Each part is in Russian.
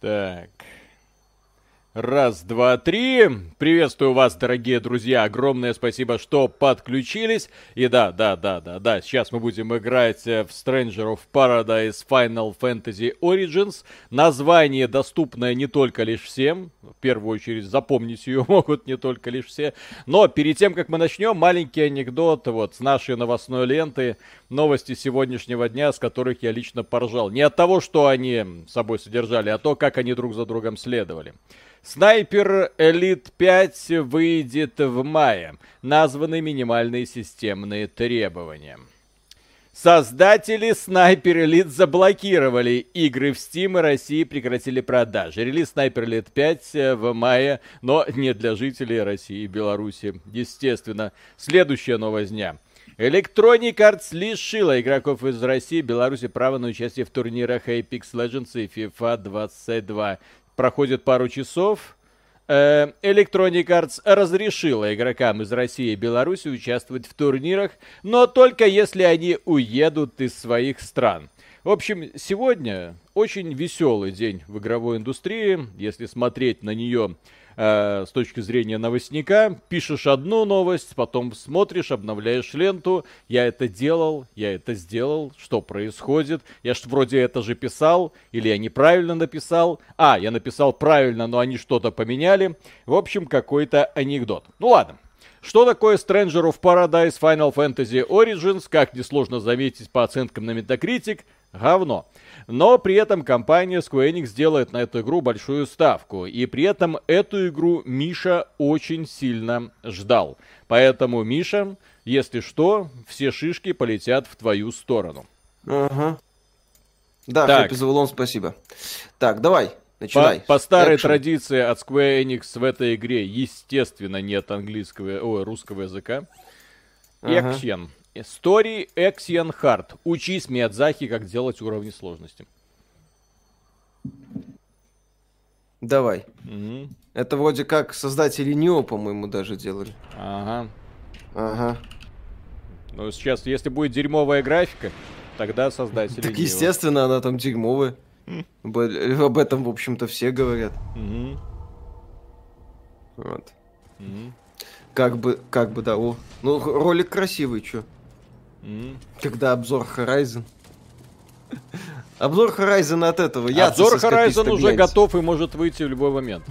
Так. Раз, два, три. Приветствую вас, дорогие друзья. Огромное спасибо, что подключились. И да, да, да, да, да. Сейчас мы будем играть э, в Stranger of Paradise Final Fantasy Origins. Название доступное не только лишь всем. В первую очередь запомнить ее могут не только лишь все. Но перед тем, как мы начнем, маленький анекдот вот с нашей новостной ленты. Новости сегодняшнего дня, с которых я лично поржал. Не от того, что они собой содержали, а то, как они друг за другом следовали. Снайпер Elite 5 выйдет в мае. Названы минимальные системные требования. Создатели Sniper Elite заблокировали игры в Steam и России прекратили продажи. Релиз Sniper Elite 5 в мае, но не для жителей России и Беларуси, естественно. Следующая новость дня. Electronic Arts лишила игроков из России и Беларуси права на участие в турнирах Apex Legends и FIFA 22 проходит пару часов. Э, Electronic Arts разрешила игрокам из России и Беларуси участвовать в турнирах, но только если они уедут из своих стран. В общем, сегодня очень веселый день в игровой индустрии. Если смотреть на нее э, с точки зрения новостника, пишешь одну новость, потом смотришь, обновляешь ленту, я это делал, я это сделал, что происходит, я ж вроде это же писал, или я неправильно написал, а, я написал правильно, но они что-то поменяли, в общем, какой-то анекдот. Ну ладно, что такое Stranger of Paradise Final Fantasy Origins, как несложно заметить по оценкам на Metacritic, говно. Но при этом компания Square Enix делает на эту игру большую ставку. И при этом эту игру Миша очень сильно ждал. Поэтому, Миша, если что, все шишки полетят в твою сторону. Ага. Да, так. Хэппи Завулон, спасибо. Так, давай, начинай. По, по старой Экшен. традиции от Square Enix в этой игре, естественно, нет английского, ой, русского языка. Экшен. Story Axion Hard. Учись, Миядзаки, как делать уровни сложности. Давай. Угу. Это вроде как создатели Нио, по-моему, даже делали. Ага. Ага. Ну, сейчас, если будет дерьмовая графика, тогда создатели Так, естественно, она там дерьмовая. Об, об этом, в общем-то, все говорят. Вот. Как бы, как бы, да, о. Ну, ролик красивый, чё. Когда обзор Horizon. Обзор Horizon от этого. Я обзор Horizon уже готов и может выйти в любой момент.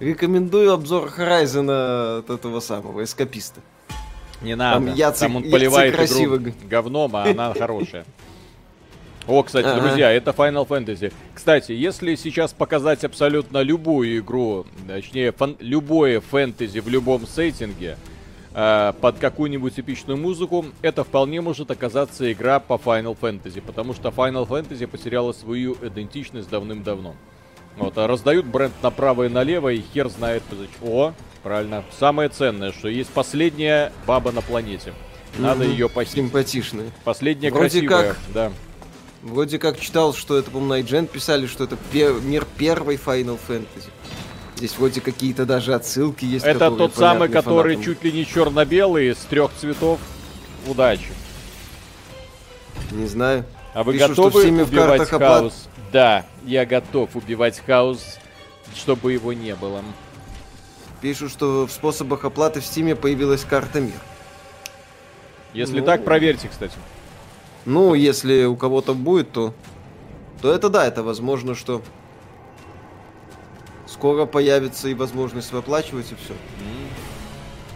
Рекомендую обзор Horizon от этого самого эскаписта. Не надо. Там, яцы, Там он поливает игру говном, а она хорошая. О, кстати, ага. друзья, это Final Fantasy. Кстати, если сейчас показать абсолютно любую игру, точнее, фан- любое фэнтези в любом сеттинге, э, под какую-нибудь эпичную музыку, это вполне может оказаться игра по Final Fantasy, потому что Final Fantasy потеряла свою идентичность давным-давно. Вот, а раздают бренд направо и налево, и хер знает О, правильно. Самое ценное, что есть последняя баба на планете. Надо mm-hmm. ее посетить. Симпатичная. Последняя Вроде красивая, как... да. Вроде как читал, что это, по-моему, на IGN писали, что это пер- мир первой Final Fantasy. Здесь вроде какие-то даже отсылки есть. Это тот самый, который фанатам. чуть ли не черно-белый, с трех цветов. Удачи. Не знаю. А вы Пишу, готовы убивать хаос? Да, я готов убивать хаос, чтобы его не было. Пишут, что в способах оплаты в Стиме появилась карта мир. Если ну... так, проверьте, кстати. Ну, если у кого-то будет, то... То это да, это возможно, что Скоро появится и возможность выплачивать, и все.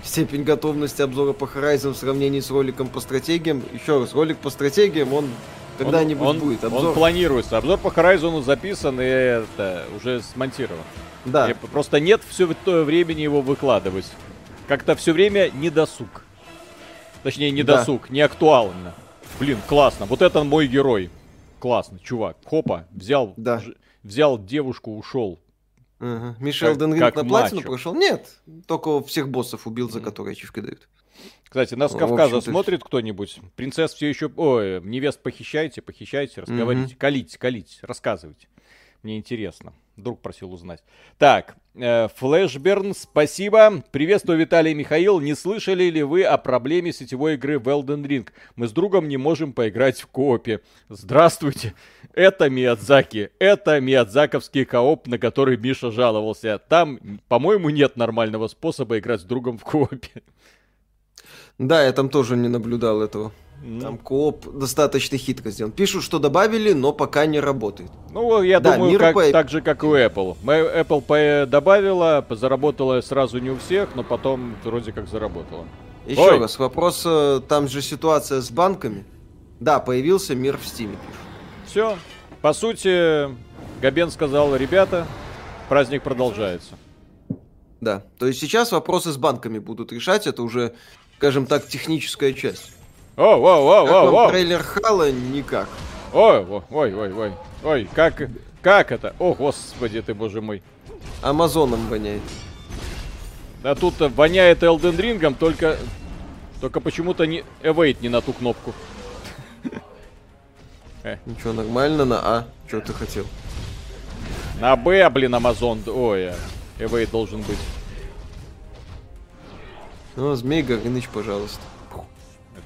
Степень готовности обзора по Horizon в сравнении с роликом по стратегиям. Еще раз, ролик по стратегиям, он когда-нибудь он, будет. Обзор... Он планируется. Обзор по Horizon записан и это уже смонтирован. Да. И просто нет все то времени его выкладывать. Как-то все время не досуг. Точнее, не досуг, да. не актуально. Блин, классно. Вот это мой герой. Классно, чувак. Хопа, взял, да. взял девушку, ушел. Ага. Мишел Денгрид на платину прошел? Нет, только всех боссов убил, за которые ачивки дают. Кстати, нас с Кавказа смотрит кто-нибудь? Принцесс все еще... Ой, невест похищайте, похищайте, разговаривайте, угу. колите, колите, рассказывайте. Мне интересно. Друг просил узнать. Так, э, Флэшберн, спасибо. Приветствую, Виталий и Михаил. Не слышали ли вы о проблеме сетевой игры в Elden Ring? Мы с другом не можем поиграть в коопе. Здравствуйте. Это Миядзаки. Это Миядзаковский кооп, на который Миша жаловался. Там, по-моему, нет нормального способа играть с другом в коопе. Да, я там тоже не наблюдал этого. Там кооп достаточно хитро сделан. Пишут, что добавили, но пока не работает. Ну, я да, думаю, как, по... так же, как и у Apple. Apple добавила, заработала сразу не у всех, но потом вроде как заработала. Еще Ой. раз, вопрос, э, там же ситуация с банками. Да, появился мир в Стиме, пишут. Все. По сути, Габен сказал, ребята, праздник продолжается. Да, то есть сейчас вопросы с банками будут решать, это уже, скажем так, техническая часть. О, о, о, о, о. трейлер Хала никак. Ой, ой, ой, ой, ой. Ой, как, как это? О, господи ты, боже мой. Амазоном воняет. Да тут воняет Элден Рингом, только... Только почему-то не... Эвейт не на ту кнопку. Э. Ничего, нормально на А. Что ты хотел? На Б, блин, Амазон. Ой, Эвейт должен быть. Ну, Змей Горыныч, пожалуйста.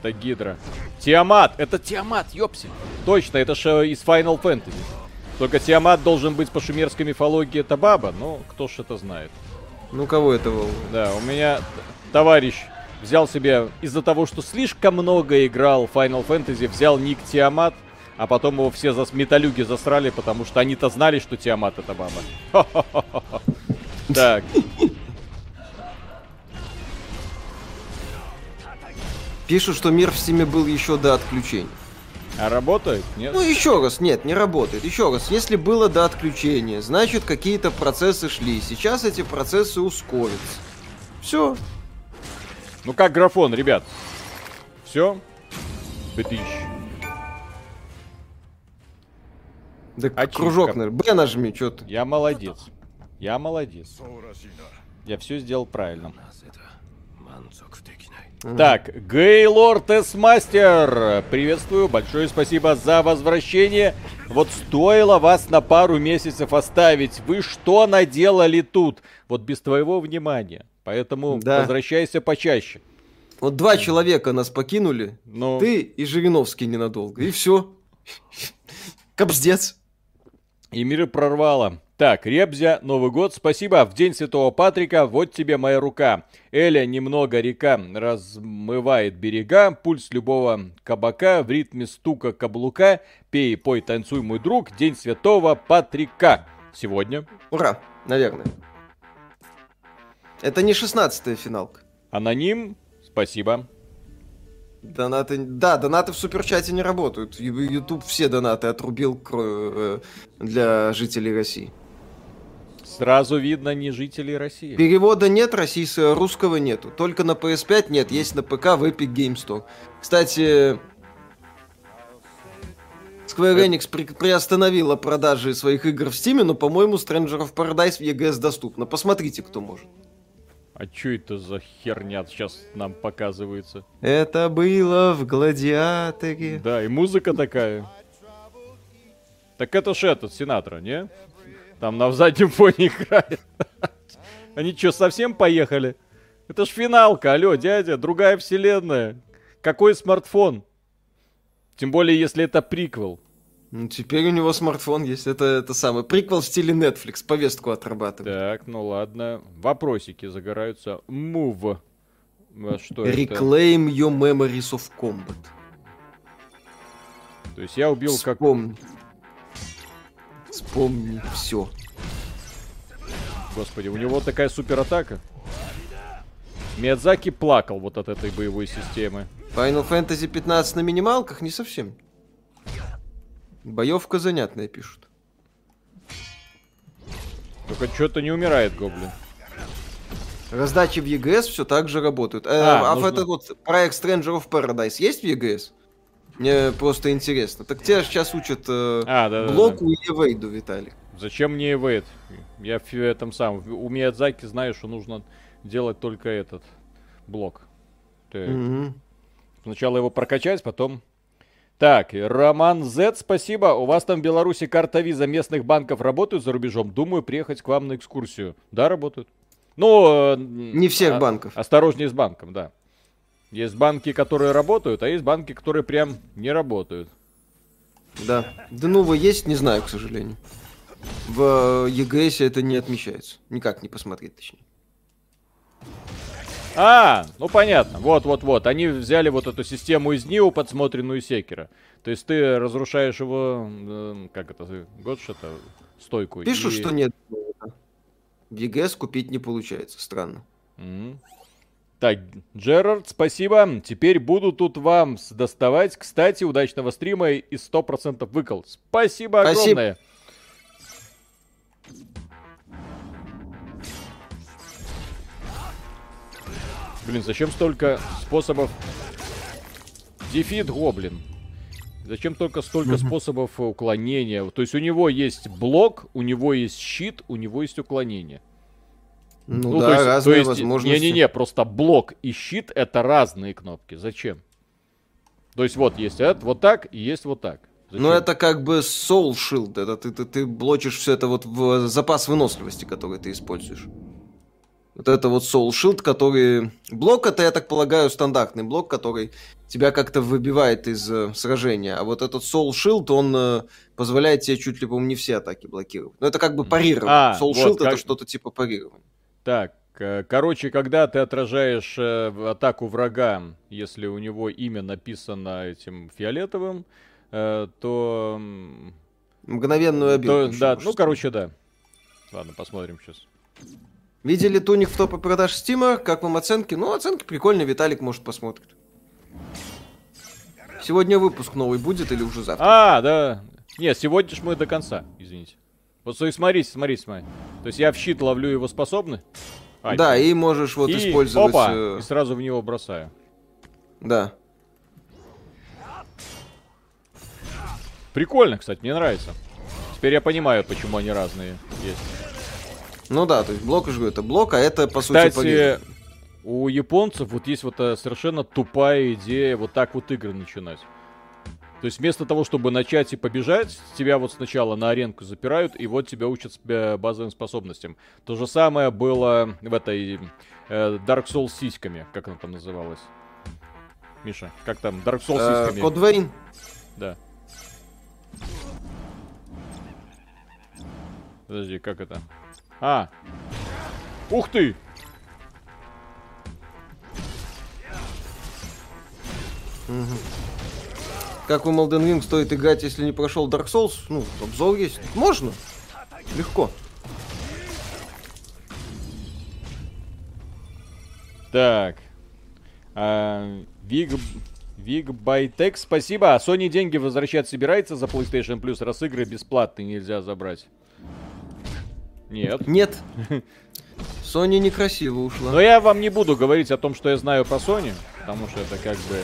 Это Гидра. Тиамат! Это Тиамат, ёпси! Точно, это же из Final Fantasy. Только Тиамат должен быть по шумерской мифологии, это баба, но кто ж это знает. Ну, кого это был? Да, у меня товарищ взял себе, из-за того, что слишком много играл Final Fantasy, взял ник Тиамат, а потом его все зас... металюги засрали, потому что они-то знали, что Тиамат это баба. Так. Пишут, что мир в Стиме был еще до отключения. А работает? Нет? Ну, еще раз, нет, не работает. Еще раз, если было до отключения, значит, какие-то процессы шли. Сейчас эти процессы ускорятся. Все. Ну, как графон, ребят. Все? Бытыщ. Да а кружок, наверное. Б нажми, что ты. Я молодец. Я молодец. Я все сделал правильно. Так, Гейлорд Эсмастер, приветствую, большое спасибо за возвращение. Вот стоило вас на пару месяцев оставить, вы что наделали тут? Вот без твоего внимания, поэтому да. возвращайся почаще. Вот два человека нас покинули, Но... ты и Жириновский ненадолго, и все. Кобздец. И мир прорвало. Так, Ребзя, Новый год, спасибо. В день Святого Патрика, вот тебе моя рука. Эля, немного река размывает берега, пульс любого кабака в ритме стука каблука. Пей, пой, танцуй, мой друг, День Святого Патрика. Сегодня. Ура, наверное. Это не шестнадцатая финалка. Аноним, спасибо. Донаты... Да, донаты в суперчате не работают. YouTube все донаты отрубил э, для жителей России. Сразу видно не жители России. Перевода нет, российского, русского нету. Только на PS5 нет, есть на ПК в Epic Game Store. Кстати, Square Enix при, приостановила продажи своих игр в Steam, но, по-моему, Stranger of Paradise в EGS доступно. Посмотрите, кто может. А чё это за херня сейчас нам показывается? Это было в Гладиаторе. Да, и музыка такая. Так это ж этот, Синатра, не? Там на заднем фоне играет. Они что, совсем поехали? Это ж финалка, алло, дядя, другая вселенная. Какой смартфон? Тем более, если это приквел. Ну, теперь у него смартфон есть. Это, это самый приквел в стиле Netflix. Повестку отрабатывает. Так, ну ладно. Вопросики загораются. Move. А что Reclaim это? your memories of combat. То есть я убил Вспомни. как... Вспомни все. Господи, у него такая супер атака. Миядзаки плакал вот от этой боевой системы. Final Fantasy 15 на минималках не совсем. Боевка занятная, пишут. Только что-то не умирает гоблин. Раздачи в EGS все так же работают. Э, а, а нужно... этот вот проект Stranger of Paradise есть в EGS? Мне просто интересно. Так тебя сейчас учат э, а, да, блоку да, да. и эвейду, Виталий. Зачем мне эвейд? Я в этом самом... У Миядзаки знаю, что нужно делать только этот блок. Ты... Угу. Сначала его прокачать, потом Так, Роман Z, спасибо. У вас там в Беларуси карта виза местных банков работают за рубежом? Думаю, приехать к вам на экскурсию. Да, работают. Ну, не всех а, банков. Осторожнее с банком, да. Есть банки, которые работают, а есть банки, которые прям не работают. Да. Да ну вы есть, не знаю, к сожалению. В ЕГС это не отмечается. Никак не посмотреть, точнее. А, ну понятно. Вот, вот, вот. Они взяли вот эту систему из НИО, подсмотренную Секера. То есть ты разрушаешь его, э, как это, год что-то, стойку. Пишут, и... что нет. В ЕГС купить не получается. Странно. Mm-hmm. Так, Джерард, спасибо. Теперь буду тут вам доставать. Кстати, удачного стрима и 100% выкол. Спасибо, спасибо. огромное. Блин, зачем столько способов? Дефит гоблин. Зачем только столько способов уклонения? То есть у него есть блок, у него есть щит, у него есть уклонение. Ну, ну да, то есть, разные то есть, возможности. Не-не-не, просто блок и щит это разные кнопки. Зачем? То есть вот есть это, вот так и есть вот так. Зачем? Ну это как бы soul shield, это ты, ты, ты блочишь все это вот в запас выносливости, который ты используешь. Вот это вот Soul Shield, который... Блок это, я так полагаю, стандартный блок, который тебя как-то выбивает из э, сражения. А вот этот Soul Shield, он э, позволяет тебе чуть ли, по-моему, не все атаки блокировать. Но это как бы парирование. А, Soul вот, Shield как... это что-то типа парирования. Так, э, короче, когда ты отражаешь э, атаку врага, если у него имя написано этим фиолетовым, э, то... Мгновенную обиду. То, да, ну, короче, да. Ладно, посмотрим сейчас. Видели туник в топе продаж Стима? Как вам оценки? Ну, оценки прикольные, Виталик может посмотрит. Сегодня выпуск новый будет или уже завтра? А, да. Нет, сегодня ж мы до конца, извините. Вот смотрите, смотрите, смотрите. То есть я в щит ловлю его способны? А, да, и можешь вот и, использовать... Опа, э, и сразу в него бросаю. Да. Прикольно, кстати, мне нравится. Теперь я понимаю, почему они разные есть. Ну да, то есть блок, же это блок, а это по Кстати, сути победа. у японцев вот есть вот э, совершенно тупая идея вот так вот игры начинать. То есть вместо того, чтобы начать и побежать, тебя вот сначала на аренку запирают, и вот тебя учат базовым способностям. То же самое было в этой э, Dark Souls с сиськами, как она там называлась. Миша, как там? Dark Souls с сиськами. Код Вейн. Да. Подожди, как это? А. Ух ты! Угу. Как в Elden Ring стоит играть, если не прошел Dark Souls? Ну, обзор есть. Можно. Легко. Так. А, Виг... Виг Байтек, спасибо. А Sony деньги возвращать собирается за PlayStation Plus, раз игры бесплатные нельзя забрать. Нет. Нет. Sony некрасиво ушла. Но я вам не буду говорить о том, что я знаю про Sony, потому что это как бы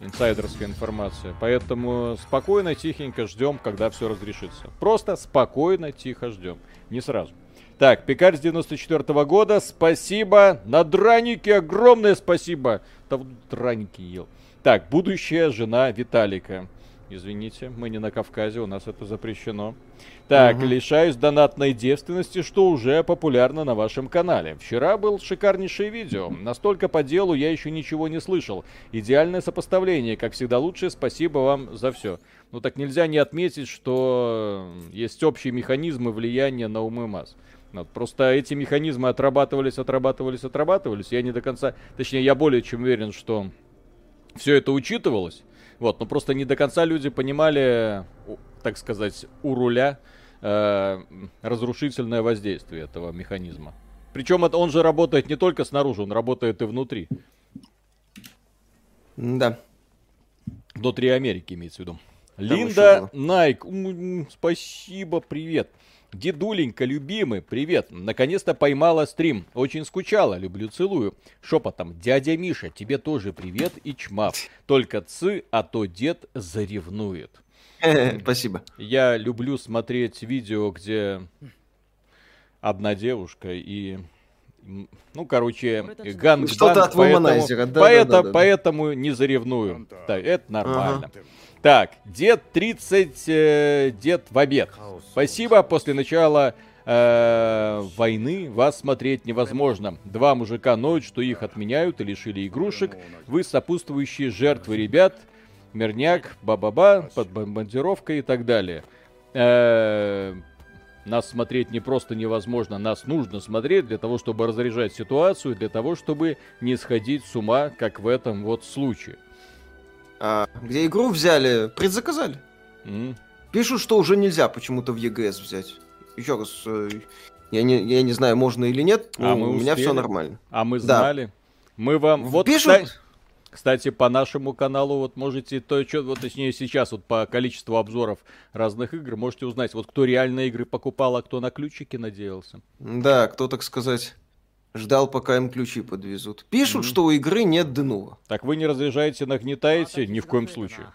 инсайдерская информация. Поэтому спокойно, тихенько ждем, когда все разрешится. Просто спокойно, тихо ждем. Не сразу. Так, Пикарь с 94 -го года, спасибо. На драники огромное спасибо. Да драники ел. Так, будущая жена Виталика. Извините, мы не на Кавказе, у нас это запрещено. Так, угу. лишаюсь донатной девственности, что уже популярно на вашем канале. Вчера был шикарнейшее видео. Настолько по делу я еще ничего не слышал. Идеальное сопоставление, как всегда лучшее. Спасибо вам за все. Ну так нельзя не отметить, что есть общие механизмы влияния на умы масс. Вот, просто эти механизмы отрабатывались, отрабатывались, отрабатывались. Я не до конца, точнее, я более чем уверен, что все это учитывалось. Вот, но просто не до конца люди понимали, так сказать, у руля э, разрушительное воздействие этого механизма. Причем это, он же работает не только снаружи, он работает и внутри. Да. Внутри Америки имеется в виду. Там Линда Найк, спасибо, привет. Дедуленька, любимый, привет. Наконец-то поймала стрим. Очень скучала, люблю, целую. Шепотом, дядя Миша, тебе тоже привет и чмав. Только цы, а то дед заревнует. Спасибо. Я люблю смотреть видео, где одна девушка и ну, короче, ганг Что-то от поэтому, да, поэтому, да, да, да. поэтому не заревную. Да, это нормально. Ага. Так, дед 30, э, дед в обед. Спасибо, после начала э, войны вас смотреть невозможно. Два мужика ноют, что их отменяют и лишили игрушек. Вы сопутствующие жертвы ребят. Мирняк, ба-ба-ба, под бомбардировкой и так далее. Э, нас смотреть не просто невозможно, нас нужно смотреть для того, чтобы разряжать ситуацию, для того, чтобы не сходить с ума, как в этом вот случае. А, где игру взяли, предзаказали. Mm. Пишут, что уже нельзя почему-то в ЕГС взять. Еще раз, э, я не, я не знаю, можно или нет, а мы у меня все нормально. А мы знали. Да. Мы вам... Вот, Пишут... Кстати, по нашему каналу вот можете, то, что, вот точнее сейчас вот по количеству обзоров разных игр, можете узнать, вот кто реально игры покупал, а кто на ключики надеялся. Да, кто, так сказать, ждал, пока им ключи подвезут. Пишут, mm-hmm. что у игры нет дынула. Так вы не разряжаете, нагнетаете? Ни в коем случае.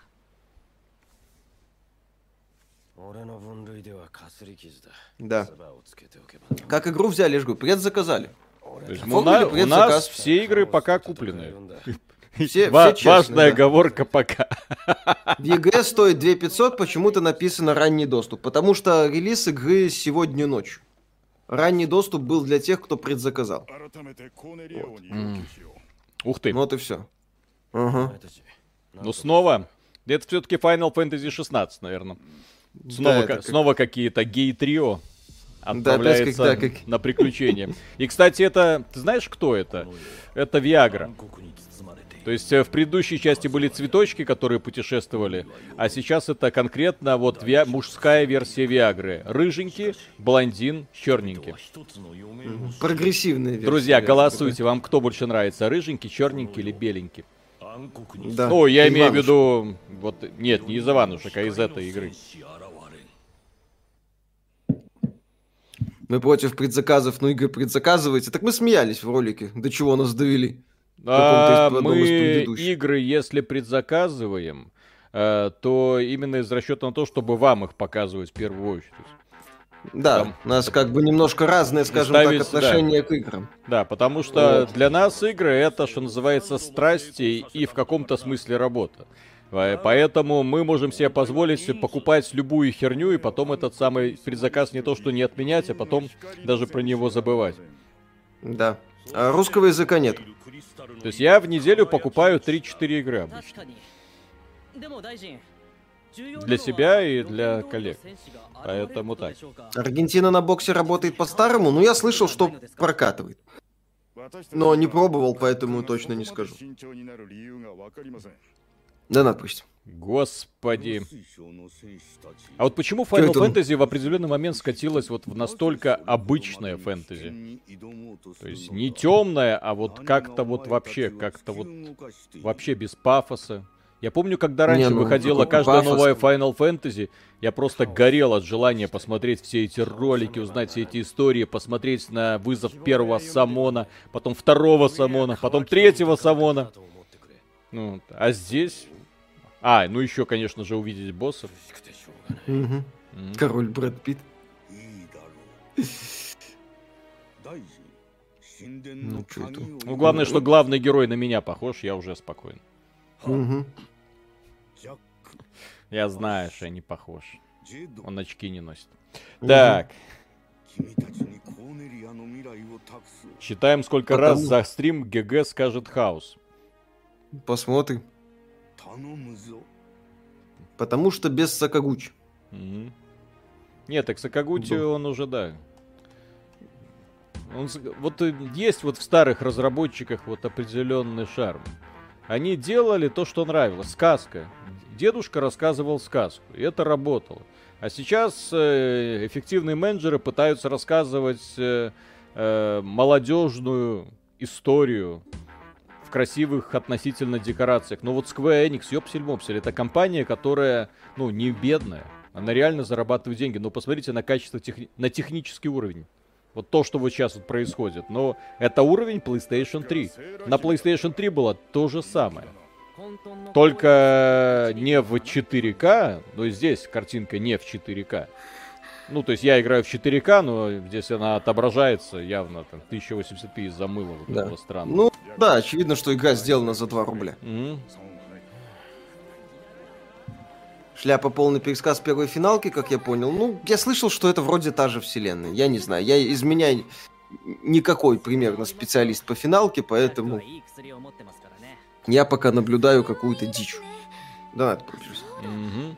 Да. Как игру взяли, я же говорю, предзаказали. То есть, у, на, у нас все игры пока куплены. Все, Ва- все важная да. оговорка пока. В EGS стоит 2500, почему-то написано ранний доступ. Потому что релиз игры сегодня ночью. Ранний доступ был для тех, кто предзаказал. Вот. Mm. Ух ты. Ну вот и все. Угу. Ну снова. Это все-таки Final Fantasy 16, наверное. Снова, да, как... снова какие-то гей-трио отправляется да, как, да, как... на приключения. И, кстати, это... Ты знаешь, кто это? Это Виагра. То есть э, в предыдущей части были цветочки, которые путешествовали, а сейчас это конкретно вот ви... мужская версия Виагры. Рыженький, блондин, черненький. Прогрессивная версия. Друзья, голосуйте, вам кто больше нравится, рыженький, черненький или беленький? Да. Ну, я имею в виду, вот, нет, не из Иванушек, а из этой игры. Мы против предзаказов, ну игры предзаказываете. Так мы смеялись в ролике, до чего нас довели. А, мы игры, если предзаказываем, э, то именно из расчета на то, чтобы вам их показывать в первую очередь. Да, Там, у нас как бы немножко разное, скажем ставить, так, отношение да. к играм. Да, потому что вот. для нас игры это, что называется, страсти и в каком-то смысле работа. Поэтому мы можем себе позволить покупать любую херню и потом этот самый предзаказ не то что не отменять, а потом даже про него забывать. Да. А русского языка нет. То есть я в неделю покупаю 3-4 игры обычно. Для себя и для коллег. Поэтому так. Аргентина на боксе работает по-старому, но я слышал, что прокатывает. Но не пробовал, поэтому точно не скажу. Да, допустим. Господи. А вот почему Final Fantasy в определенный момент скатилась вот в настолько обычное фэнтези? То есть не темное, а вот как-то вот вообще, как-то вот вообще без пафоса. Я помню, когда раньше не, ну, выходила каждая пафос. новая Final Fantasy, я просто горел от желания посмотреть все эти ролики, узнать все эти истории, посмотреть на вызов первого самона, потом второго самона, потом третьего самона. Ну, а здесь а, ну еще, конечно же, увидеть боссов. Угу. Король Брэд Питт. Ну, ну, главное, что главный герой на меня похож, я уже спокоен. Угу. Я знаю, что я не похож. Он очки не носит. Угу. Так. Считаем, сколько Потому... раз за стрим ГГ скажет хаос. Посмотрим. Потому что без Сакагучи. Угу. Нет, так Сакагути да. он уже, да. Он, вот есть вот в старых разработчиках вот определенный шарм. Они делали то, что нравилось. Сказка. Дедушка рассказывал сказку, и это работало. А сейчас э, эффективные менеджеры пытаются рассказывать э, э, молодежную историю, красивых относительно декорациях. Но вот Square Enix, ёпсель-мопсель, это компания, которая, ну, не бедная. Она реально зарабатывает деньги. Но посмотрите на качество, техни... на технический уровень. Вот то, что вот сейчас вот происходит. Но это уровень PlayStation 3. На PlayStation 3 было то же самое. Только не в 4К, но здесь картинка не в 4К. Ну, то есть я играю в 4К, но здесь она отображается явно там 1080p из-за мыла. Вот да. Странно. Ну, да, очевидно, что игра сделана за 2 рубля. Mm-hmm. Шляпа полный пересказ первой финалки, как я понял. Ну, я слышал, что это вроде та же вселенная. Я не знаю. Я из меня никакой примерно специалист по финалке, поэтому я пока наблюдаю какую-то дичь. Да, это угу.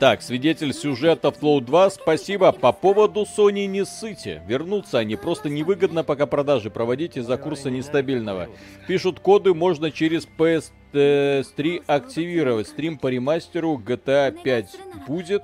Так, свидетель сюжета Flow 2, спасибо. По поводу Sony не ссыте. Вернуться они просто невыгодно пока продажи проводить из-за курса нестабильного. Пишут коды, можно через PS3 активировать. Стрим по ремастеру GTA 5 будет.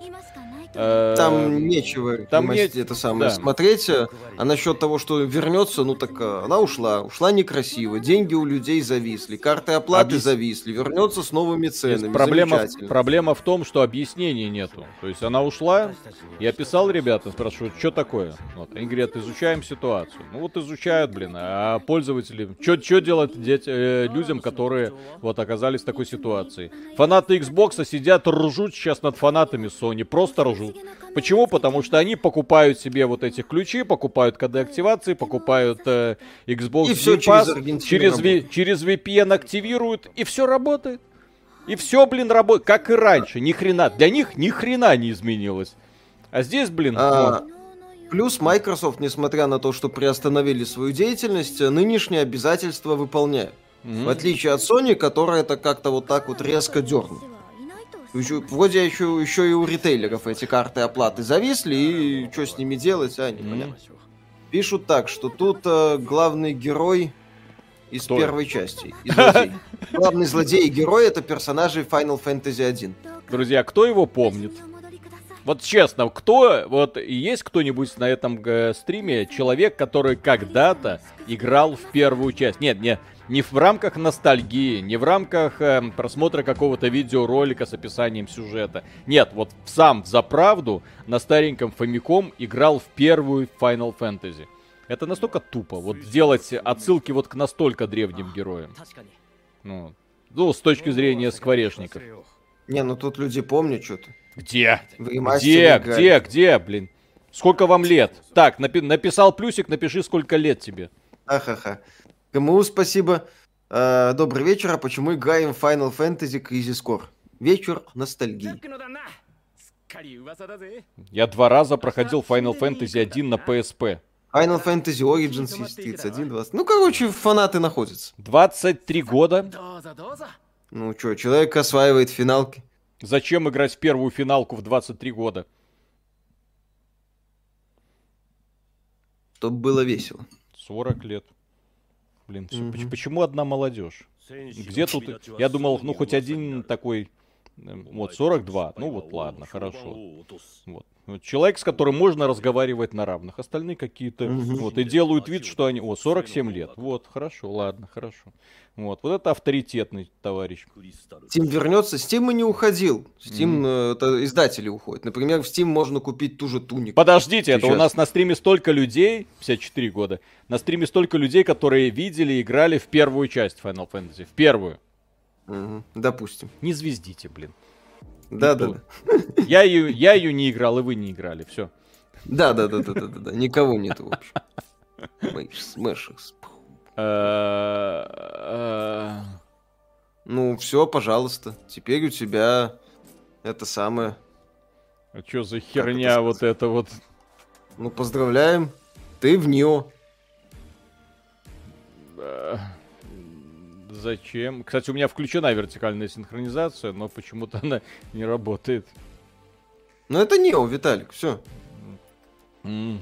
Э, там нечего там не... это самое да. смотреть. А насчет того, что вернется, ну так э, она ушла. Ушла некрасиво. Деньги у людей зависли. Карты оплаты Объяс... зависли. Вернется с новыми ценами. Проблема, проблема в том, что объяснений нету. То есть она ушла. Я писал ребята, спрашивают, что такое. Вот. Они говорят, изучаем ситуацию. Ну вот изучают, блин. А пользователи... Что делать деть, э, людям, которые вот оказались в такой ситуации? Фанаты Xbox сидят, ржут сейчас над фанатами Sony. Просто ржут скажу. Почему? Потому что они покупают себе вот эти ключи, покупают коды активации, покупают э, Xbox и все Pass, через, через, через VPN активируют, и все работает. И все, блин, работает, как и раньше. Ни хрена. Для них ни хрена не изменилось. А здесь, блин, а, вот. Плюс Microsoft, несмотря на то, что приостановили свою деятельность, нынешние обязательства выполняют. Mm-hmm. В отличие от Sony, которая это как-то вот так вот резко дернула. Вроде еще, еще и у ритейлеров эти карты оплаты зависли, и что с ними делать, а, непонятно. Mm. Пишут так, что тут э, главный герой из Кто? первой части. Из Главный злодей и герой это персонажи Final Fantasy 1. Друзья, кто его помнит? Вот честно, кто, вот есть кто-нибудь на этом э, стриме, человек, который когда-то играл в первую часть? Нет, нет, не в рамках ностальгии, не в рамках э, просмотра какого-то видеоролика с описанием сюжета. Нет, вот сам за правду на стареньком Famicom играл в первую Final Fantasy. Это настолько тупо, вот делать отсылки вот к настолько древним героям. Ну, ну с точки зрения скворечников. Не, ну тут люди помнят что-то. Где? Где, где, где, блин? Сколько вам лет? Так, напи- написал плюсик, напиши, сколько лет тебе. Ахаха. Кому спасибо. Э, добрый вечер. А почему играем Final Fantasy Crisis Core? Вечер ностальгии. Я два раза проходил Final Fantasy 1 на PSP. Final Fantasy Origins есть 31, 20. Ну, короче, фанаты находятся. 23 года. Ну что, человек осваивает финалки. Зачем играть в первую финалку в 23 года? Чтобы было весело. 40 лет. Блин, угу. почему одна молодежь? Где тут... Я думал, ну хоть один такой... Эм, вот, 42. Ну вот, ладно, хорошо. Вот. Человек, с которым можно разговаривать на равных. Остальные какие-то... Угу. Вот, и делают вид, что они... О, 47 лет. Вот, хорошо, ладно, хорошо. Вот, вот это авторитетный товарищ. Steam вернется. Steam и не уходил. Steam, mm. это издатели уходят. Например, в Steam можно купить ту же тунику. Подождите, Сейчас. это у нас на стриме столько людей, 54 года, на стриме столько людей, которые видели и играли в первую часть Final Fantasy. В первую. Угу, допустим. Не звездите, блин. Да, да, да. Я ее, я ее не играл, и вы не играли. Все. Да, да, да, да, да, да, да. Никого нету, в общем. Э, э. Ну, все, пожалуйста. Теперь у тебя это самое. А что за херня вот это вот? Ну, поздравляем. Ты в Нио. Зачем? Кстати, у меня включена вертикальная синхронизация, но почему-то она не работает. Ну, это Нио, Виталик, все. Mm.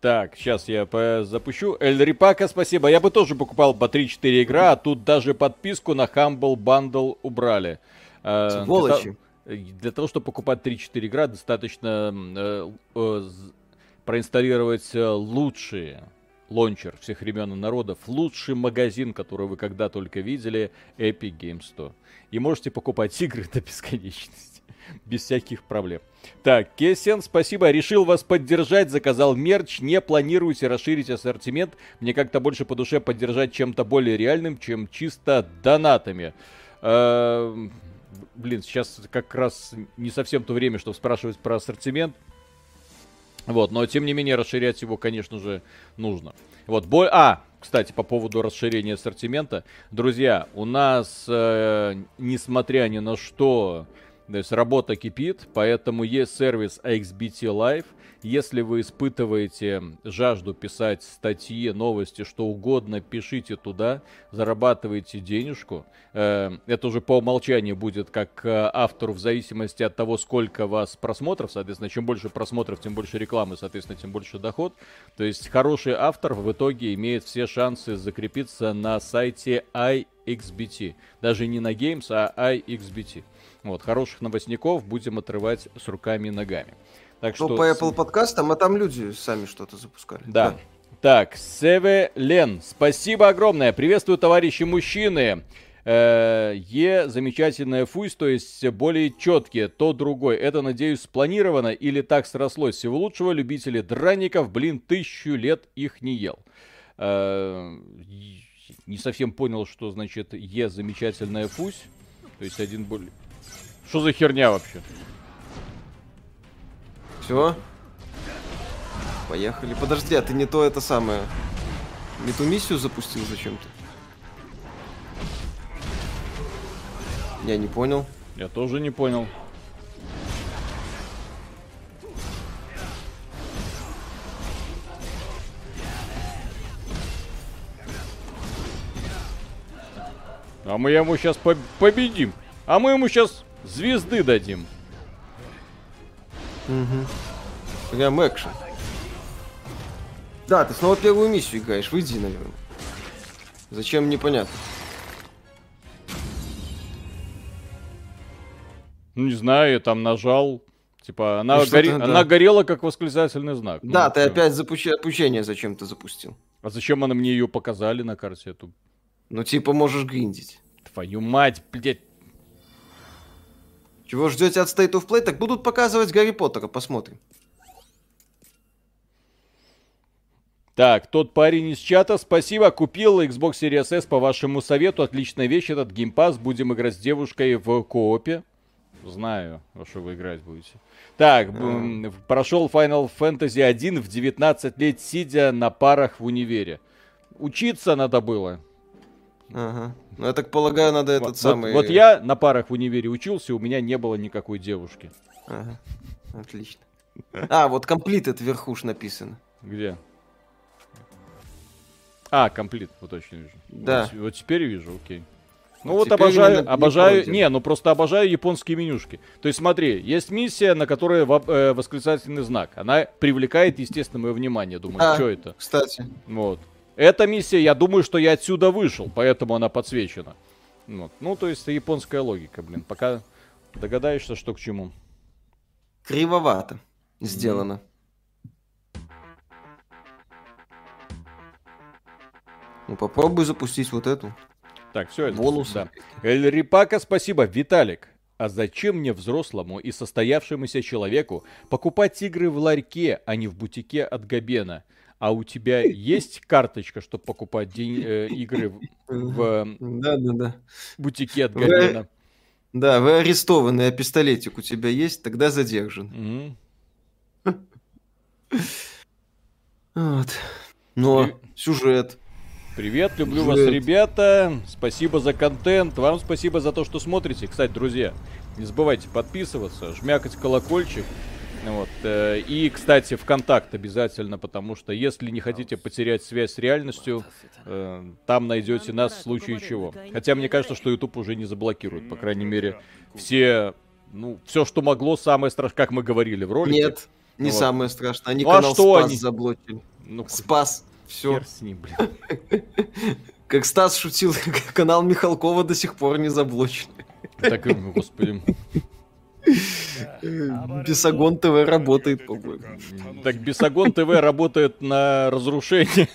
Так, сейчас я запущу. Эль Рипака, спасибо. Я бы тоже покупал по 3-4 игра, а тут даже подписку на Humble Bundle убрали. Э, Сволочи. Для, для того, чтобы покупать 3-4 игра, достаточно э, э, проинсталлировать э, лучшие лончер всех времен и народов, лучший магазин, который вы когда только видели, Epic Games Store. И можете покупать игры до бесконечности. без всяких проблем. Так, Кесен, спасибо. Решил вас поддержать, заказал мерч. Не планируете расширить ассортимент. Мне как-то больше по душе поддержать чем-то более реальным, чем чисто донатами. Эм, блин, сейчас как раз не совсем то время, чтобы спрашивать про ассортимент. Вот, но тем не менее расширять его, конечно же, нужно. Вот, бой... А, кстати, по поводу расширения ассортимента. Друзья, у нас, э, несмотря ни на что, то есть работа кипит, поэтому есть сервис AXBT Live. Если вы испытываете жажду писать статьи, новости, что угодно, пишите туда, зарабатывайте денежку. Э, это уже по умолчанию будет как э, автору в зависимости от того, сколько вас просмотров. Соответственно, чем больше просмотров, тем больше рекламы, соответственно, тем больше доход. То есть хороший автор в итоге имеет все шансы закрепиться на сайте iXBT. Даже не на Games, а iXBT. Вот, хороших новостников будем отрывать с руками и ногами. Так ну, что... по Apple подкастам, а там люди сами что-то запускали. Да. да. Так, Севе Лен, спасибо огромное. Приветствую, товарищи мужчины. Э, е замечательная фусь, то есть более четкие, то другой. Это, надеюсь, спланировано или так срослось. Всего лучшего, любители драников, блин, тысячу лет их не ел. Э, не совсем понял, что значит Е замечательная фусь. То есть один более... Что за херня вообще? Все. Поехали. Подожди, а ты не то это самое... Не ту миссию запустил зачем-то? Я не понял. Я тоже не понял. А мы ему сейчас по победим. А мы ему сейчас звезды дадим. Угу. Прям экшен. Да, ты снова первую миссию играешь. Выйди, наверное. Зачем, непонятно. Ну, не знаю, я там нажал. Типа, она, ну, да. она горела как восклицательный знак. Да, ну, ты все. опять запущ... опущение зачем-то запустил. А зачем она мне ее показали на карте эту? Ну, типа, можешь гриндить. Твою мать, блядь. Чего ждете от State of Play? Так будут показывать Гарри Поттера, посмотрим. Так, тот парень из чата, спасибо, купил Xbox Series S по вашему совету, отличная вещь, этот геймпас, будем играть с девушкой в коопе. Знаю, во что вы играть будете. Так, mm. прошел Final Fantasy 1 в 19 лет, сидя на парах в универе. Учиться надо было. Ага. Ну, я так полагаю, надо этот вот, самый... Вот, вот я на парах в универе учился, у меня не было никакой девушки. Ага. Отлично. А, вот комплит вверху ж написано. Где? А, комплит, вот точно вижу. Да. Вот, вот теперь вижу, окей. Ну вот, вот обожаю, обожаю, не, ну просто обожаю японские менюшки. То есть смотри, есть миссия, на которой э, восклицательный знак. Она привлекает, естественно, мое внимание. Думаю, а, что это? Кстати. Вот. Эта миссия, я думаю, что я отсюда вышел, поэтому она подсвечена. Вот. Ну, то есть это японская логика, блин. Пока догадаешься, что к чему. Кривовато сделано. Ну, попробуй запустить вот эту. Так, все, это бонус. Да. Эль Рипака, спасибо. Виталик, а зачем мне взрослому и состоявшемуся человеку покупать игры в ларьке, а не в бутике от Габена? А у тебя есть карточка, чтобы покупать день, э, игры в, в да, да, да. бутике от Габена? Вы, да, вы арестованы, а пистолетик у тебя есть, тогда задержан. Mm. Вот. Но И... сюжет. Привет, люблю Привет. вас, ребята. Спасибо за контент. Вам спасибо за то, что смотрите. Кстати, друзья, не забывайте подписываться, жмякать колокольчик. Вот. Э, и, кстати, ВКонтакт обязательно, потому что если не хотите потерять связь с реальностью, э, там найдете нас в случае чего. Хотя мне кажется, что YouTube уже не заблокирует, по крайней мере, все, ну, все, что могло, самое страшное, как мы говорили в ролике. Нет, не вот. самое страшное. Они ну, а канал а что Спас они... заблокили. Ну, Спас. Все. с ним, блин. Как Стас шутил, канал Михалкова до сих пор не заблочен. Так, господи. Бесогон ТВ работает, по-моему. Так Бесогон ТВ работает на разрушение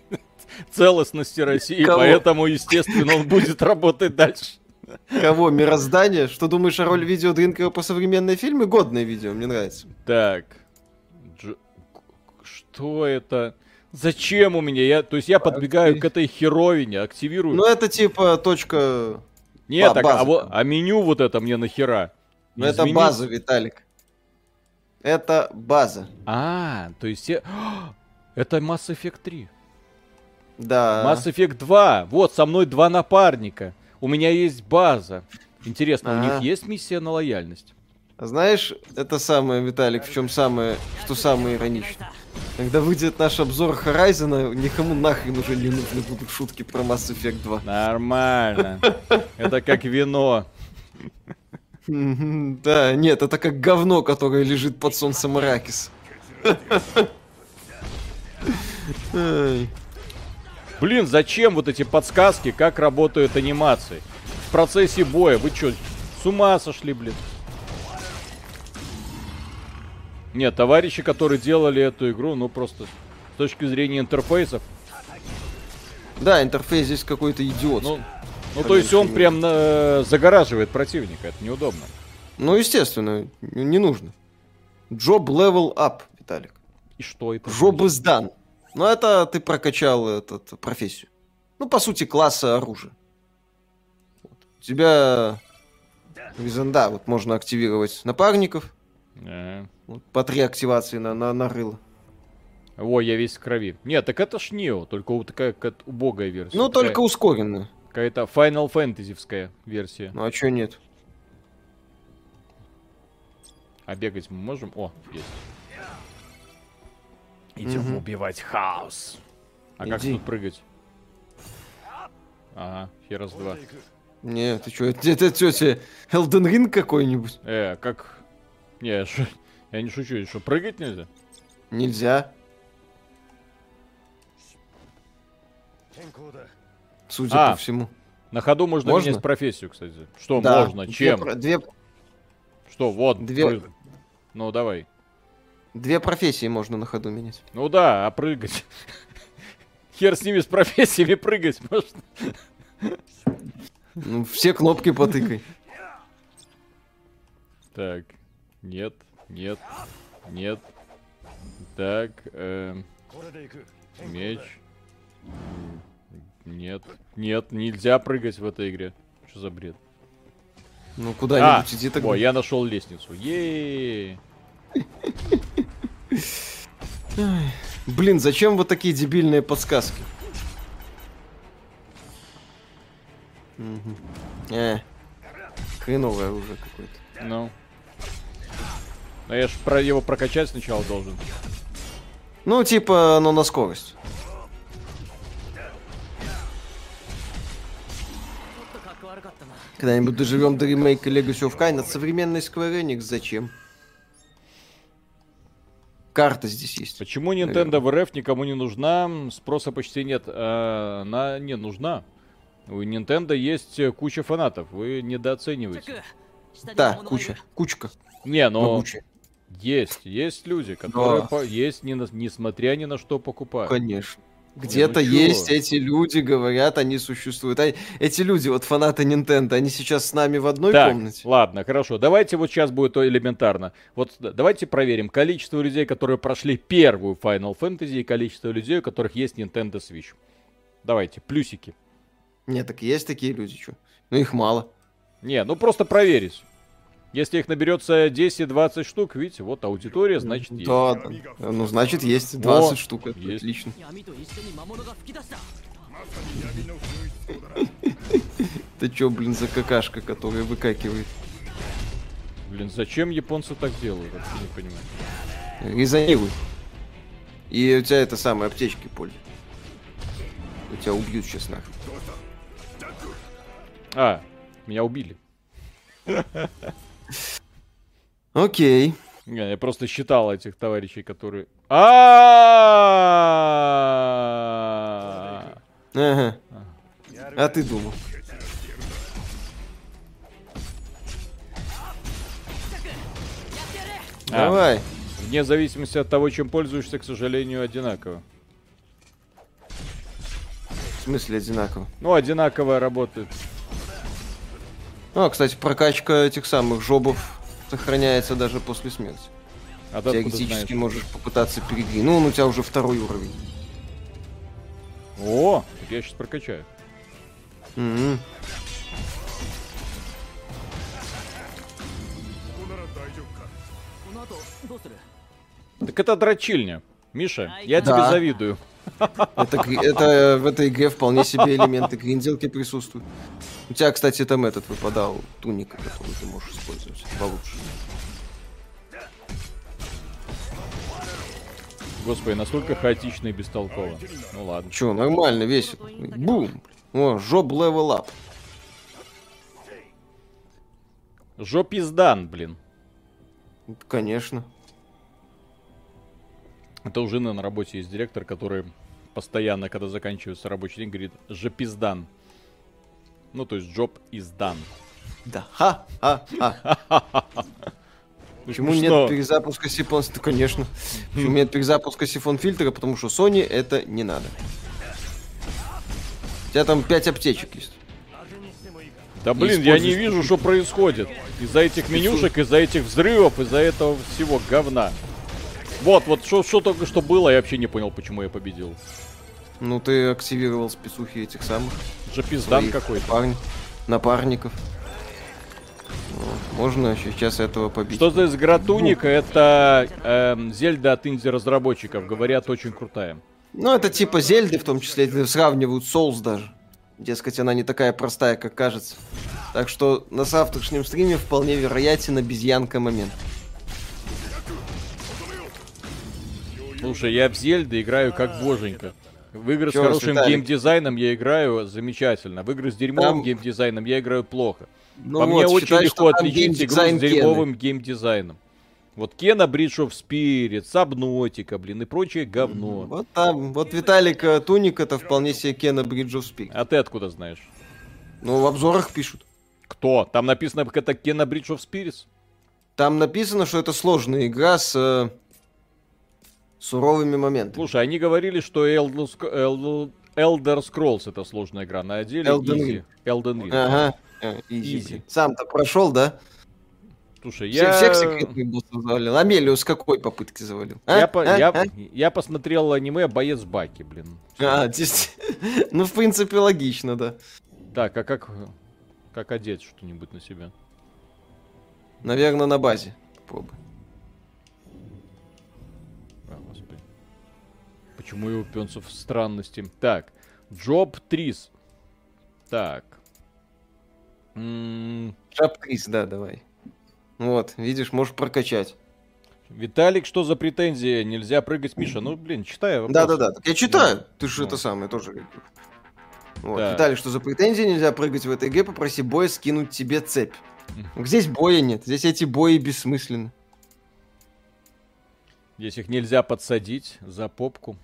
целостности России, Кого? поэтому, естественно, он будет работать дальше. Кого? Мироздание? Что думаешь о роли видео Дринкера по современной фильме? Годное видео, мне нравится. Так. Дж... Что это? Зачем у меня? Я, то есть я подбегаю к этой херовине, активирую. Ну это типа точка Нет, так, а, а меню вот это мне нахера? Ну это база, Виталик. Это база. А, то есть... Это Mass Effect 3. Да. Mass Effect 2. Вот, со мной два напарника. У меня есть база. Интересно, А-а-а. у них есть миссия на лояльность? Знаешь, это самое, Виталик, в чем самое, что самое ироничное. Когда выйдет наш обзор Horizon, никому нахрен уже не нужны будут шутки про Mass Effect 2. Нормально. Это как вино. Да, нет, это как говно, которое лежит под солнцем Аракис. Блин, зачем вот эти подсказки, как работают анимации? В процессе боя, вы что, с ума сошли, блин? Нет, товарищи, которые делали эту игру, ну просто с точки зрения интерфейсов. Да, интерфейс здесь какой-то идиот. Ну, ну то есть он прям э, загораживает противника, это неудобно. Ну, естественно, не нужно. Job level up, Виталик. И что это? Job is done. Ну, это ты прокачал этот, профессию. Ну, по сути, класса оружия. Вот. У тебя... Да, вот можно активировать напарников. Yeah. Вот, по три активации на, на, на рыло. О, я весь в крови. Нет, так это ж Нео, только вот такая как убогая версия. Ну, такая, только ускоренная. Какая-то Final Fantasy версия. Ну, а чё нет? А бегать мы можем? О, есть. Идем угу. убивать хаос. А Иди. как тут прыгать? Ага, херас два. Не, ты что, это, это тетя Элден Ринг какой-нибудь? Э, как... Не, шо... я не шучу, что, прыгать нельзя? Нельзя. Судя а, по всему. На ходу можно, можно менять профессию, кстати. Что да, можно? Чем? Две... Что, вот. Две... Ну, давай. Две профессии можно на ходу менять. Ну да, а прыгать. Хер с ними с профессиями прыгать можно. Ну, все кнопки потыкай. Так, нет, нет, нет. Так, э, меч. Нет, нет, нельзя прыгать в этой игре. Что за бред? Ну куда-нибудь а, иди тогда. О, я нашел лестницу. Ей. Блин, зачем вот такие дебильные подсказки? Угу. Э, хреновое уже какое-то. Ну. Но я ж про его прокачать сначала должен. Ну, типа, но на скорость. Когда-нибудь доживем до ремейка Legacy of Kain от современной Square Enix. Зачем? Карта здесь есть. Почему Nintendo в РФ никому не нужна? Спроса почти нет. А, она не нужна. У Nintendo есть куча фанатов. Вы недооцениваете. Да, куча. Кучка. Не, но... Могучая. Есть, есть люди, которые да. по... есть, не несмотря ни на что покупают. Конечно. Где-то есть эти люди, говорят, они существуют. А эти люди, вот фанаты Nintendo, они сейчас с нами в одной так, комнате. Ладно, хорошо. Давайте вот сейчас будет то элементарно. Вот давайте проверим количество людей, которые прошли первую Final Fantasy, и количество людей, у которых есть Nintendo Switch. Давайте, плюсики. Нет, так есть такие люди, что? Ну их мало. Не, ну просто проверить. Если их наберется 10-20 штук, видите, вот аудитория, значит есть. Да, да. Ну, значит, есть 20 О, штук. Это есть. отлично. Ты чё, блин, за какашка, которая выкакивает? Блин, зачем японцы так делают? Вообще не понимаю. Резонируй. И у тебя это самые аптечки пользуют. У тебя убьют сейчас нахуй. А, меня убили. Окей. Я просто считал этих товарищей, которые... А, Ага. А ты думал? А, Давай. Вне зависимости от того, чем пользуешься, к сожалению, одинаково. В смысле одинаково? Ну, одинаково работает. Ну, а, кстати, прокачка этих самых жобов сохраняется даже после смерти. А ты Теоретически можешь попытаться передвинуть. Ну, он у тебя уже второй уровень. О, я сейчас прокачаю. Mm-hmm. Так это дрочильня. Миша, я да. тебе завидую. Это, это в этой игре вполне себе элементы гринделки присутствуют. У тебя, кстати, там этот выпадал, туника, которую ты можешь использовать получше. Господи, насколько хаотично и бестолково. Ну ладно. Че, нормально, весит. Бум! О, job level up. Жопиздан, блин. Конечно. Это у жены на работе есть директор, который постоянно, когда заканчивается рабочий день, говорит «жопиздан». Ну, то есть «job is done». Да, ха-ха-ха. Почему нет перезапуска сифон? Конечно. Почему нет перезапуска сифон фильтра? Потому что Sony это не надо. У тебя там 5 аптечек есть. Да блин, я не вижу, что происходит. Из-за этих менюшек, из-за этих взрывов, из-за этого всего говна. Вот, вот, что, что только что было, я вообще не понял, почему я победил. Ну, ты активировал спецухи этих самых. Джапиздан какой-то. Парни, напарников. Ну, можно сейчас этого побить. Что за игра Туника? Это э, Зельда от инди-разработчиков. Говорят, очень крутая. Ну, это типа Зельды, в том числе, сравнивают Souls даже. Дескать, она не такая простая, как кажется. Так что на завтрашнем стриме вполне вероятен обезьянка момент. Слушай, я в Зельды играю как боженька. В игры Чё, с хорошим геймдизайном я играю замечательно. В игры с дерьмовым Там... геймдизайном я играю плохо. Ну По вот, мне очень считай, легко отличить игру с дерьмовым геймдизайном. Вот Кена Bridge of Spirit, Сабнотика, блин, и прочее говно. Вот там, вот Виталик Туник это вполне себе Кена Bridge of Spirit. А ты откуда знаешь? Ну, в обзорах пишут. Кто? Там написано, как это Кена Bridge of Spirits? Там написано, что это сложная игра с э, суровыми моментами. Слушай, они говорили, что Elder, Scrolls это сложная игра, на деле Elden Ring. Elden Ring. Ага, э, easy. Сам-то прошел, да? Слушай, я... Всех секретных боссов завалил. Амелию с какой попытки завалил? А? Я, по... а? Я... А? я посмотрел аниме «Боец Баки», блин. А, здесь... ну, в принципе, логично, да. Так, а как... Как одеть что-нибудь на себя? Наверное, на базе. Попробуй. Почему его пенсов странности? Так, Джоб Трис. Так. Джоб Трис, да, давай. Вот, видишь, можешь прокачать. Виталик, что за претензии? Нельзя прыгать, Миша. Ну, блин, читай Да-да-да, я читаю. Да. Ты же ну. это самое тоже. Вот. Да. Виталик, что за претензии? Нельзя прыгать в этой игре, попроси боя скинуть тебе цепь. Здесь боя нет, здесь эти бои бессмысленны. Здесь их нельзя подсадить за попку.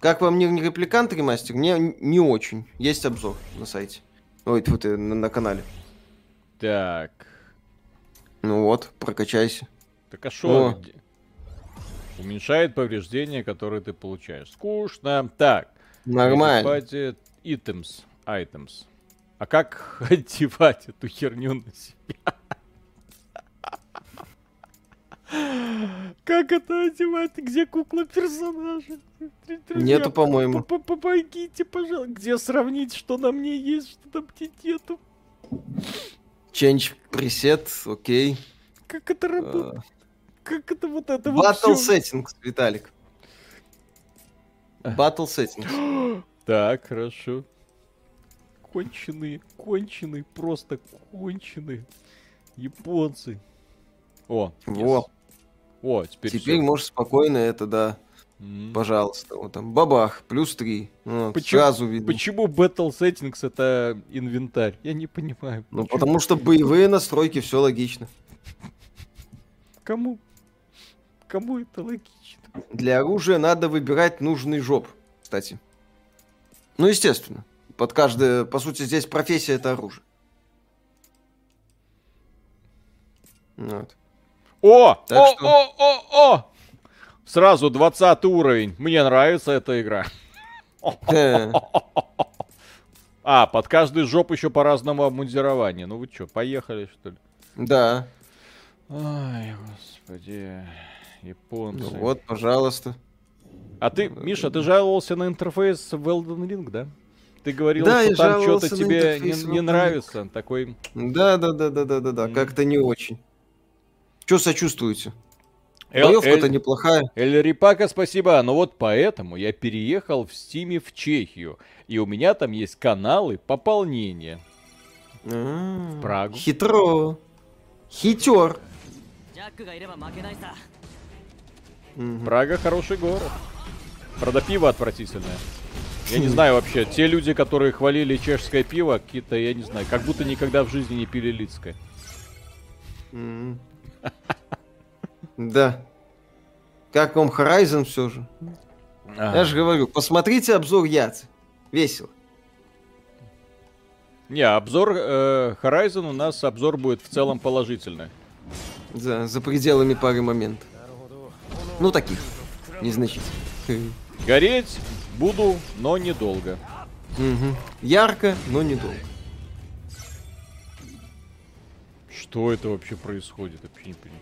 Как вам не, репликант ремастер? Мне не очень. Есть обзор на сайте. Ой, тут на, на канале. Так. Ну вот, прокачайся. Так а что? Уменьшает повреждения, которые ты получаешь. Скучно. Так. Нормально. Items. Items. А как одевать эту херню на себя? Как это одевать? Где кукла персонажа? Нету, по-моему. Помогите, пожалуйста. Где сравнить, что на мне есть, что там мне нету? Change пресет, окей. Как это работает? А. Как это вот это вот Battle settings, Виталик. Battle settings. Так, хорошо. Конченые, конченые, просто конченые. Японцы. О, Во. О, теперь Теперь все. можешь спокойно это, да. Mm. Пожалуйста, вот там бабах, плюс три. Вот, почему, сразу видно. Почему Battle Settings это инвентарь? Я не понимаю. Ну, почему? потому что боевые настройки, все логично. Кому? Кому это логично? Для оружия надо выбирать нужный жоп, кстати. Ну, естественно. Под каждое, по сути, здесь профессия это оружие. Вот. О! Так о, что... о, о, о! Сразу 20 уровень. Мне нравится эта игра. А, под каждый жоп еще по-разному обмундирование. Ну вы что, поехали, что ли? Да. Ай, господи. Японцы. Ну вот, пожалуйста. А ты, Миша, ты жаловался на интерфейс в Elden Ring, да? Ты говорил, да, что там что-то тебе не, не нравится. Такой. Да, да, да, да, да, да, да. Как-то не очень. Что сочувствуете? Боевка-то неплохая. Эль Рипака, спасибо. Но вот поэтому я переехал в Стиме в Чехию. И у меня там есть каналы пополнения. А-а-а. В Прагу. Хитро. Хитер. Прага хороший город. Правда, пиво отвратительное. Я не знаю вообще, те люди, которые хвалили чешское пиво, какие-то, я не знаю, как будто никогда в жизни не пили лицкое. Да. Как вам Horizon все же? Я же говорю, посмотрите обзор Яцы. Весело. Не, обзор э, Horizon у нас обзор будет в целом положительный. За, за пределами пары моментов. Ну, таких. Незначительных. Гореть буду, но недолго. Угу. Ярко, но недолго. Что это вообще происходит? Вообще не понимаю.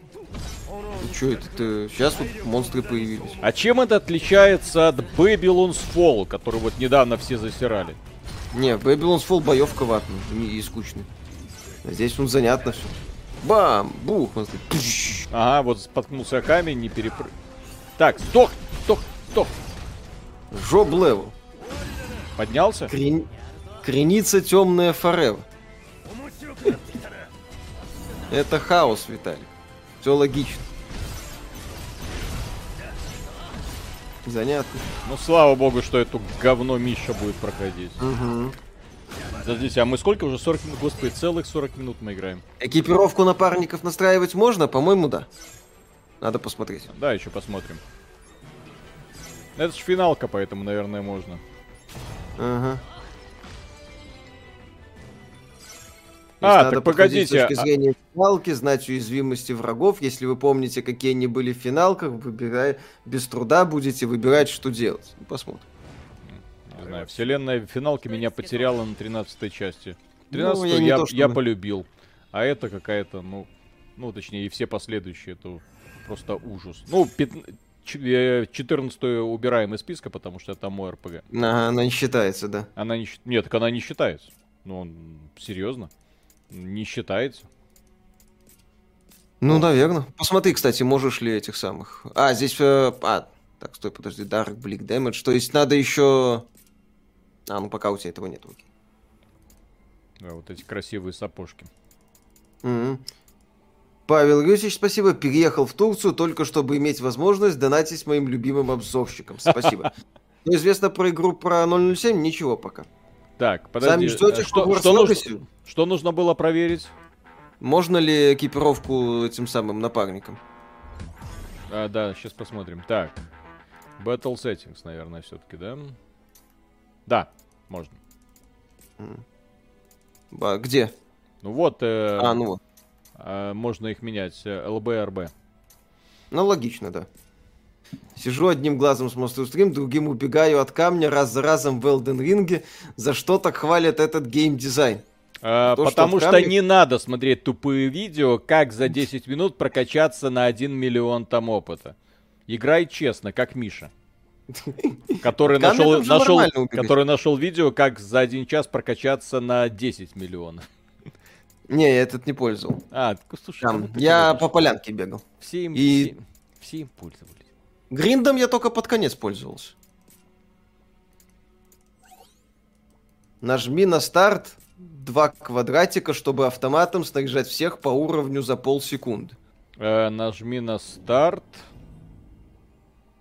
Ну что это? Ты... Сейчас вот монстры появились. А чем это отличается от Babylon's Fall, который вот недавно все засирали? Не, Babylon's Fall боевка ватная и скучная. А здесь он занятно все. Бам! Бух! Ага, вот споткнулся камень, не перепрыг... Так, сдох! Сдох! Сдох! Job level. Поднялся? Крен... Креница темная forever. Это хаос, Виталий. Все логично. Занятно. Ну, слава богу, что эту говно Миша будет проходить. Угу. Подождите, а мы сколько уже? 40 минут? Господи, целых 40 минут мы играем. Экипировку напарников настраивать можно? По-моему, да. Надо посмотреть. Да, еще посмотрим. Это же финалка, поэтому, наверное, можно. Ага. А, надо так погодите. С точки а зрения финалки, знать уязвимости врагов. Если вы помните, какие они были в финалках, выбирай, без труда будете выбирать, что делать. Ну, посмотрим. Не знаю, вселенная финалки меня потеряла на 13 части. 13 ну, я, я, то, я полюбил. А это какая-то, ну, ну, точнее, и все последующие, это просто ужас. Ну, 14 убираем из списка, потому что это мой РПГ. Она, она не считается, да? Она не Нет, так она не считается. Ну, он... серьезно? Не считается. Ну, наверное. Посмотри, кстати, можешь ли этих самых... А, здесь... Э, а, так, стой, подожди. Dark Bleak Damage. То есть надо еще... А, ну пока у тебя этого нет. Окей. Да, вот эти красивые сапожки. Mm-hmm. Павел Юрьевич, спасибо. Переехал в Турцию только чтобы иметь возможность донатить моим любимым обзорщикам. Спасибо. Но известно про игру про 007? Ничего пока. Так, подожди. Сами ждете, что, что, нужно, что нужно было проверить? Можно ли экипировку этим самым напарникам? А, да, сейчас посмотрим. Так. Battle Settings, наверное, все-таки, да? Да, можно. А, где? Ну вот. Э, а, ну вот. Э, можно их менять. ЛБ, Ну, логично, да. Сижу одним глазом смотрю стрим, другим убегаю от камня раз за разом в Elden Ring. За что так хвалят этот геймдизайн? А, То, потому что, камне... что не надо смотреть тупые видео, как за 10 минут прокачаться на 1 миллион там опыта. Играй честно, как Миша. Который нашел, нашел, который нашел видео, как за один час прокачаться на 10 миллионов. Не, я этот не пользовал. А, слушай, Там, я по полянке бегал. Все им, и... все, все им пользовались. Гриндом я только под конец пользовался. Нажми на старт два квадратика, чтобы автоматом снаряжать всех по уровню за полсекунды. Э, нажми на старт.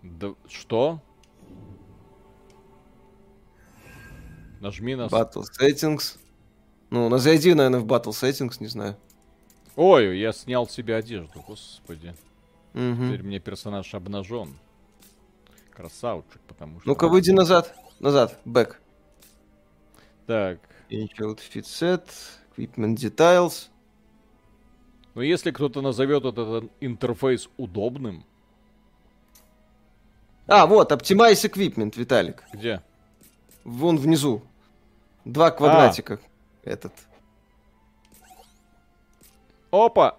Д- что? Нажми на... Battle Settings. Ну, на зайди, наверное, в Battle Settings, не знаю. Ой, я снял себе одежду, господи. Угу. Теперь мне персонаж обнажен. Красавчик, потому что... Ну-ка, выйди назад. Назад, бэк. Так. Infield Fit Set, Equipment Details. Но если кто-то назовет этот интерфейс удобным... А, вот, Optimize Equipment, Виталик. Где? Вон внизу. Два квадратика. А этот. Опа!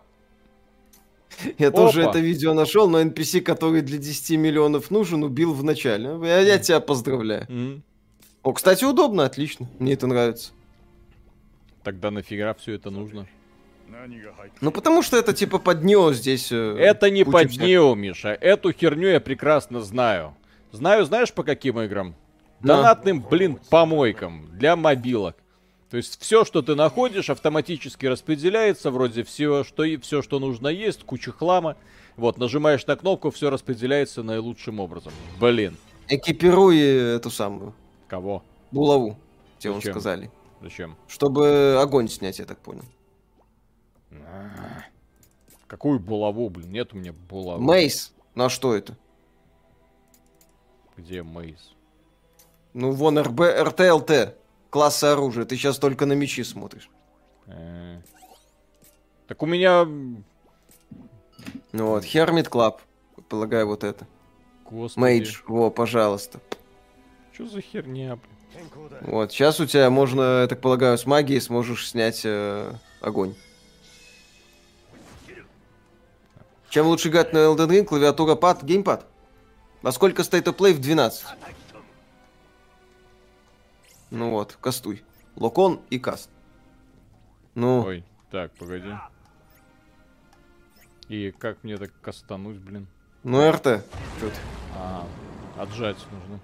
Я Опа. тоже это видео нашел, но NPC, который для 10 миллионов нужен, убил в начале. Я, я тебя поздравляю. Mm. О, кстати, удобно, отлично. Мне это нравится. Тогда нафига все это нужно? Ну потому что это типа под Нео здесь. Э, это не под всяких... Нео, Миша. Эту херню я прекрасно знаю. Знаю, знаешь, по каким играм? Донатным, блин, помойкам для мобилок. То есть все, что ты находишь, автоматически распределяется, вроде все, что и все, что нужно есть, куча хлама. Вот, нажимаешь на кнопку, все распределяется наилучшим образом. Блин. Экипируй эту самую. Кого? Булаву, тебе вам сказали. Зачем? Чтобы огонь снять, я так понял. Какую булаву, блин? Нет у меня булавы. Мейс. Ну а что это? Где Мейс? Ну вон РБ, РТЛТ. Классы оружия. Ты сейчас только на мечи смотришь. Э. Так у меня... Ну вот, Hermit Club. Полагаю, вот это. Господи. Мейдж, во, пожалуйста. Что за херня, блин? Вот, сейчас у тебя можно, я так полагаю, с магией сможешь снять э, огонь. Чем лучше играть на Elden Ring, клавиатура пад, геймпад? Во сколько State of Play в 12? Ну вот, кастуй. Локон и каст. Ну. Ой, так, погоди. И как мне так кастануть, блин? Ну, РТ. Тут. А, отжать нужно.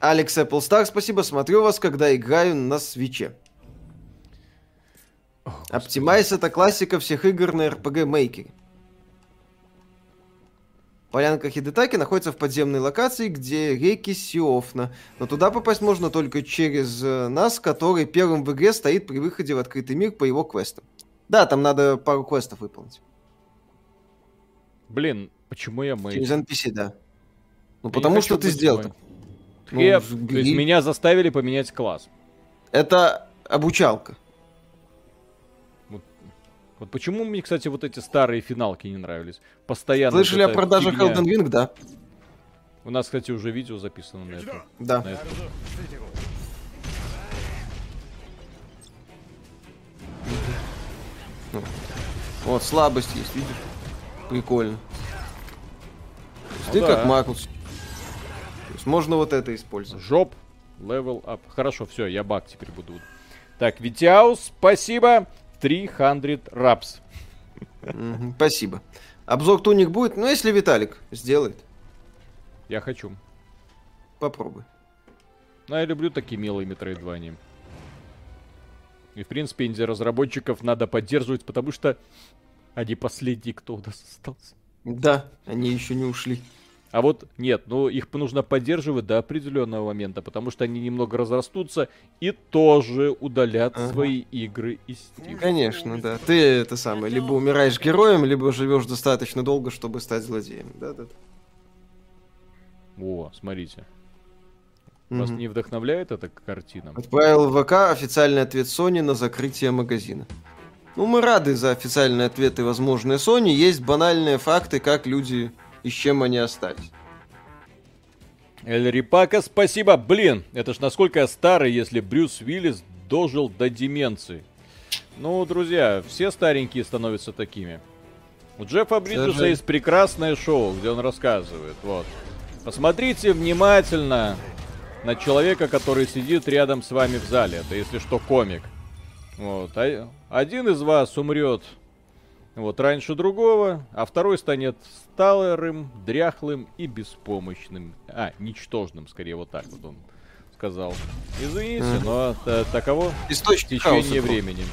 Алекс Apple спасибо. Смотрю вас, когда играю на свече. Оптимайз это классика всех игр на RPG Maker. Полянка Хидетаки находится в подземной локации, где реки Сиофна. Но туда попасть можно только через э, нас, который первым в игре стоит при выходе в открытый мир по его квестам. Да, там надо пару квестов выполнить. Блин, почему я мэй? Через NPC, да. Ну, я потому что ты сделал. Ну, F, то есть меня заставили поменять класс. Это обучалка. Вот почему мне, кстати, вот эти старые финалки не нравились? Постоянно. Слышали о продаже фигня. Elden Ring, да? У нас, кстати, уже видео записано на это. Да. На это. Ну. Вот, слабость есть, видишь? Прикольно. Ну, ты да. как Макус. То есть можно вот это использовать. Жоп, левел ап. Хорошо, все, я баг теперь буду. Так, Витяус, спасибо. 300 рапс. Спасибо. Обзор туник будет, но если Виталик сделает. Я хочу. Попробуй. Ну, я люблю такие милые метроидвания. И, в принципе, инди-разработчиков надо поддерживать, потому что они последние, кто у нас остался. Да, они еще не ушли. А вот нет, ну их нужно поддерживать до определенного момента, потому что они немного разрастутся и тоже удалят ага. свои игры из Steam. Конечно, да. Ты это самое, либо умираешь героем, либо живешь достаточно долго, чтобы стать злодеем. Да, да. О, смотрите. Вас угу. не вдохновляет эта картина? Отправил ВК официальный ответ Sony на закрытие магазина. Ну, мы рады за официальные ответы возможные Sony. Есть банальные факты, как люди и с чем они остались. Эль Рипака, спасибо. Блин, это ж насколько старый, если Брюс Уиллис дожил до деменции. Ну, друзья, все старенькие становятся такими. У Джеффа Бриджеса есть прекрасное шоу, где он рассказывает. Вот. Посмотрите внимательно на человека, который сидит рядом с вами в зале. Это, если что, комик. Вот. А один из вас умрет вот раньше другого, а второй станет старым, дряхлым и беспомощным. А, ничтожным, скорее, вот так вот он сказал. Извините, mm. но та таково Источник течение времени.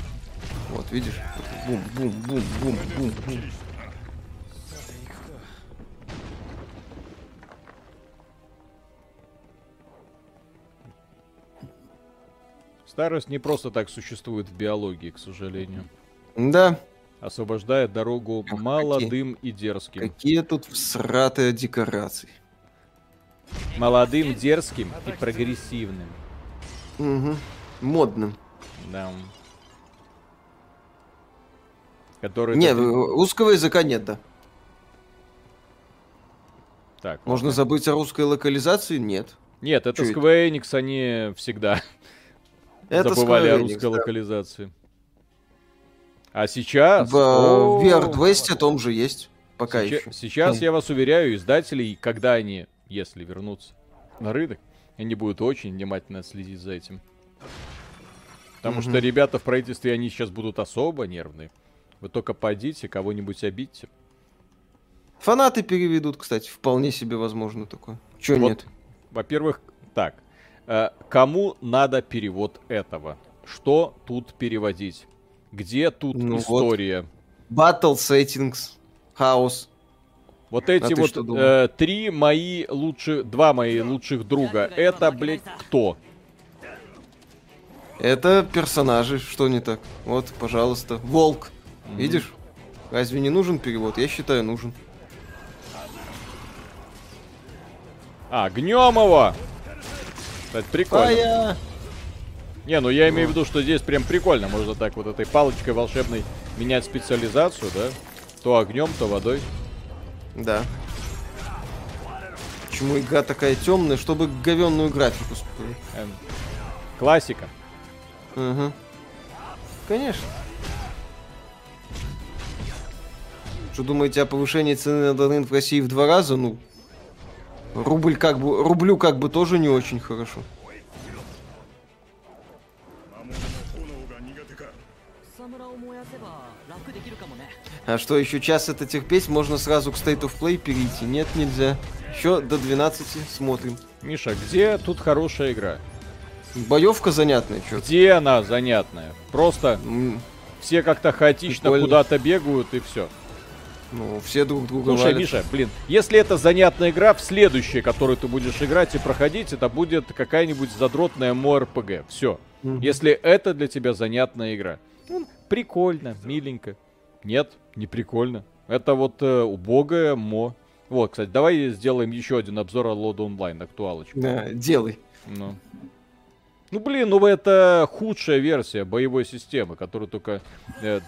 Вот, видишь? Бум, бум, бум, бум, бум, бум. Старость не просто так существует в биологии, к сожалению. Да, освобождая дорогу Ох, молодым какие, и дерзким. Какие тут всратые декорации. Молодым, дерзким и прогрессивным. Угу. Модным. Да. Который... Не, русского языка нет, да. Так, Можно ладно. забыть о русской локализации? Нет. Нет, это Чё Square Enix, они всегда это забывали Square Enix, о русской да. локализации. А сейчас... В О, VR200 том же есть. Пока сейчас, еще. Сейчас, я вас уверяю, издателей, когда они, если вернутся на рынок, они будут очень внимательно следить за этим. Потому угу. что ребята в правительстве, они сейчас будут особо нервные. Вы только пойдите, кого-нибудь обидьте. Фанаты переведут, кстати, вполне себе возможно такое. Чего вот, нет? Во-первых, так. Э, кому надо перевод этого? Что тут переводить? Где тут ну история? Вот. Battle settings, хаос. Вот эти а вот э, три мои лучших, два мои лучших друга. Это, блядь, кто? Это персонажи, что не так? Вот, пожалуйста, волк. Mm-hmm. Видишь? Разве не нужен перевод? Я считаю, нужен. А, гнем его! Это прикольно. А я... Не, ну я имею в виду, что здесь прям прикольно. Можно так вот этой палочкой волшебной менять специализацию, да? То огнем, то водой. Да. Почему игра такая темная, чтобы говенную графику эм, Классика. Угу. Конечно. Что думаете о повышении цены на донейн в России в два раза? Ну, рубль как бы, рублю как бы тоже не очень хорошо. А что, еще час это терпеть? Можно сразу к State of Play перейти? Нет, нельзя. Еще до 12 смотрим. Миша, где тут хорошая игра? Боевка занятная, что Где она занятная? Просто mm. все как-то хаотично куда-то бегают и все. Ну, все друг друга Слушай, валят. Миша, блин, если это занятная игра, в следующей, которую ты будешь играть и проходить, это будет какая-нибудь задротная МОРПГ. Все. Mm-hmm. Если это для тебя занятная игра. Ну, прикольно, миленько. Нет, не прикольно. Это вот э, убогое мо. Вот, кстати, давай сделаем еще один обзор Лода онлайн, актуалочку. Да, делай. Ну. Ну блин, ну это худшая версия боевой системы, которую только... Э,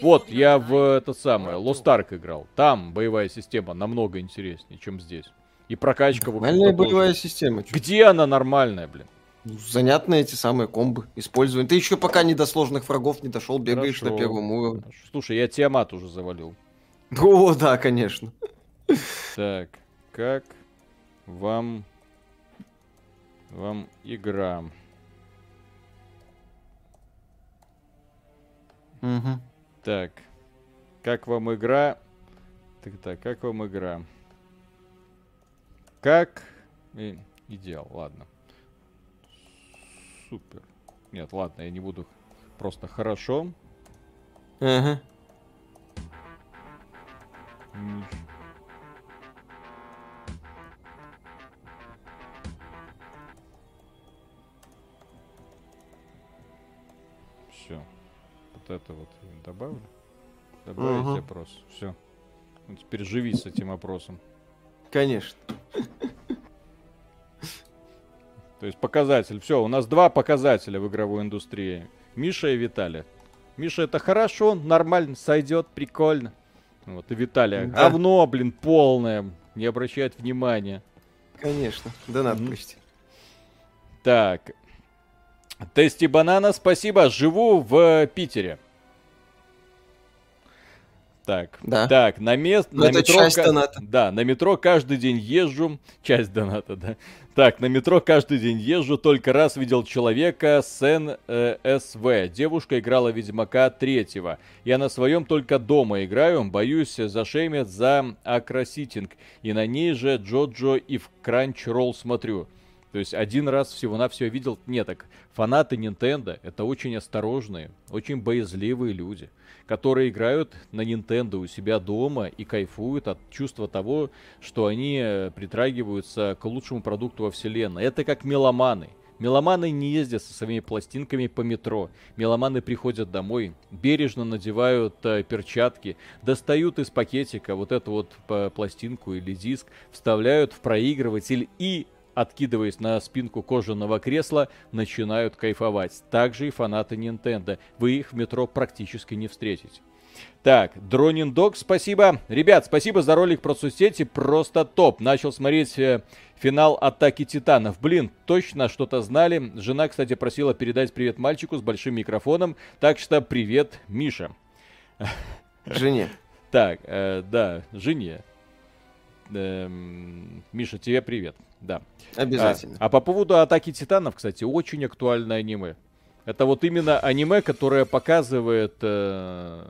вот, я в этот самый Lost Ark играл. Там боевая система намного интереснее, чем здесь. И прокачка... Нормальная боевая тоже. система. Чё? Где она нормальная, блин? Занятные эти самые комбы используем. Ты еще пока не до сложных врагов не дошел, бегаешь Хорошо. на первом уровне. Слушай, я Тиамат уже завалил. О, да, конечно. Так, как вам вам игра? Угу. Так, как вам игра? Так, так, как вам игра? Как? И, идеал, ладно супер. Нет, ладно, я не буду. Просто хорошо. Ага. Все. Вот это вот добавлю. Добавить ага. опрос. Все. Ну, теперь живи с этим опросом. Конечно. То есть показатель. Все, у нас два показателя в игровой индустрии. Миша и Виталий. Миша это хорошо, нормально, сойдет, прикольно. Вот, и Виталия. Да. Говно, блин, полное. Не обращает внимания. Конечно. Да надо mm-hmm. почти. Так. Тести банана, спасибо. Живу в Питере. Так, да. так, на мест, на это метро, часть доната. Да, на метро каждый день езжу, часть доната, да. Так, на метро каждый день езжу, только раз видел человека с НСВ. Девушка играла Ведьмака третьего. Я на своем только дома играю, боюсь зашеймят за акроситинг. И на ней же Джоджо и в Crunchyroll смотрю. То есть один раз всего-навсего видел... Нет, так фанаты Nintendo это очень осторожные, очень боязливые люди которые играют на Nintendo у себя дома и кайфуют от чувства того, что они э, притрагиваются к лучшему продукту во вселенной. Это как меломаны. Меломаны не ездят со своими пластинками по метро. Меломаны приходят домой, бережно надевают э, перчатки, достают из пакетика вот эту вот э, пластинку или диск, вставляют в проигрыватель и откидываясь на спинку кожаного кресла, начинают кайфовать. Также и фанаты Nintendo. Вы их в метро практически не встретите. Так, Дронин Дог, спасибо. Ребят, спасибо за ролик про соцсети, просто топ. Начал смотреть э, финал Атаки Титанов. Блин, точно что-то знали. Жена, кстати, просила передать привет мальчику с большим микрофоном. Так что привет, Миша. Жене. Так, э, да, жене. Эм, Миша, тебе привет. Да. Обязательно. А, а по поводу Атаки Титанов, кстати, очень актуальное аниме. Это вот именно аниме, которое показывает, э,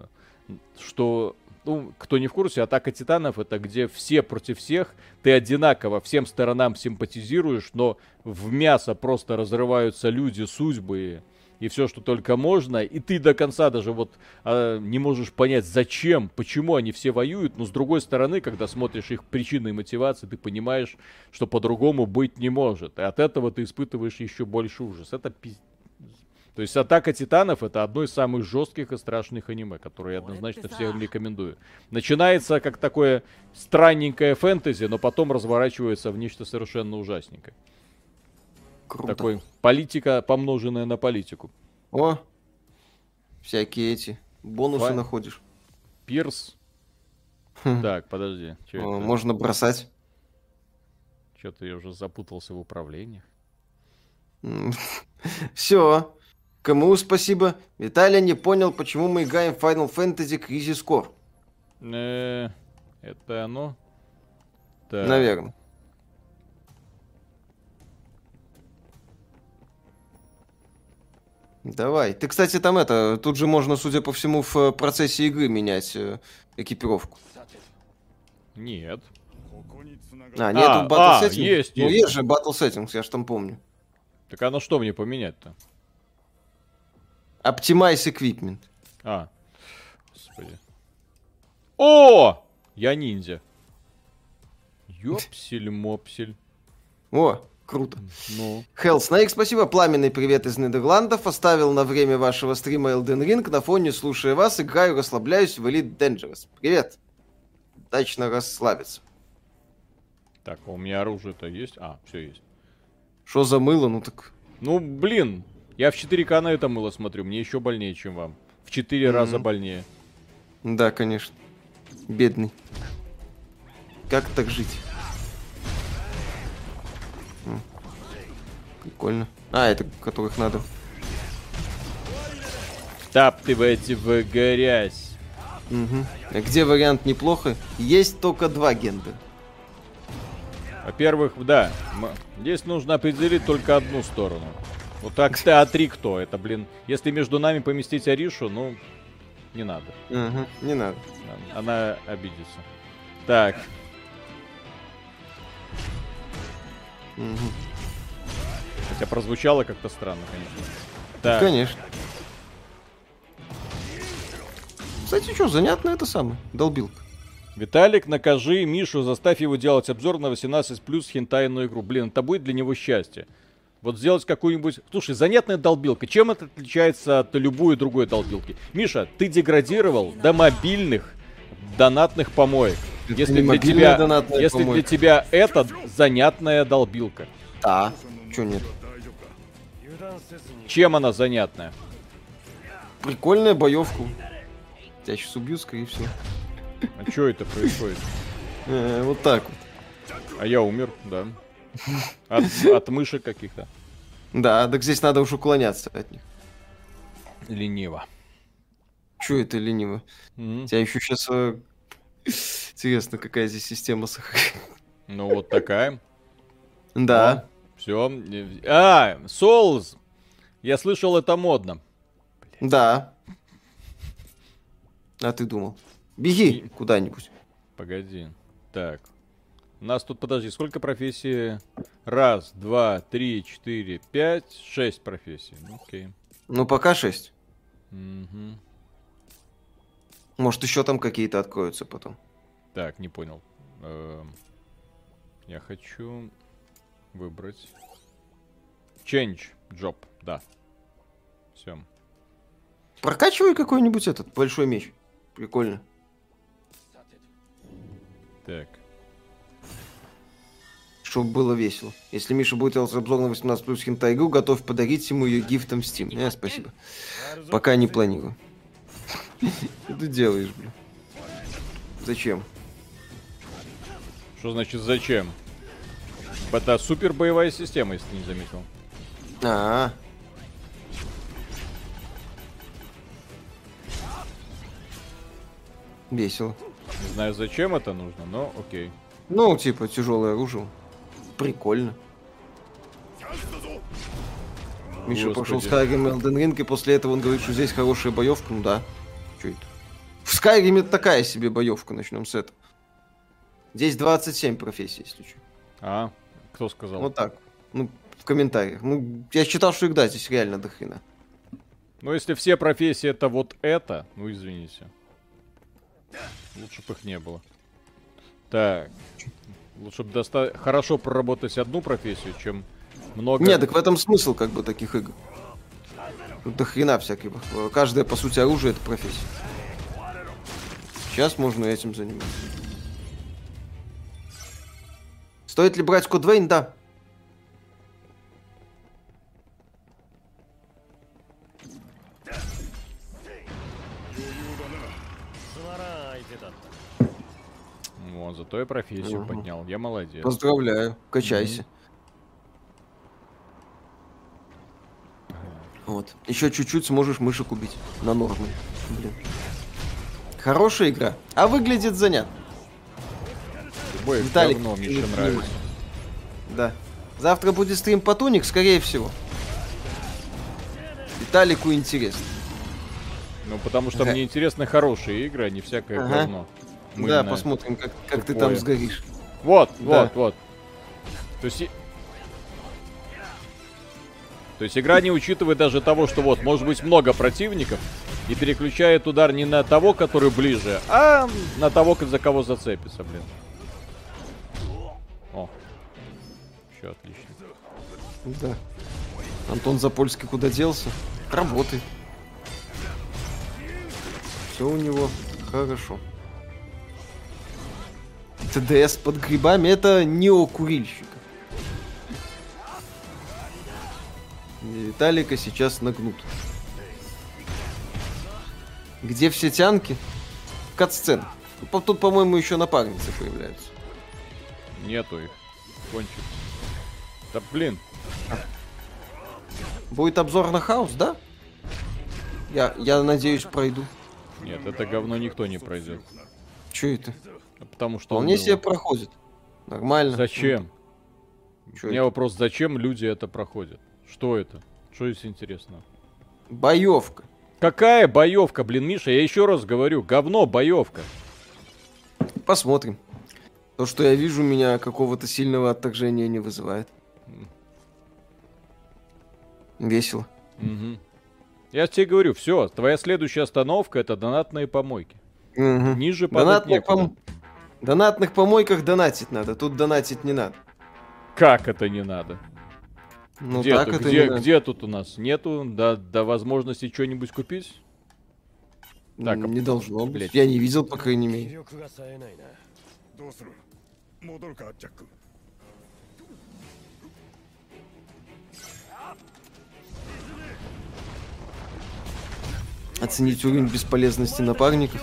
что ну, кто не в курсе, Атака Титанов это где все против всех, ты одинаково всем сторонам симпатизируешь, но в мясо просто разрываются люди, судьбы и все, что только можно, и ты до конца даже вот а, не можешь понять, зачем, почему они все воюют, но с другой стороны, когда смотришь их причины и мотивации, ты понимаешь, что по-другому быть не может, и от этого ты испытываешь еще больше ужас. Это пиздец то есть Атака Титанов это одно из самых жестких и страшных аниме, которые я однозначно всем рекомендую. Начинается как такое странненькое фэнтези, но потом разворачивается в нечто совершенно ужасненькое. Круто. Такой политика, помноженная на политику. О, всякие эти бонусы Фа... находишь. Пирс. Хм. Так, подожди. Можно бросать. Что-то я уже запутался в управлениях. Все. Кому спасибо? Виталий не понял, почему мы играем в Final Fantasy Crisis Core. Э, это оно? Наверное. Давай. Ты, кстати, там это, тут же можно, судя по всему, в процессе игры менять э, экипировку. Нет. А, нету а, Battle а, Settings? Есть, ну, есть. есть же Battle Settings, я ж там помню. Так оно что мне поменять-то? Optimize Equipment. А. Господи. О! Я ниндзя. Ёпсель-мопсель. О, круто. Ну. Hell Snake, спасибо. Пламенный привет из Нидерландов. Оставил на время вашего стрима Elden Ring. На фоне, слушая вас, играю, расслабляюсь в Elite Dangerous. Привет. Удачно расслабиться. Так, а у меня оружие-то есть? А, все есть. Что за мыло? Ну так... Ну, блин, я в 4К на это мыло смотрю, мне еще больнее, чем вам. В 4 mm-hmm. раза больнее. Да, конечно. Бедный. Как так жить? Прикольно. А, это которых надо. Таптывайте в грязь. Угу. А где вариант неплохо? Есть только два генда. Во-первых, да, здесь нужно определить только одну сторону. Вот так ты А3 кто? Это, блин, если между нами поместить Аришу, ну, не надо. Угу, не надо. Она обидится. Так. Угу. Хотя прозвучало как-то странно, конечно. Так. Конечно. Кстати, что, занятно это самое, долбилка. Виталик, накажи Мишу, заставь его делать обзор на 18 плюс хентайную игру. Блин, это будет для него счастье. Вот сделать какую-нибудь... Слушай, занятная долбилка. Чем это отличается от любой другой долбилки? Миша, ты деградировал до мобильных донатных помоек. Это если для тебя, если для тебя это занятная долбилка. Да, чё нет? Чем она занятная? Прикольная боевка. Я сейчас убью, скорее всего. А что это происходит? Э, вот так вот. А я умер, да. От, от мышек каких-то. Да, так здесь надо уж уклоняться от них. Лениво. Че это лениво? Mm-hmm. Тебя еще сейчас... Интересно, какая здесь система Ну, вот такая. Да. Все. А, Souls. Я слышал, это модно. Да. А ты думал? Беги куда-нибудь. Погоди. Так. У нас тут, подожди, сколько профессий? Раз, два, три, четыре, пять, шесть профессий. Ну, окей. Ну, пока шесть. Угу. Может, еще там какие-то откроются потом. Так, не понял. Эм, я хочу выбрать... Change job, да. Все. Прокачивай какой-нибудь этот большой меч. Прикольно. Так чтобы было весело. Если Миша будет делать обзор на 18 плюс хентайгу, готов подарить ему ее гифтом в Steam. Э, спасибо. Пока не планирую. Что ты делаешь, блин? Зачем? Что значит зачем? Это супер боевая система, если ты не заметил. А, -а, -а. Весело. Не знаю, зачем это нужно, но окей. Ну, типа, тяжелое оружие. Прикольно. Миша пошел в Skyrim Elden Ring, и после этого он говорит, что здесь хорошая боевка. Ну да. Что это? В Skyrim это такая себе боевка, начнем с этого. Здесь 27 профессий, если что. А, кто сказал? Вот так. Ну, в комментариях. Ну, я считал, что их, да, здесь реально до хрена. Ну, если все профессии это вот это, ну, извините. Лучше бы их не было. Так. Лучше бы доста... хорошо проработать одну профессию, чем много... Нет, так в этом смысл как бы таких игр. До хрена всяких. Каждое, по сути, оружие это профессия. Сейчас можно этим заниматься. Стоит ли брать код Вейн? Да. Вот, зато я профессию угу. поднял. Я молодец. Поздравляю. Качайся. Угу. Вот. Еще чуть-чуть сможешь мышек убить. На нормы. Блин. Хорошая игра. А выглядит занятно. Любое Виталик, говно еще нравится. Да. Завтра будет стрим по туник, скорее всего. Виталику интересно. Ну, потому что ага. мне интересны хорошие игры, а не всякое ага. говно. Мыльное. Да, посмотрим, как, как ты там сгоришь. Вот, да. вот, вот. То есть то есть игра не учитывает даже того, что вот, может быть много противников, и переключает удар не на того, который ближе, а на того, за кого зацепится, блин. Все отлично. Да. Антон Запольский куда делся? Работает. Все у него хорошо. ТДС под грибами это неокурильщик. Виталика сейчас нагнут. Где все тянки? Катсцен. Тут, по-моему, еще напарницы появляются. Нету их. Кончик. Да блин. Будет обзор на хаос, да? Я, я надеюсь, пройду. Нет, это говно никто не пройдет. Че это? Потому что... Вполне себе проходит. Нормально. Зачем? Чё У меня это? вопрос, зачем люди это проходят? Что это? Что здесь интересно? Боевка. Какая боевка, блин, Миша? Я еще раз говорю, говно боевка. Посмотрим. То, что я вижу, меня какого-то сильного отторжения не вызывает. Весело. Угу. Я тебе говорю, все, твоя следующая остановка это донатные помойки. Угу. Ниже Донатных, пом... Донатных помойках донатить надо, тут донатить не надо. Как это не надо? Ну где, так это, это где, где тут у нас? Нету до, до возможности что-нибудь купить? Так, не должно быть. Я не видел, по крайней мере. Оценить уровень бесполезности напарников.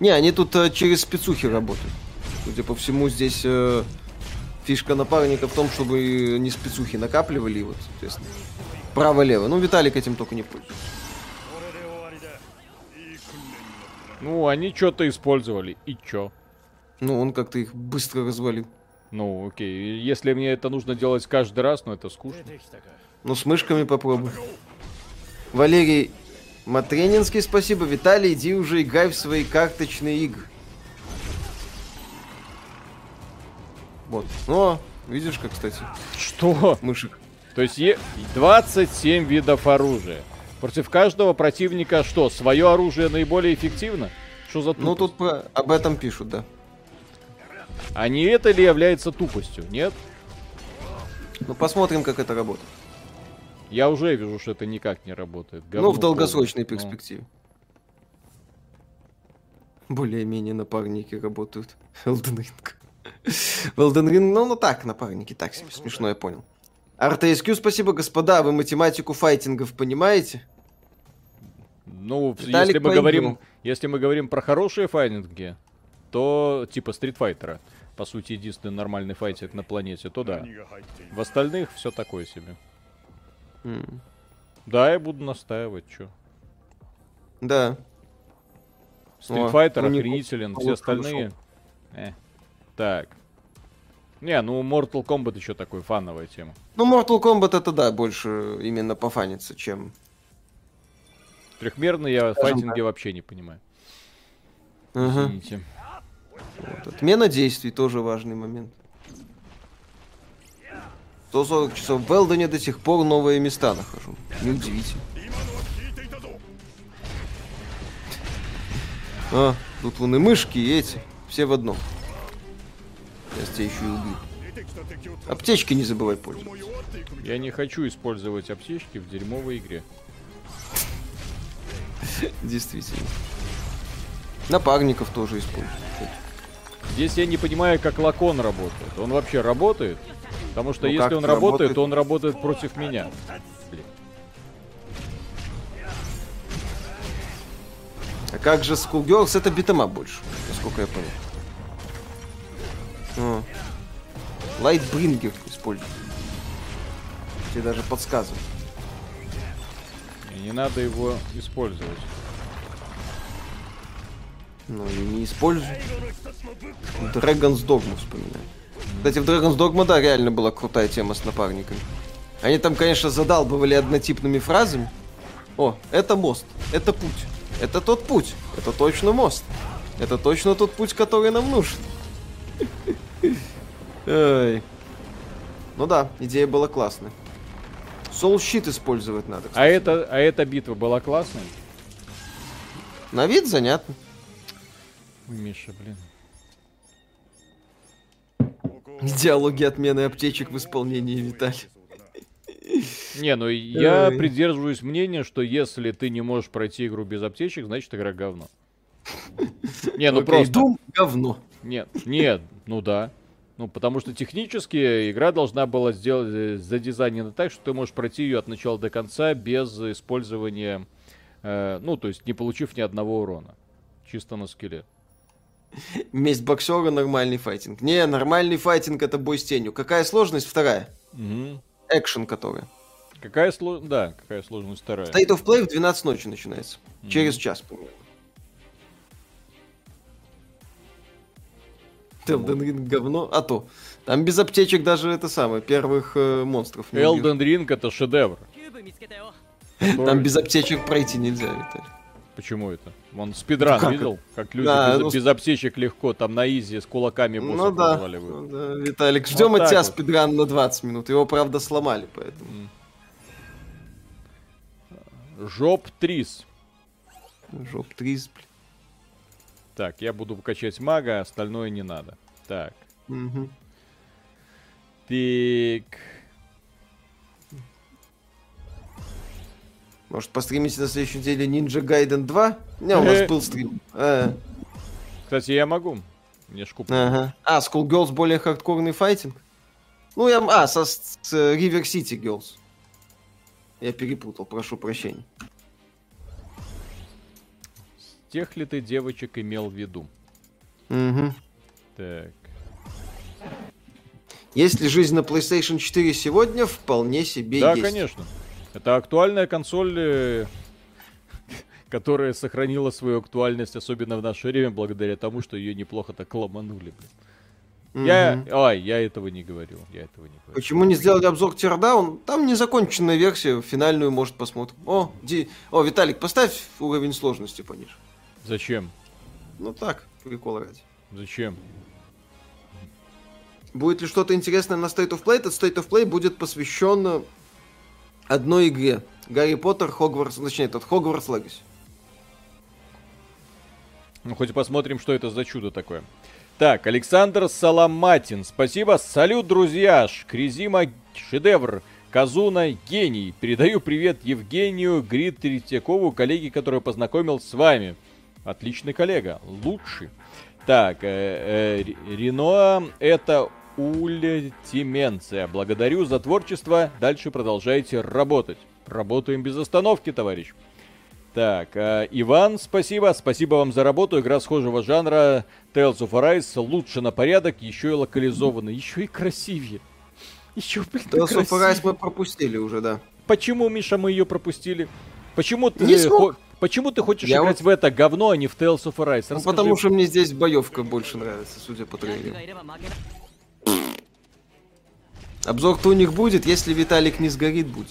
Не, они тут э, через спецухи работают. Судя по всему, здесь э, фишка напарника в том, чтобы не спецухи накапливали, и вот, соответственно, право-лево. Ну, Виталик этим только не пользуется. Ну, они что-то использовали, и чё? Ну, он как-то их быстро развалил. Ну, окей. Если мне это нужно делать каждый раз, ну это скучно. Ну, с мышками попробуй. Валерий Матренинский, спасибо. Виталий, иди уже играй в свои карточные игры. Вот. Но, видишь как, кстати. Что? Мышек. То есть 27 видов оружия. Против каждого противника что, свое оружие наиболее эффективно? Что за тупость? Ну, тут по... об этом пишут, да. А не это ли является тупостью, нет? Ну, посмотрим, как это работает. Я уже вижу, что это никак не работает. Говно ну, в долгосрочной полное. перспективе. Ну. Более-менее напарники работают. Elden Ring. В Elden Ring, ну, ну так, напарники, так себе, смешно, я понял. RTSQ, спасибо, господа, вы математику файтингов понимаете? Ну, если мы, говорим, если мы говорим про хорошие файтинги, то типа стритфайтера, по сути, единственный нормальный файтинг на планете, то да. В остальных все такое себе. Mm. Да, я буду настаивать, что. Да. Стритфайтер охренителен, все остальные... Э. Так. Не, ну Mortal Kombat еще такой фановая тема. Ну, Mortal Kombat это да, больше именно пофанится, чем... Трехмерный я Скажем файтинге так. вообще не понимаю. Ага. Извините. Вот. Отмена действий тоже важный момент. 140 часов в Элдоне до сих пор новые места нахожу. Неудивительно. А, тут вон и мышки, и эти. Все в одном. Сейчас тебя еще и убью. Аптечки не забывай пользоваться. Я не хочу использовать аптечки в дерьмовой игре. Действительно. Напарников тоже используют. Здесь я не понимаю, как lock-on работает. Он вообще работает? Потому что ну, если он работает, работает, то он работает против меня. Блин. А как же Skullgirls? Это beat 'em up больше, насколько я понял. О. Lightbringer используют. Тебе даже подсказывают. И не надо его использовать. Ну и не используй. Dragon's Dogma вспоминаю. Кстати, в Dragon's Dogma, да, реально была крутая тема с напарниками. Они там, конечно, задалбывали однотипными фразами. О, это мост, это путь, это тот путь, это точно мост. Это точно тот путь, который нам нужен. Эй. Ну да, идея была классная. Soul щит использовать надо. Кстати. А это, а эта битва была классной? На вид занятно. Миша, блин. Диалоги отмены аптечек в исполнении Виталия. Не, ну я Ой. придерживаюсь мнения, что если ты не можешь пройти игру без аптечек, значит игра говно. Не, ну просто... Дум говно. Нет, нет, ну да. Ну, потому что технически игра должна была сделать э, задизайнена так, что ты можешь пройти ее от начала до конца без использования, э, ну, то есть не получив ни одного урона. Чисто на скеле. Месть боксера нормальный файтинг. Не, нормальный файтинг это бой с тенью. Какая сложность? Вторая. Угу. Экшен которая. Какая сложность? Да, какая сложность вторая. State of Play в 12 ночи начинается. Угу. Через час, по-моему. Elden Ring говно, а то. Там без аптечек даже это самое, первых э, монстров не Elden Ring это шедевр. Там без аптечек пройти нельзя, Виталий. Почему это? Он спидран ну, видел? Как люди да, без, ну... без аптечек легко там на изи с кулаками босса ну, да, ну, да, Виталик, ждем вот от тебя вот. спидран на 20 минут. Его, правда, сломали, поэтому. Жоп Трис. Жоп Трис, блин. Так, я буду качать мага, остальное не надо. Так. Угу. Так. Может, постримите на следующей неделе Ninja Gaiden 2? Не, у нас э. был стрим. А. Кстати, я могу. Мне ж Ага. А, Skullgirls более хардкорный файтинг? Ну, я... А, со, с River City Girls. Я перепутал, прошу прощения. С тех ли ты девочек имел в виду? Угу. Так. Есть ли жизнь на PlayStation 4 сегодня? Вполне себе да, есть. Да, конечно. Это актуальная консоль, э, которая сохранила свою актуальность, особенно в наше время, благодаря тому, что ее неплохо так ломанули. Блин. Я, ай, я этого не говорил, я этого не говорил. Почему не сделали обзор Тирдаун? Там незаконченная версия, финальную, может, посмотрим. О, ди... О, Виталик, поставь уровень сложности пониже. Зачем? Ну так, прикол ради. Зачем? Будет ли что-то интересное на State of Play? Этот State of Play будет посвящен одной игре. Гарри Поттер, Хогвартс, точнее, этот Хогвартс Легаси. Ну, хоть посмотрим, что это за чудо такое. Так, Александр Саламатин, спасибо. Салют, друзья. Шкризима шедевр. Казуна гений. Передаю привет Евгению Грит Третьякову, коллеге, который познакомил с вами. Отличный коллега. Лучший. Так, э, э, Рено это Ультименция. Благодарю за творчество. Дальше продолжайте работать. Работаем без остановки, товарищ. Так, э, Иван, спасибо. Спасибо вам за работу. Игра схожего жанра Tales of Arise лучше на порядок, еще и локализована, еще и красивее. Еще, блин, Tales of Arise мы пропустили уже, да. Почему, Миша, мы ее пропустили? Почему ты, хо- почему ты хочешь Я играть вот... в это говно, а не в Tales of Arise? Ну, потому что мне здесь боевка больше нравится, судя по трейлеру. Обзор-то у них будет, если Виталик не сгорит, будет.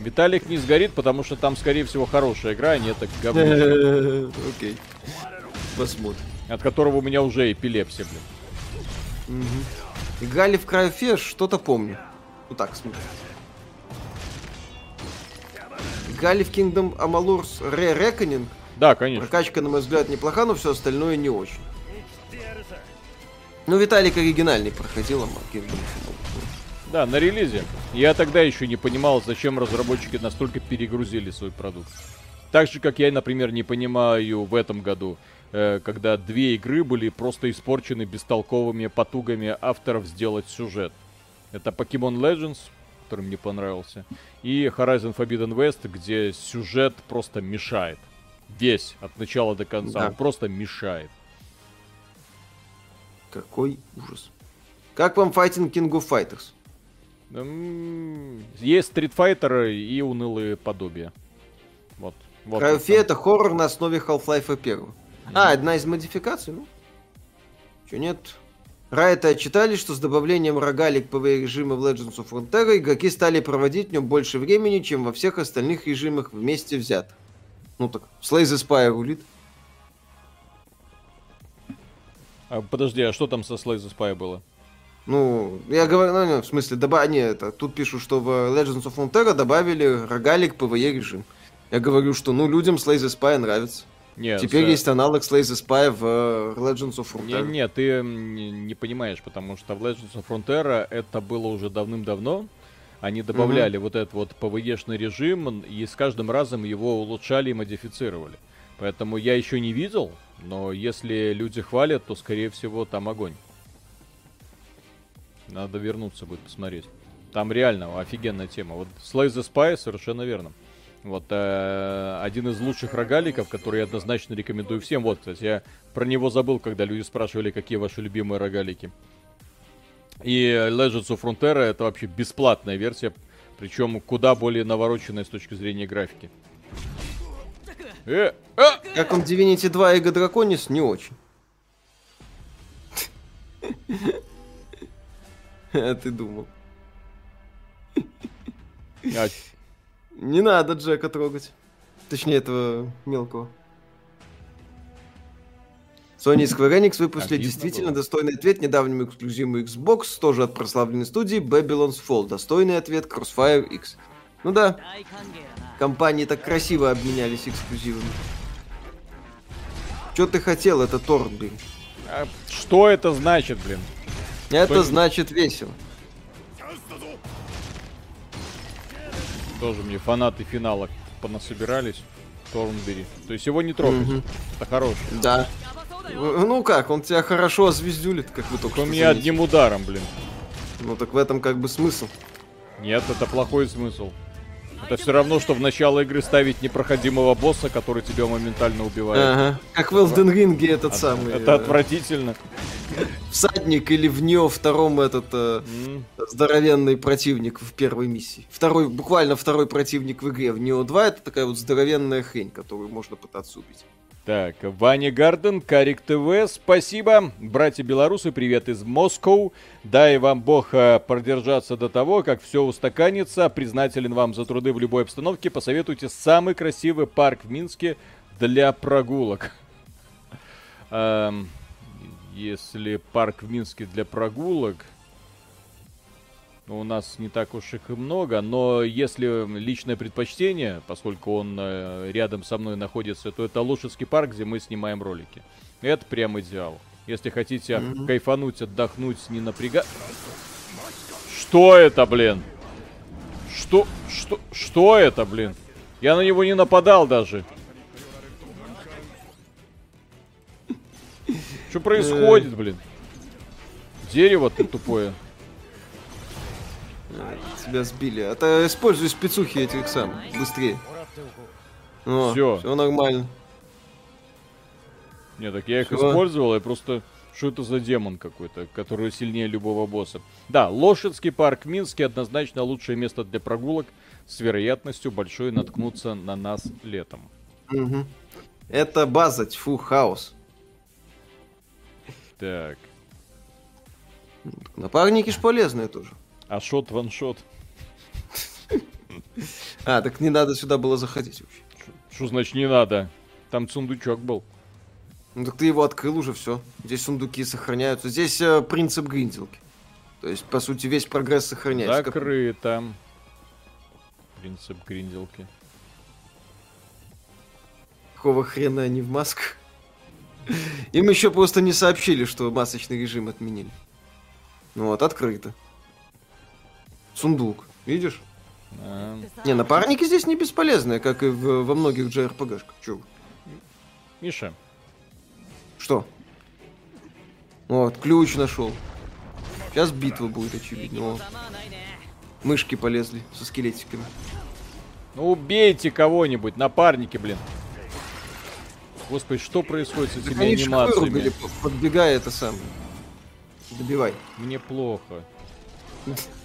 Виталик не сгорит, потому что там, скорее всего, хорошая игра, а не так говно. Окей. Посмотрим. От которого у меня уже эпилепсия, блин. Играли в Крайфеш, что-то помню. Ну так, смотри. Играли в Kingdom Amalur's Re Reckoning. Да, конечно. Прокачка, на мой взгляд, неплоха, но все остальное не очень. Ну, Виталик оригинальный проходил, а да, на релизе. Я тогда еще не понимал, зачем разработчики настолько перегрузили свой продукт. Так же, как я, например, не понимаю в этом году, э, когда две игры были просто испорчены бестолковыми потугами авторов сделать сюжет. Это Pokemon Legends, который мне понравился, и Horizon Forbidden West, где сюжет просто мешает. Весь, от начала до конца, да. он просто мешает. Какой ужас. Как вам Fighting King of Fighters? Есть Street Fighter и унылые подобия. Вот. вот Крафе это хоррор на основе Half-Life 1. Mm-hmm. А, одна из модификаций, ну. Че нет? Райты отчитали, что с добавлением рогалик ПВ режима в Legends of Frontera игроки стали проводить в нем больше времени, чем во всех остальных режимах вместе взят. Ну так, Slay the Spire рулит. А, подожди, а что там со Slay the Spire было? Ну, я говорю, ну, в смысле, доба... не, это, тут пишут, что в Legends of Frontera добавили рогалик PvE режим. Я говорю, что, ну, людям Slay the Spy нравится. Нет, Теперь за... есть аналог Slay the Spy в э, Legends of Frontera. Нет, не, ты не, понимаешь, потому что в Legends of Frontera это было уже давным-давно. Они добавляли угу. вот этот вот PvE-шный режим, и с каждым разом его улучшали и модифицировали. Поэтому я еще не видел, но если люди хвалят, то, скорее всего, там огонь. Надо вернуться будет посмотреть. Там реально офигенная тема. Вот Slay the Spy совершенно верно. Вот э, один из лучших рогаликов, который я однозначно рекомендую всем. Вот, кстати, я про него забыл, когда люди спрашивали, какие ваши любимые рогалики. И Legends of Frontera это вообще бесплатная версия, причем куда более навороченная с точки зрения графики. Э, а! Как вам Divinity 2 и Draconis? Не очень. А ты думал. А... Не надо Джека трогать. Точнее, этого мелкого. Sony и Square Enix выпустили Обидно действительно было. достойный ответ недавнему эксклюзиву Xbox, тоже от прославленной студии Babylon's Fall. Достойный ответ Crossfire X. Ну да, компании так красиво обменялись эксклюзивами. Что ты хотел, это торт, блин? А что это значит, блин? Это Что значит весело. Тоже мне фанаты финала понасобирались. Торнбери. То есть его не трогать. Угу. Это хороший. Да. Ну как, он тебя хорошо озвездюлит, как вы только что. Он меня одним ударом, блин. Ну так в этом как бы смысл. Нет, это плохой смысл. Это все равно, что в начало игры ставить непроходимого босса, который тебя моментально убивает. Ага. Как в Elden Ring этот От, самый. Это отвратительно. Всадник или в нее втором этот э, mm. здоровенный противник в первой миссии. Второй, буквально второй противник в игре. В Нео 2 это такая вот здоровенная хрень, которую можно пытаться убить. Так, Ваня Гарден, Карик ТВ, спасибо. Братья белорусы, привет из Москвы. Дай вам бог э, продержаться до того, как все устаканится. Признателен вам за труды в любой обстановке. Посоветуйте самый красивый парк в Минске для прогулок. Эм, если парк в Минске для прогулок, у нас не так уж их и много, но если личное предпочтение, поскольку он э, рядом со мной находится, то это Лошадский парк, где мы снимаем ролики. Это прям идеал. Если хотите mm-hmm. кайфануть, отдохнуть, не напрягать. Что это, блин? Что, что, что это, блин? Я на него не нападал даже. Что происходит, блин? Дерево ты тупое. Тебя сбили. Это используй спецухи этих сам. Быстрее. все. Все нормально. Не, так я их Всё. использовал, я просто... Что это за демон какой-то, который сильнее любого босса? Да, Лошадский парк Минске однозначно лучшее место для прогулок с вероятностью большой наткнуться на нас летом. Угу. Это база Тьфу Хаус. Так. Напарники ж полезные тоже. А шот ваншот. А, так не надо сюда было заходить вообще. Что значит не надо? Там сундучок был. Ну так ты его открыл уже, все. Здесь сундуки сохраняются. Здесь э, принцип гринделки. То есть, по сути, весь прогресс сохраняется. Закрыто. Принцип гринделки. Какого хрена они в масках? Им еще просто не сообщили, что масочный режим отменили. Ну вот, открыто. Сундук, видишь? А... Не, напарники здесь не бесполезные, как и в, во многих JRPG-шках. Чё? Миша. Что? Вот, ключ нашел. Сейчас битва будет, очевидно. О. Мышки полезли со скелетиками. Ну убейте кого-нибудь, напарники, блин. Господи, что происходит с этими так анимациями? Вырубили, подбегай это сам. Добивай. Мне плохо.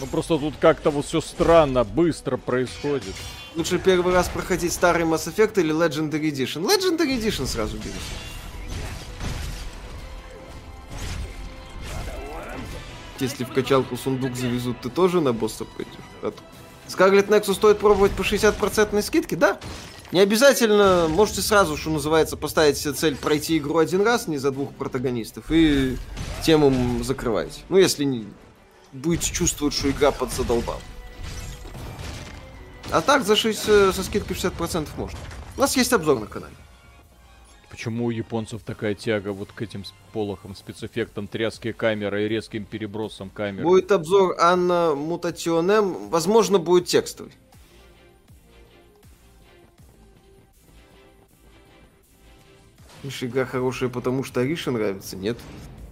Ну просто тут как-то вот все странно, быстро происходит. Лучше первый раз проходить старый Mass Effect или Legendary Edition? Legendary Edition сразу берешь. Если в качалку сундук завезут, ты тоже на босса пойдешь? А Nexus стоит пробовать по 60% скидке? Да. Не обязательно, можете сразу, что называется, поставить себе цель пройти игру один раз, не за двух протагонистов, и тему закрываете. Ну, если не будете чувствовать, что игра подзадолбала. А так, за 6, э, со скидкой 60% можно. У нас есть обзор на канале. Почему у японцев такая тяга вот к этим полохам, спецэффектам, тряски камеры и резким перебросом камеры? Будет обзор Анна Мутационем, возможно, будет текстовый. Видишь, игра хорошая, потому что Ариша нравится, нет?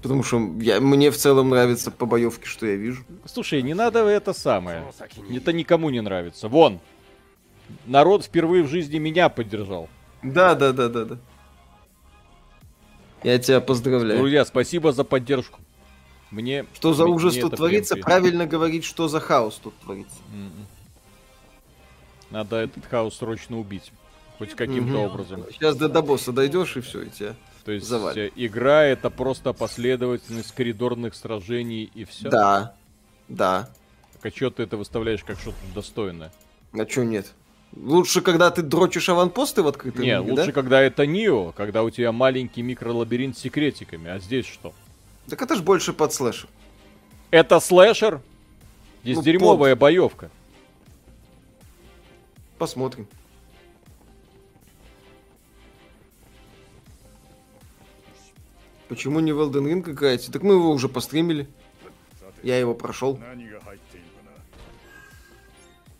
Потому что я, мне в целом нравится по боевке, что я вижу. Слушай, не надо это самое. Это никому не нравится. Вон, народ впервые в жизни меня поддержал. Да, да, да, да, да. Я тебя поздравляю. Друзья, спасибо за поддержку. Мне... Что за ужас тут творится? Правильно говорить, что за хаос тут творится. М-м. Надо этот хаос срочно убить. Хоть каким-то угу. образом. Сейчас до, до босса дойдешь и все, и тебя То есть завалит. игра это просто последовательность коридорных сражений и все? Да. Да. Так а что ты это выставляешь как что-то достойное? А что нет? Лучше, когда ты дрочишь аванпосты в открытом Нет, мире, лучше, да? когда это Нио, когда у тебя маленький микролабиринт с секретиками. А здесь что? Так это ж больше под слэшер. Это слэшер? Здесь ну, дерьмовая под... боевка. Посмотрим. Почему не в Elden Ring играете? Так мы его уже постримили. Я его прошел.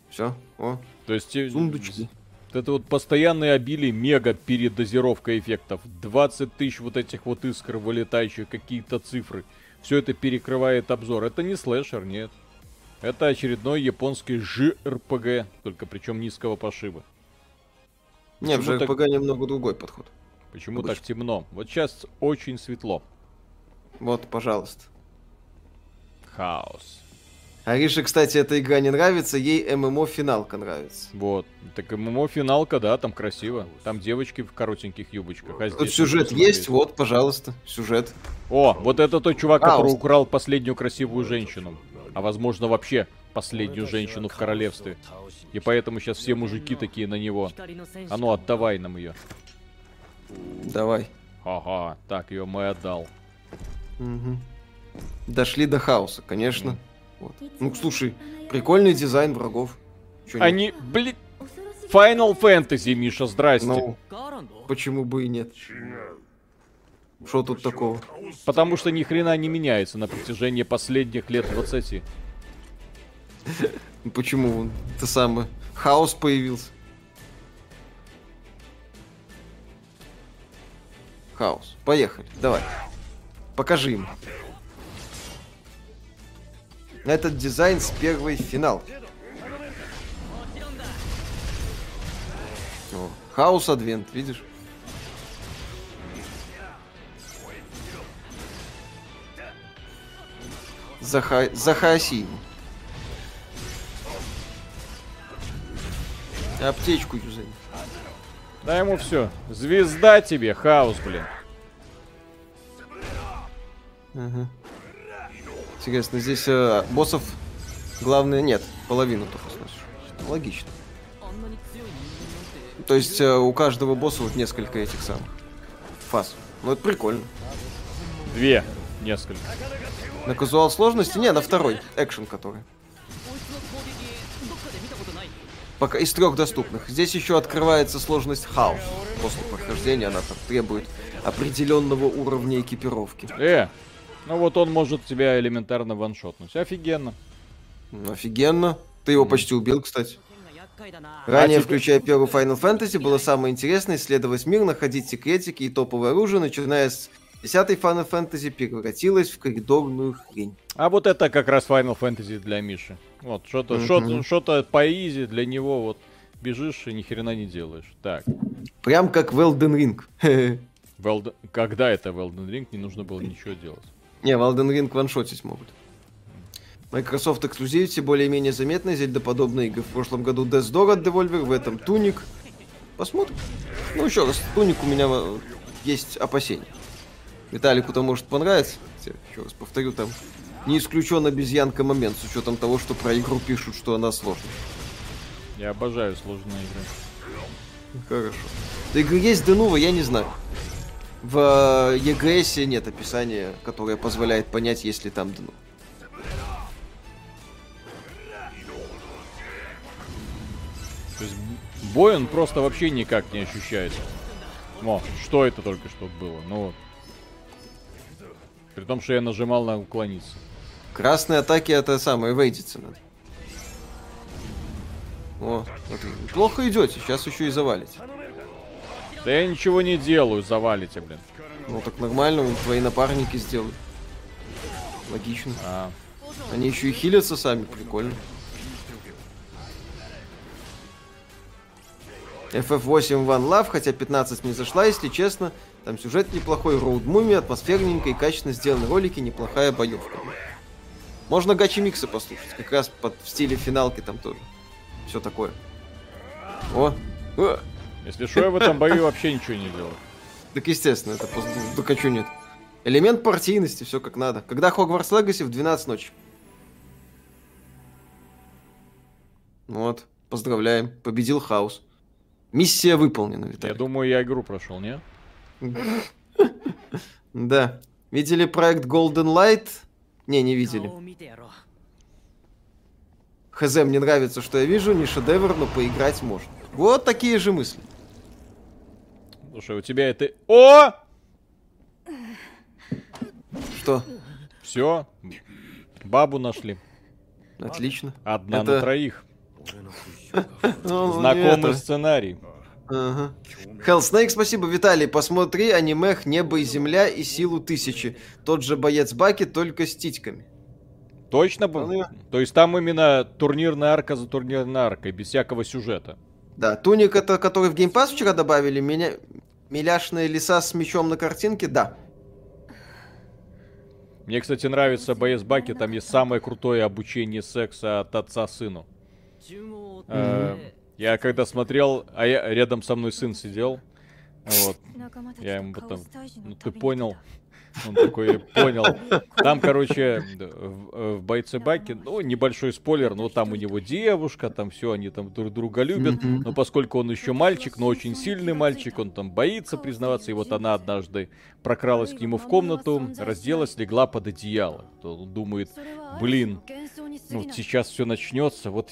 Все, о. То есть... Сундучки. Это вот постоянное обилие мега передозировка эффектов. 20 тысяч вот этих вот искр вылетающих, какие-то цифры. Все это перекрывает обзор. Это не слэшер, нет. Это очередной японский JRPG, только причем низкого пошиба. Не, в JRPG так... немного другой подход. Почему Обычно. так темно? Вот сейчас очень светло. Вот, пожалуйста. Хаос. Арише, кстати, эта игра не нравится, ей ММО-финалка нравится. Вот. Так ММО-финалка, да, там красиво. Там девочки в коротеньких юбочках. А Тут сюжет есть, вот, пожалуйста, сюжет. О, вот это тот чувак, а, который украл последнюю красивую женщину. А возможно вообще последнюю женщину в королевстве. И поэтому сейчас все мужики такие на него. А ну, отдавай нам ее. Давай. Ага, так, ее мы отдал. Угу. Дошли до хаоса, конечно. Вот. Ну, слушай, прикольный дизайн врагов. Чё Они, блин, Final Fantasy, Миша, здрасте. Ну, почему бы и нет? Что тут такого? Потому что ни хрена не меняется на протяжении последних лет 20. Почему? Это самое. Хаос появился. Хаос. Поехали, давай. Покажи им. Этот дизайн с первой финал. О, Хаус Адвент, видишь? Заха... Захаси. Аптечку юзай. Дай ему все. Звезда тебе, хаос, блин. Ага. Интересно, здесь э, боссов главное нет, половину только сносишь. Логично. То есть э, у каждого босса вот несколько этих самых фаз. Ну это прикольно. Две, несколько. На казуал сложности? Не, на второй. Экшен который. Пока из трех доступных. Здесь еще открывается сложность хаос. После прохождения она там требует определенного уровня экипировки. Э, ну вот он может тебя элементарно ваншотнуть. Офигенно. Офигенно. Ты его почти убил, кстати. Ранее, а включая первый Final Fantasy, было самое интересное исследовать мир, находить секретики и топовое оружие, начиная с 10 Final Fantasy превратилась в коридорную хрень. А вот это как раз Final Fantasy для Миши. Вот, что-то mm-hmm. что-то по изи для него, вот бежишь и ни хрена не делаешь. Так. Прям как в Elden Ring. Велд... Когда это в Elden Ring не нужно было ничего делать? Не, в Elden Ring ваншотить могут. Microsoft Exclusivity более-менее заметны, зельдоподобные игры. В прошлом году Death Door от Devolver, в этом Туник. Посмотрим. Ну, еще раз, Туник у меня э, есть опасения. Виталику-то может понравится. Еще раз повторю, там не исключен обезьянка момент, с учетом того, что про игру пишут, что она сложная. Я обожаю сложные игры. Хорошо. Да игры есть Денува, я не знаю. В ЕГС нет описания, которое позволяет понять, есть ли там Денува. То есть бой он просто вообще никак не ощущается. О, что это только что было? Ну вот. При том, что я нажимал на уклониться. Красные атаки это самое, вейдиться надо. О, вот, плохо идете, сейчас еще и завалите. Да я ничего не делаю, завалите, блин. Ну так нормально, вон твои напарники сделают. Логично. А. Они еще и хилятся сами, прикольно. FF8 One Love, хотя 15 не зашла, если честно. Там сюжет неплохой, роуд муми, атмосферненько и качественно сделаны ролики, неплохая боевка. Можно гачи миксы послушать, как раз под в стиле финалки там тоже. Все такое. О! О! Если что, я в этом бою вообще ничего не делал. Так естественно, это просто... Нет. Элемент партийности, все как надо. Когда Хогвартс Легаси в 12 ночи. Вот, поздравляем, победил хаос. Миссия выполнена, Виталий. Я думаю, я игру прошел, не? Да. Видели проект Golden Light? Не, не видели. Хз, мне нравится, что я вижу, не шедевр, но поиграть можно. Вот такие же мысли. Слушай, у тебя это... О! Что? Все. Бабу нашли. Отлично. Одна это... на троих. Ну, Знакомый сценарий. Ага. Hell Snake, спасибо, Виталий. Посмотри анимех «Небо и земля» и «Силу тысячи». Тот же боец Баки, только с титьками. Точно? Ну, То есть там именно турнирная арка за турнирной аркой, без всякого сюжета. Да, туник это, который в геймпас вчера добавили, меня... Миляшные леса с мечом на картинке, да. Мне, кстати, нравится боец Баки, там есть самое крутое обучение секса от отца сыну. Э, я когда смотрел, а я рядом со мной сын сидел, вот, я ему потом, ну ты понял, он такой, понял. Там, короче, в, в бойце Баки, ну, небольшой спойлер, но там у него девушка, там все, они там друг друга любят. Но поскольку он еще мальчик, но очень сильный мальчик, он там боится признаваться. И вот она однажды прокралась к нему в комнату, разделась, легла под одеяло. Он думает, блин, ну, сейчас все начнется, вот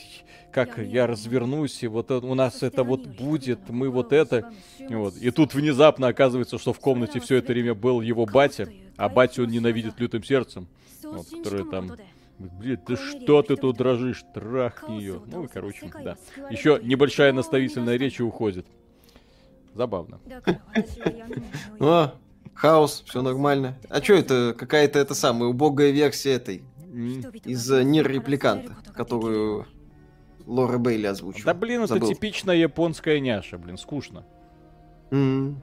как я развернусь, и вот у нас это вот будет, мы вот это. Вот. И тут внезапно оказывается, что в комнате все это время был его батя, а батя он ненавидит лютым сердцем, вот, который там Блин, ты что ты тут дрожишь? Трахни ее. Ну и короче, да. Еще небольшая наставительная речь и уходит. Забавно. О, хаос, все нормально. А что это? Какая-то это самая убогая версия этой из Нир Репликанта, которую Лора Бейли озвучила. Да блин, это Забыл. типичная японская няша, блин, скучно. Mm.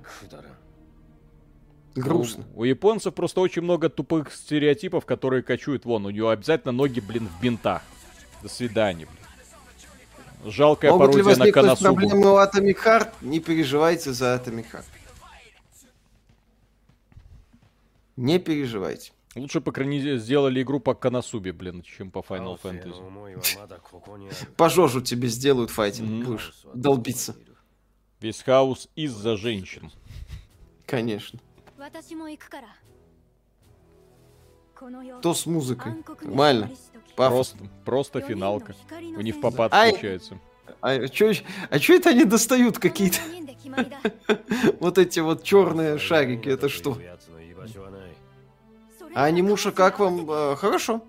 Грустно. У, у японцев просто очень много тупых стереотипов, которые качуют вон. У него обязательно ноги, блин, в бинтах. До свидания, блин. Жалкая Могут пародия ли на Коносубу. проблемы у Atomic Heart? Не переживайте за Atomic Heart. Не переживайте. Лучше по крайней сделали игру по Канасубе, блин, чем по Final Fantasy. По Жожу тебе сделают файтинг, будешь долбиться. Весь хаос из-за женщин. Конечно. То с музыкой. Нормально. Просто, просто финалка. У них попад получается. А чё, а чё это они достают какие-то? Вот эти вот черные шарики, это что? А анимуша как вам? Э, хорошо.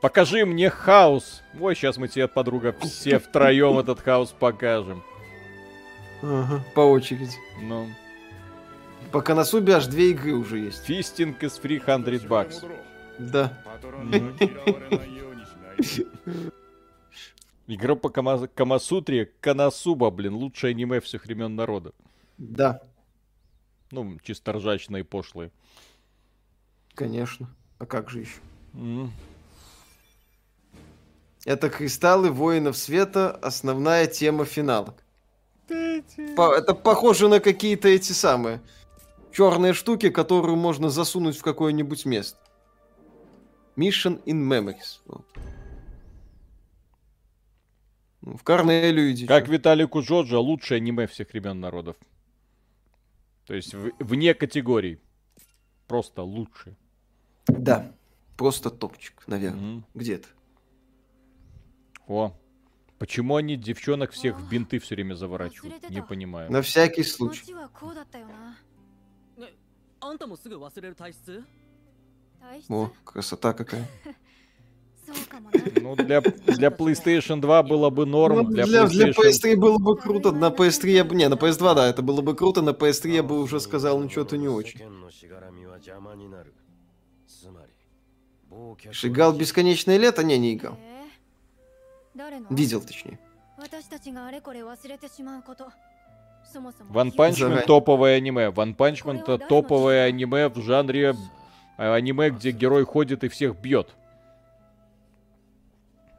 Покажи мне хаос. Ой, сейчас мы тебе, подруга, все втроем этот хаос покажем. Ага, по очереди. Ну. Пока на субе аж две игры уже есть. Фистинг из 300 бакс. Да. Игра по Кама... Камасутре Канасуба, блин, лучшее аниме всех времен народа. Да. Ну, чисто ржачные пошлые. Конечно. А как же еще? Mm. Это кристаллы воинов света, основная тема финала. По, это похоже на какие-то эти самые черные штуки, которые можно засунуть в какое-нибудь место. Mission in Memories. Вот. Ну, в Корнелю иди. Как Виталику Джоджо, лучшее аниме всех времен народов. То есть в, вне категорий. Просто лучшее. Да, просто топчик, наверное. Mm. Где-то. О, почему они девчонок всех в бинты все время заворачивают? Не понимаю. На всякий случай. О, красота какая. Ну, для, для PlayStation 2 было бы норм. Ну, для, для, PlayStation... для PS3 было бы круто. На PS3 я бы... Не, на PS2, да, это было бы круто. На PS3 я бы уже сказал, ну, что-то не очень. Шигал бесконечное лето? Не, не играл. Видел, точнее. Ван Панчмен топовое аниме. Ван Панчмен это топовое аниме в жанре э, аниме, где герой ходит и всех бьет.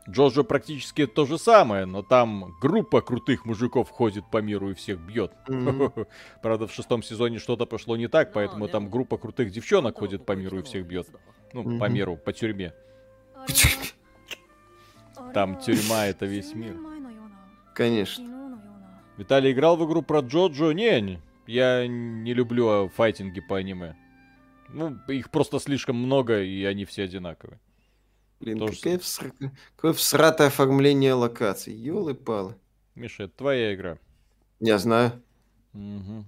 Джоджо практически то же самое, но там группа крутых мужиков ходит по миру и всех бьет. Mm-hmm. Правда, в шестом сезоне что-то пошло не так, поэтому там группа крутых девчонок ходит по миру и всех бьет. Ну, mm-hmm. по миру, по тюрьме. Там тюрьма это весь мир. Конечно. Виталий играл в игру про Джоджо? Не, я не люблю файтинги по аниме. Ну, их просто слишком много, и они все одинаковые. Блин, Тоже... какое, вср... какое всратое оформление локаций. Ёлы-палы. Миша, это твоя игра. Я знаю. Угу.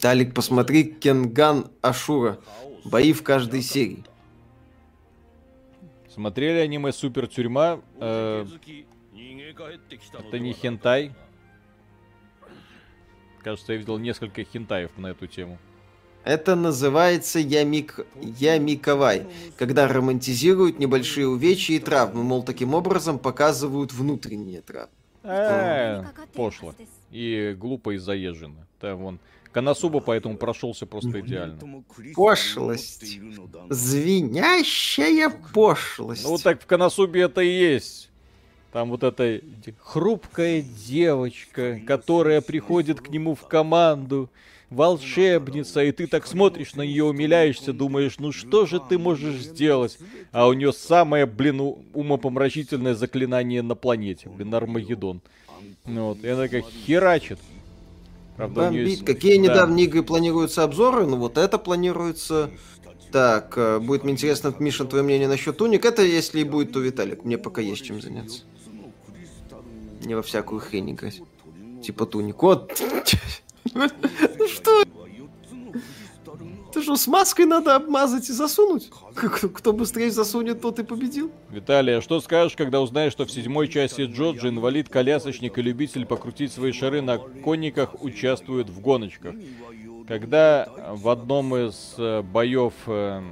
Талик, посмотри Кенган Ашура. Бои в каждой серии. Смотрели аниме Супер Тюрьма? Э, это не хентай? Кажется, я видел несколько хентаев на эту тему. Это называется ямик... ямиковай, когда романтизируют небольшие увечья и травмы, мол, таким образом показывают внутренние травмы. Э, пошло. И глупо и заезжено. Там вон Канасуба поэтому прошелся просто идеально. Пошлость. Звенящая пошлость. Ну, вот так в Канасубе это и есть. Там вот эта хрупкая девочка, которая приходит к нему в команду, волшебница, и ты так смотришь на нее, умиляешься, думаешь, ну что же ты можешь сделать? А у нее самое, блин, умопомрачительное заклинание на планете, блин, Армагеддон. Ну вот, и она как херачит. Правда, Бомбит. Есть... Какие да. недавние игры планируются обзоры? Ну вот это планируется. Так, э, будет мне интересно, Миша, твое мнение насчет туник. Это если и будет, то Виталик. Мне пока есть чем заняться. Не во всякую хрень играть. Типа туник. Вот. Что? Это что, с маской надо обмазать и засунуть? Кто быстрее засунет, тот и победил. Виталий, а что скажешь, когда узнаешь, что в седьмой части Джоджи инвалид, колясочник и любитель покрутить свои шары на конниках участвует в гоночках? Когда в одном из э, боев э,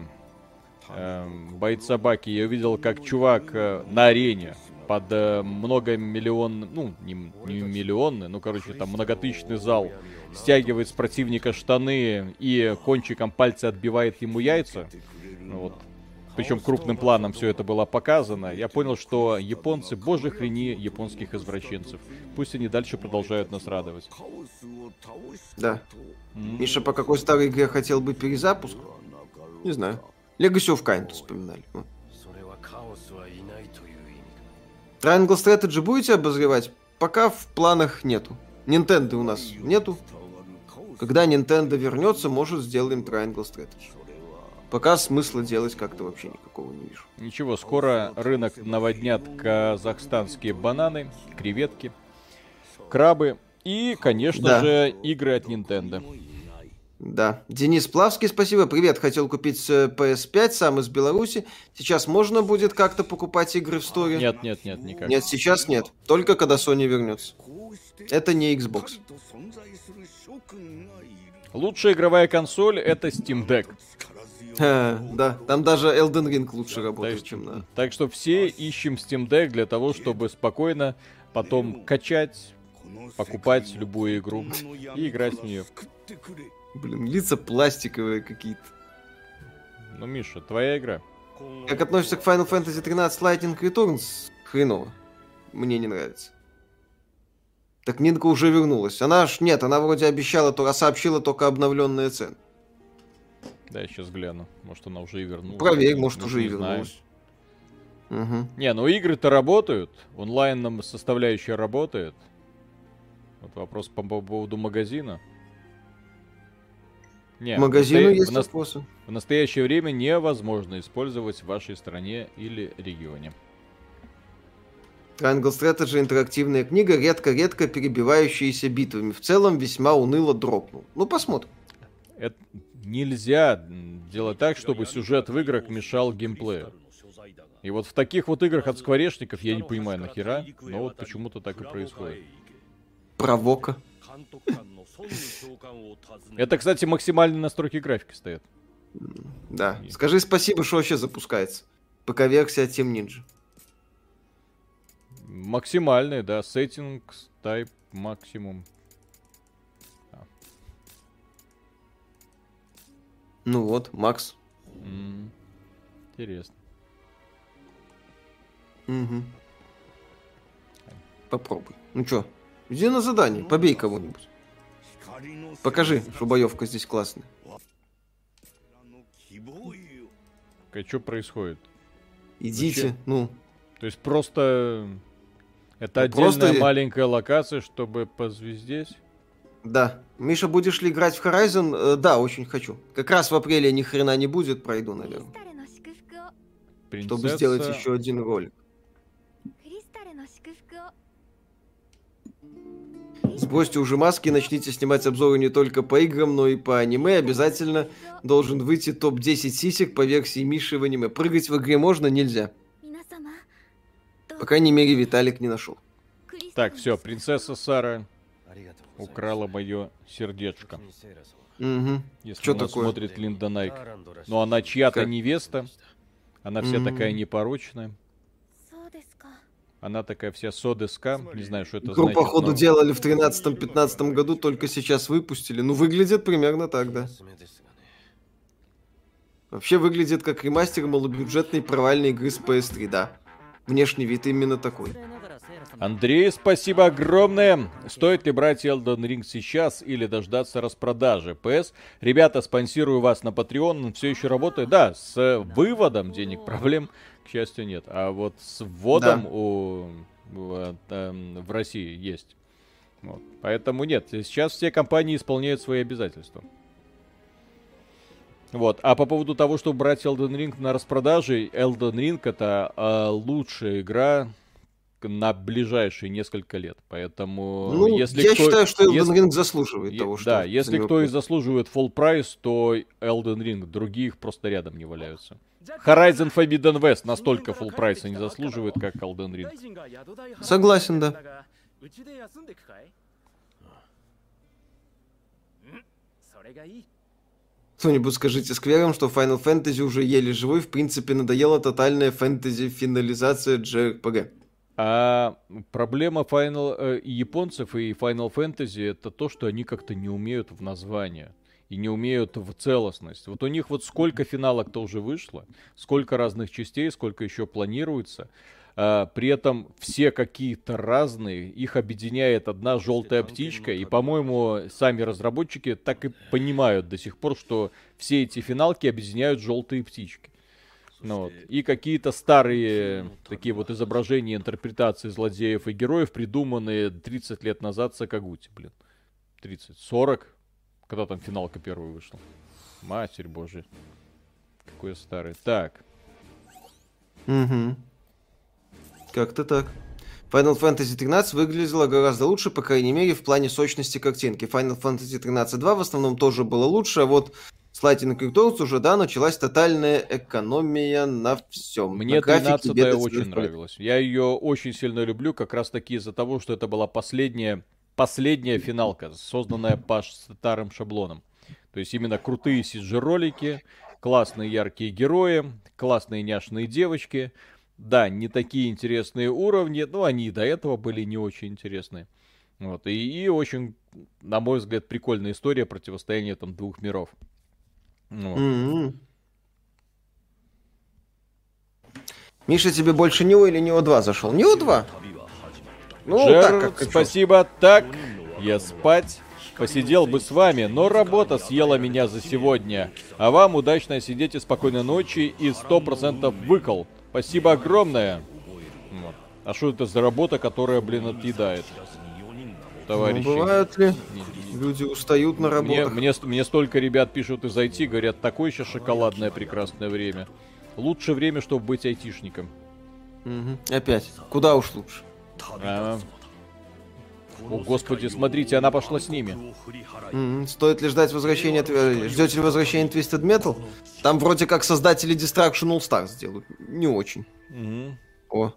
э, бойца Баки я увидел, как чувак э, на арене под э, многомиллион, ну, не, не миллионный, ну, короче, там многотысячный зал стягивает с противника штаны и кончиком пальца отбивает ему яйца. Вот. причем крупным планом все это было показано, я понял, что японцы, боже хрени японских извращенцев. Пусть они дальше продолжают нас радовать. Да. Mm. Миша, по какой старой игре хотел бы перезапуск? Не знаю. Legacy of Kind вспоминали. Triangle Strategy будете обозревать? Пока в планах нету. Nintendo у нас нету. Когда Nintendo вернется, может сделаем Triangle Strategy. Пока смысла делать как-то вообще никакого не вижу. Ничего, скоро рынок наводнят казахстанские бананы, креветки, крабы и, конечно да. же, игры от Nintendo. Да. Денис Плавский, спасибо. Привет, хотел купить PS5, э, сам из Беларуси. Сейчас можно будет как-то покупать игры в сторе? Нет, нет, нет, никак. Нет, сейчас нет. Только когда Sony вернется. Это не Xbox. Лучшая игровая консоль это Steam Deck. А, да, там даже Elden Ring лучше работает, так, чем на... Так что все ищем Steam Deck для того, чтобы спокойно потом качать, покупать любую игру и играть в нее. Блин, лица пластиковые какие-то. Ну, Миша, твоя игра. Как относишься к Final Fantasy 13 Lightning Returns? Хреново. Мне не нравится. Так Нинка уже вернулась. Она ж нет, она вроде обещала, то сообщила только обновленные цены. Да, я сейчас гляну. Может, она уже и вернулась. Проверь, может, уже и вернулась. Угу. Не, ну игры-то работают. Онлайн составляющая работает. Вот вопрос по поводу магазина. Не, Магазину есть в, на... вопросы. В настоящее время невозможно использовать в вашей стране или регионе. Triangle Strategy интерактивная книга, редко-редко перебивающаяся битвами. В целом весьма уныло дропнул. Ну, посмотрим. Это нельзя делать так, чтобы сюжет в играх мешал геймплею. И вот в таких вот играх от скворечников я не понимаю нахера, но вот почему-то так и происходит. Провока. Это, кстати, максимальные настройки графики стоят. Да. Скажи спасибо, что вообще запускается. ПК-версия Team Ninja. Максимальный, да. Settings, type, максимум. А. Ну вот, Макс. Mm. Интересно. Угу. Попробуй. Ну чё, иди на задание, побей кого-нибудь. Покажи, что боевка здесь классная. А что происходит? Идите, Зачем? ну. То есть просто это ну, отдельная просто... маленькая локация, чтобы позвездеть? Да. Миша, будешь ли играть в Horizon? Э, да, очень хочу. Как раз в апреле ни хрена не будет, пройду, наверное. Принцесса... Чтобы сделать еще один ролик. Сбросьте уже маски и начните снимать обзоры не только по играм, но и по аниме. Обязательно должен выйти топ-10 сисек по версии Миши в аниме. Прыгать в игре можно, нельзя. По крайней мере, Виталик не нашел. Так, все, принцесса Сара украла мое сердечко. Угу. Если Что такое? смотрит Линда Найк. Но она чья-то как? невеста. Она вся угу. такая непорочная. Она такая вся содеска. Не знаю, что это Игру, значит. походу, но... делали в 13-15 году, только сейчас выпустили. Ну, выглядит примерно так, да. Вообще выглядит как ремастер малобюджетной провальной игры с PS3, да. Внешний вид именно такой. Андрей, спасибо огромное. Стоит ли брать Elden Ring сейчас или дождаться распродажи? ПС, ребята, спонсирую вас на Patreon, он все еще работает. Да, с выводом денег проблем, к счастью, нет. А вот с вводом да. у, в, э, в России есть. Вот. Поэтому нет, сейчас все компании исполняют свои обязательства. Вот. А по поводу того, чтобы брать Elden Ring на распродаже, Elden Ring это э, лучшая игра на ближайшие несколько лет. Поэтому ну, если я кто, считаю, что Elden если, Ring заслуживает е, того, что... Да, если кто и заслуживает full прайс, то Elden Ring. Других просто рядом не валяются. Horizon Forbidden West настолько full прайса не заслуживает, как Elden Ring. Согласен, да. Кто-нибудь скажите сквером, что Final Fantasy уже еле живой, в принципе, надоела тотальная фэнтези-финализация JRPG. А проблема Final, э, японцев и Final Fantasy это то, что они как-то не умеют в название. и не умеют в целостность. Вот у них вот сколько финалок-то уже вышло, сколько разных частей, сколько еще планируется. А, при этом все какие-то разные, их объединяет одна желтая птичка, и, по-моему, сами разработчики так и понимают до сих пор, что все эти финалки объединяют желтые птички. Ну, вот. И какие-то старые такие вот изображения, интерпретации злодеев и героев, придуманные 30 лет назад Сакагути, блин. 30, 40, когда там финалка первая вышла. Матерь божья. Какой старый. Так. Угу. Как-то так. Final Fantasy 13 выглядела гораздо лучше, по крайней мере, в плане сочности картинки. Final Fantasy 13 2 в основном тоже было лучше, а вот с Lightning Returns уже, да, началась тотальная экономия на всем. Мне 13 очень нравилась. Я ее очень сильно люблю, как раз таки из-за того, что это была последняя последняя финалка, созданная по старым шаблонам. То есть именно крутые CG-ролики, классные яркие герои, классные няшные девочки. Да, не такие интересные уровни, но они и до этого были не очень интересные. Вот, и, и очень, на мой взгляд, прикольная история противостояния там двух миров. Вот. Mm-hmm. Миша, тебе больше Нио или Нио 2 зашел? Нио 2? Ну, Джер, так как спасибо. Так, я спать. Посидел бы с вами, но работа съела меня за сегодня. А вам удачно сидеть и спокойной ночи и сто процентов выкол. Спасибо огромное. Вот. А что это за работа, которая, блин, отъедает? Товарищи. Ну, бывают ли? Люди устают на работе. Мне, мне, мне столько ребят пишут из IT, говорят, такое сейчас шоколадное прекрасное время. Лучше время, чтобы быть айтишником. Угу. Опять. Куда уж лучше? А, о, господи, смотрите, она пошла с ними. Mm-hmm. Стоит ли ждать возвращения... Ждете ли возвращения Twisted Metal? Там вроде как создатели Distraction All Stars делают. Не очень. Mm-hmm. О.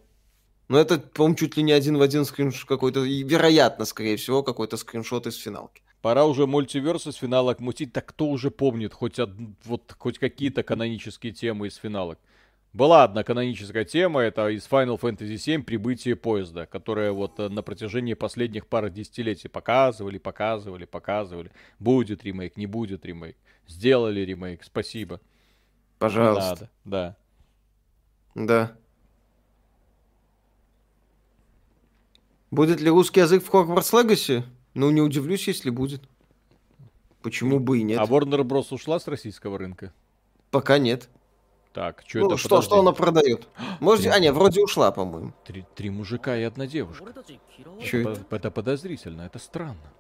Но это, по-моему, чуть ли не один в один скриншот какой-то... И, вероятно, скорее всего, какой-то скриншот из финалки. Пора уже мультиверс из финалок мутить. Так кто уже помнит хоть, од... вот, хоть какие-то канонические темы из финалок? Была одна каноническая тема, это из Final Fantasy VII прибытие поезда, которое вот э, на протяжении последних пары десятилетий показывали, показывали, показывали. Будет ремейк, не будет ремейк. Сделали ремейк, спасибо. Пожалуйста. Надо, да. Да. Будет ли русский язык в Hogwarts Legacy? Ну, не удивлюсь, если будет. Почему бы и нет? А Warner Bros. ушла с российского рынка? Пока нет. Так, что ну, это? Что, что она продает? Можете... А, нет, вроде ушла, по-моему. Три, три мужика и одна девушка. Что это? Это, это подозрительно, это странно.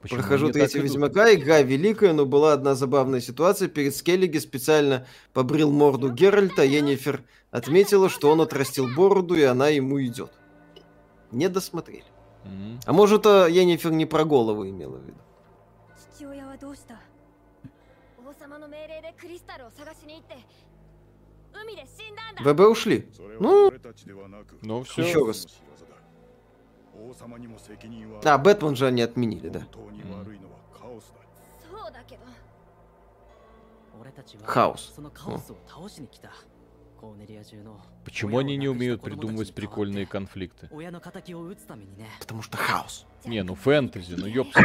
Почему Прохожу третьего Ведьмака, игра великая, но была одна забавная ситуация. Перед Скеллиги специально побрил морду Геральта, Енифер отметила, что он отрастил бороду, и она ему идет. Не досмотрели. Mm-hmm. А может, а Енифер не про голову имела в виду? ВБ ушли. Ну, ну все. Еще раз. А, Бэтмен же они отменили, да. Хаос. Почему они не умеют придумывать прикольные конфликты? Потому что хаос. Не, ну фэнтези, ну ёпта.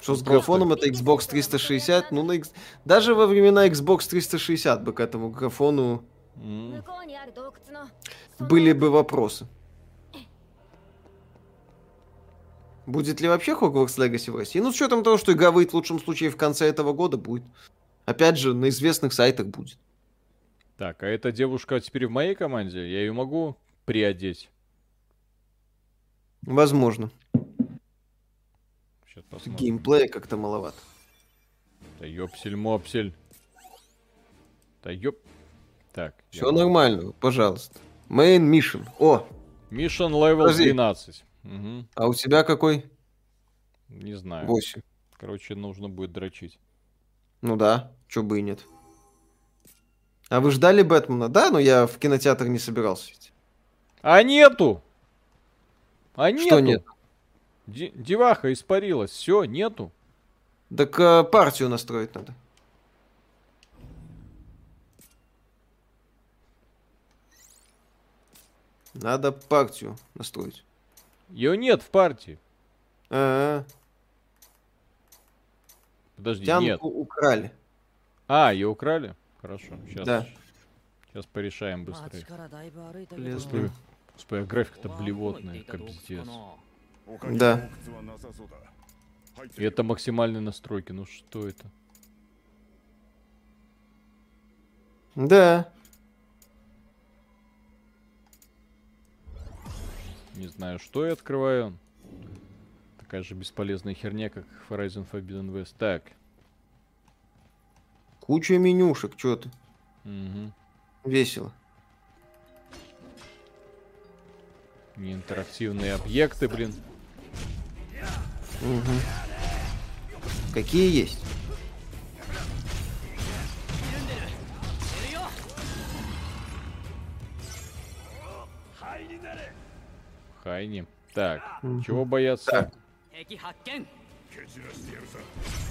Что с графоном это Xbox 360? Ну, на X... даже во времена Xbox 360 бы к этому графону mm. были бы вопросы. Будет ли вообще Hogwarts Legacy в России? Ну, с учетом того, что игра выйдет в лучшем случае в конце этого года, будет. Опять же, на известных сайтах будет. Так, а эта девушка теперь в моей команде? Я ее могу приодеть? Возможно. Геймплея как-то маловато. Да ёпсель-мопсель. Да ёп... Так. Все нормально, пожалуйста. Main Mission. О! Mission level 12. Угу. А у тебя какой? Не знаю. 8. Короче, нужно будет дрочить. Ну да, чё бы и нет. А вы ждали Бэтмена? Да, но я в кинотеатр не собирался идти. А нету! А нету! Что нет? Деваха испарилась, все, нету. Так а, партию настроить надо. Надо партию настроить. Ее нет в партии. А -а -а. Подожди, Тянку нет. украли. А, ее украли? Хорошо, сейчас. Да. Сейчас порешаем быстрее. Господи, а графика-то блевотная, как пиздец. Да. И это максимальные настройки, ну что это? Да. Не знаю, что я открываю. Такая же бесполезная херня, как Horizon Forbidden West. Так. Куча менюшек, что ты. Угу. Весело. Неинтерактивные объекты, блин. Угу. Какие есть? Хайни. Так, угу. чего бояться? Так.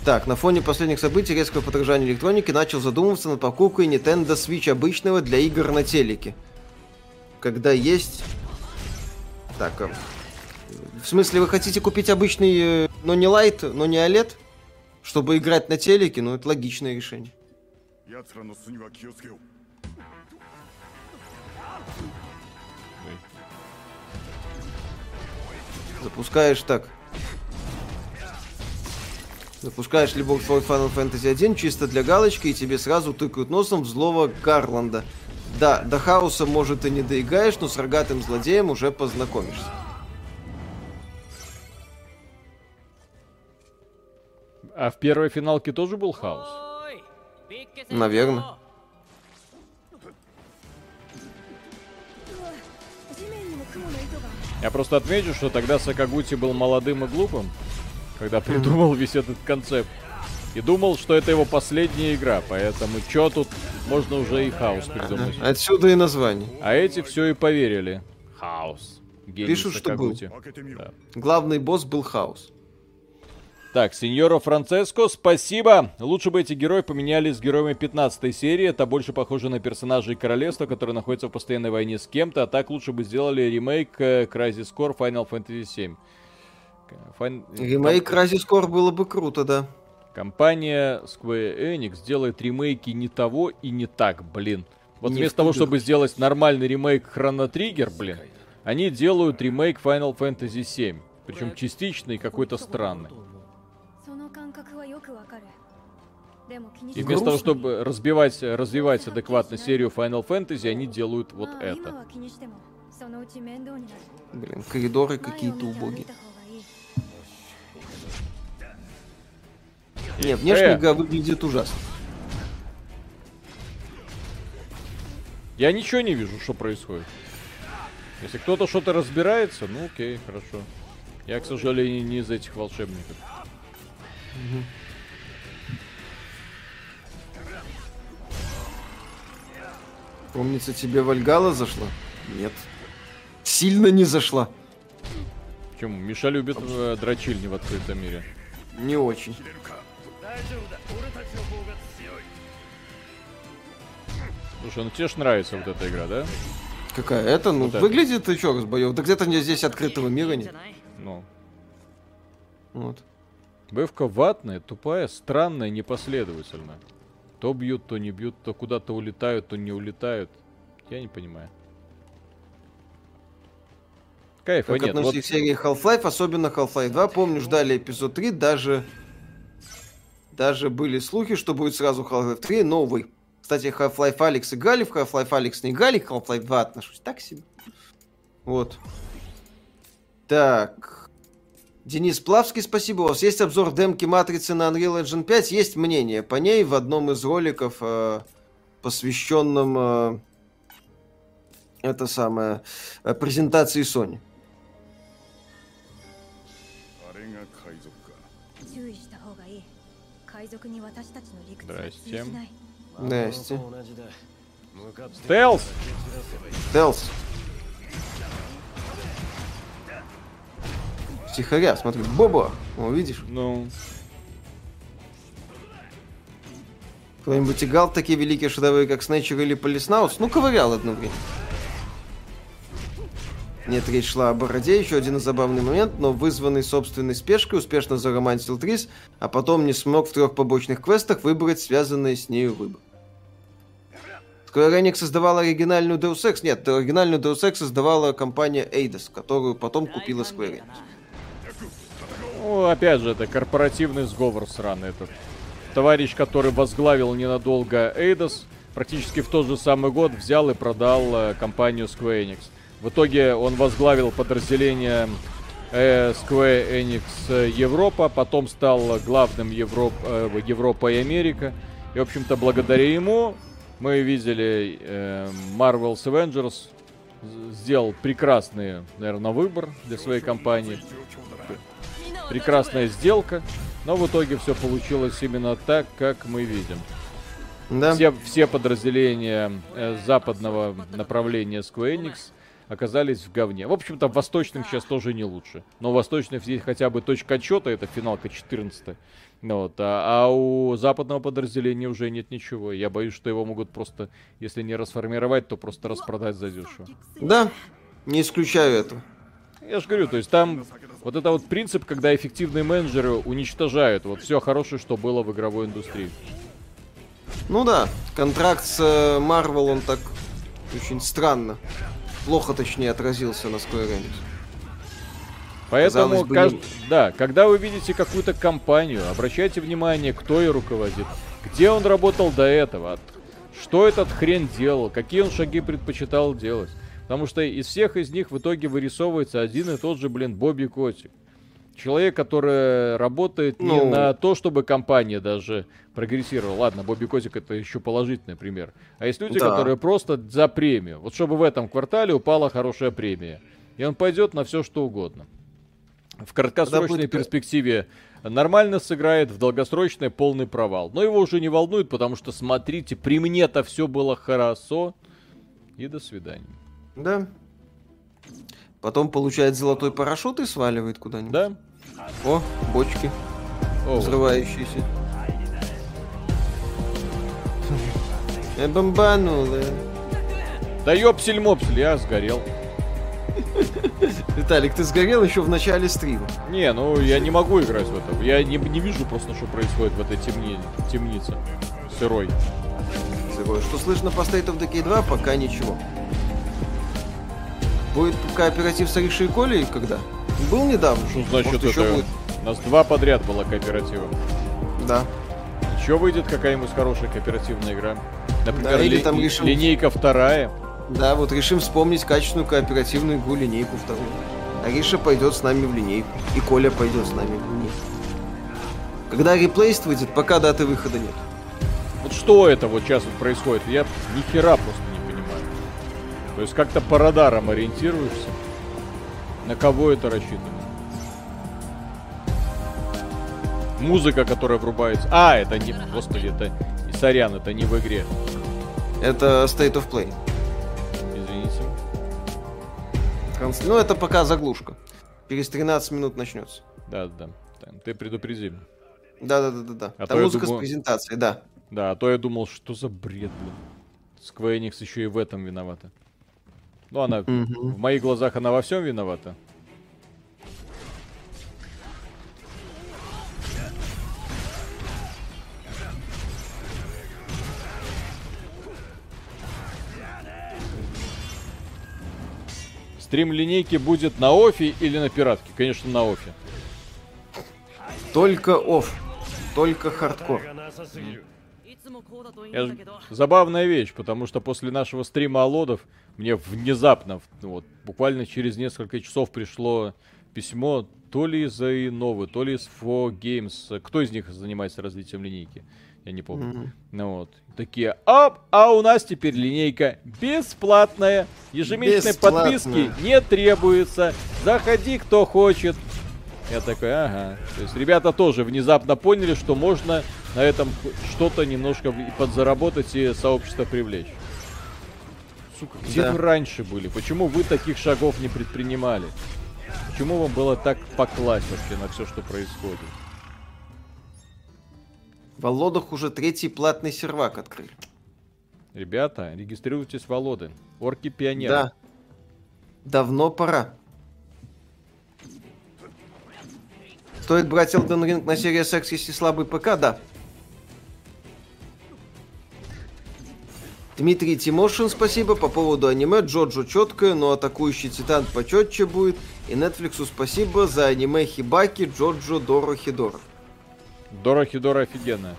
Так, на фоне последних событий резкого подражания электроники начал задумываться над покупкой Nintendo Switch обычного для игр на телеке. Когда есть... Так, а, в смысле, вы хотите купить обычный, э, но не Light, но не OLED? Чтобы играть на телеке? Ну, это логичное решение. Запускаешь так. Запускаешь любой свой Final Fantasy 1 чисто для галочки, и тебе сразу тыкают носом в злого Гарланда. Да, до хаоса, может, и не доиграешь, но с рогатым злодеем уже познакомишься. А в первой финалке тоже был хаос? Наверное. Я просто отмечу, что тогда Сакагути был молодым и глупым, когда придумал весь этот концепт. И думал, что это его последняя игра, поэтому что тут можно уже и хаос придумать. Отсюда и название. А эти все и поверили. Хаос. Гений Пишут, Сакагути. что был. Да. Главный босс был хаос. Так, сеньора Франциско, спасибо. Лучше бы эти герои поменялись с героями 15 серии. Это больше похоже на персонажей королевства, которые находятся в постоянной войне с кем-то. А так лучше бы сделали ремейк э, Crisis Core Final Fantasy 7. Фан... Ремейк Crisis Core было бы круто, да. Компания Square Enix делает ремейки не того и не так, блин. Вот не вместо того, чтобы сделать нормальный ремейк Chrono Trigger, блин, они делают ремейк Final Fantasy 7. Причем частичный и какой-то странный. И вместо того, чтобы разбивать, развивать адекватно серию Final Fantasy, они делают вот это. Блин, коридоры какие-то убогие. Не, внешне э. выглядит ужасно. Я ничего не вижу, что происходит. Если кто-то что-то разбирается, ну окей, хорошо. Я, к сожалению, не из этих волшебников. Угу. Помнится, тебе Вальгала зашла? Нет. Сильно не зашла. Почему? Миша любит э, дрочильни в открытом мире. Не очень. Слушай, ну тебе ж нравится вот эта игра, да? Какая? Это, ну, вот выглядит это. ты чё, с боев? Да где-то здесь открытого мира нет. Ну. Вот. Боевка ватная, тупая, странная, непоследовательная. То бьют, то не бьют, то куда-то улетают, то не улетают. Я не понимаю. Кайфа как нет. относится вот... к серии Half-Life, особенно Half-Life 2. Помню, ждали эпизод 3, даже... Даже были слухи, что будет сразу Half-Life 3, новый. Кстати, Half-Life Алекс играли, в Half-Life Алекс не играли, к Half-Life 2 отношусь так себе. Вот. Так. Денис Плавский, спасибо. У вас есть обзор демки матрицы на Unreal Engine 5? Есть мнение по ней в одном из роликов, э, посвященном э, это самое э, презентации Sony. Здрасте. Здрасте. Стелс! Стелс. Тихоря, смотри, Боба, о, видишь? Ну. Кто-нибудь играл такие великие шедевры, как Снэчер или Полиснаус? Ну, ковырял одно время. Нет, речь шла о Бороде, еще один забавный момент, но вызванный собственной спешкой успешно заромантил Трис, а потом не смог в трех побочных квестах выбрать связанные с нею выбор. Square Enix создавала оригинальную Deus Ex. Нет, оригинальную Deus Ex создавала компания Eidos, которую потом купила Square Enix. Ну, опять же, это корпоративный сговор сраный этот. Товарищ, который возглавил ненадолго Eidos, практически в тот же самый год взял и продал э, компанию Square Enix. В итоге он возглавил подразделение э, Square Enix э, Европа, потом стал главным Европ, Европа и Америка. И, в общем-то, благодаря ему мы видели э, Marvel's Avengers сделал прекрасный, наверное, выбор для своей компании. Прекрасная сделка, но в итоге все получилось именно так, как мы видим. Да. Все, все подразделения э, западного направления Square Enix оказались в говне. В общем-то, в восточных сейчас тоже не лучше. Но у восточных есть хотя бы точка отчета, это финалка 14 ну вот, а, а у западного подразделения уже нет ничего. Я боюсь, что его могут просто, если не расформировать, то просто распродать за дешево. Да, не исключаю это. Я же говорю, то есть там вот это вот принцип, когда эффективные менеджеры уничтожают вот все хорошее, что было в игровой индустрии. Ну да, контракт с э, Marvel, он так очень странно плохо, точнее, отразился на Square Enix. Поэтому, бы, кажд... да, когда вы видите какую-то компанию, обращайте внимание, кто ее руководит, где он работал до этого, что этот хрен делал, какие он шаги предпочитал делать. Потому что из всех из них в итоге вырисовывается один и тот же, блин, Бобби Котик. Человек, который работает ну... не на то, чтобы компания даже прогрессировала. Ладно, Бобби Котик это еще положительный пример. А есть люди, да. которые просто за премию. Вот чтобы в этом квартале упала хорошая премия. И он пойдет на все, что угодно. В краткосрочной будет... перспективе нормально сыграет, в долгосрочной полный провал. Но его уже не волнует, потому что, смотрите, при мне-то все было хорошо. И до свидания. Да. Потом получает золотой парашют и сваливает куда-нибудь. Да. О, бочки. О, взрывающиеся. Я бомбанул, да. Да ёпсель-мопсель, я сгорел. Виталик, ты сгорел еще в начале стрима. Не, ну я не могу играть в это. Я не, не вижу просто, что происходит в этой темни... темнице. Сырой. Сырой. Что слышно по State of Decay 2, пока ничего. Будет кооператив с Аришей и Колей когда? Был недавно. Что значит Может, это? Будет? У нас два подряд было кооператива. Да. Еще выйдет какая-нибудь хорошая кооперативная игра. Например, да, ли, там решим... линейка вторая. Да, вот решим вспомнить качественную кооперативную игру линейку вторую. Ариша пойдет с нами в линейку. И Коля пойдет с нами в линейку. Когда реплейст выйдет, пока даты выхода нет. Вот что это вот сейчас вот происходит? Я ни хера просто. То есть как-то по радарам ориентируешься. На кого это рассчитано? Музыка, которая врубается. А, это не... Господи, это... Сорян, это не в игре. Это State of Play. Ну, это пока заглушка. Через 13 минут начнется. Да, да. Ты предупреди. Да, да, да, да, да. А Там музыка думал... с презентацией, да. Да, а то я думал, что за бред, блин. Square Enix еще и в этом виновата. Ну, она угу. в моих глазах она во всем виновата. Стрим линейки будет на офе или на пиратке? Конечно, на офе. Только оф. Только хардкор. Я... Забавная вещь, потому что после нашего стрима Алодов мне внезапно, вот, буквально через несколько часов пришло письмо то ли из Инновы, то ли из 4Games. Кто из них занимается развитием линейки? Я не помню. Mm-hmm. Ну вот. Такие, оп, а у нас теперь линейка бесплатная. Ежемесячной подписки не требуется. Заходи, кто хочет. Я такой, ага. То есть ребята тоже внезапно поняли, что можно на этом что-то немножко подзаработать и сообщество привлечь. Сука, где да. вы раньше были? Почему вы таких шагов не предпринимали? Почему вам было так покласть вообще на все, что происходит? В Володах уже третий платный сервак открыли. Ребята, регистрируйтесь в Володы. Орки пионеры. Да. Давно пора. Стоит брать Elden Ring на серии X, если слабый ПК? Да. Дмитрий Тимошин, спасибо. По поводу аниме, Джоджо четкое, но атакующий титан почетче будет. И Netflix спасибо за аниме Хибаки, Джоджо, Доро, Хидора. Доро, Хидора офигенная.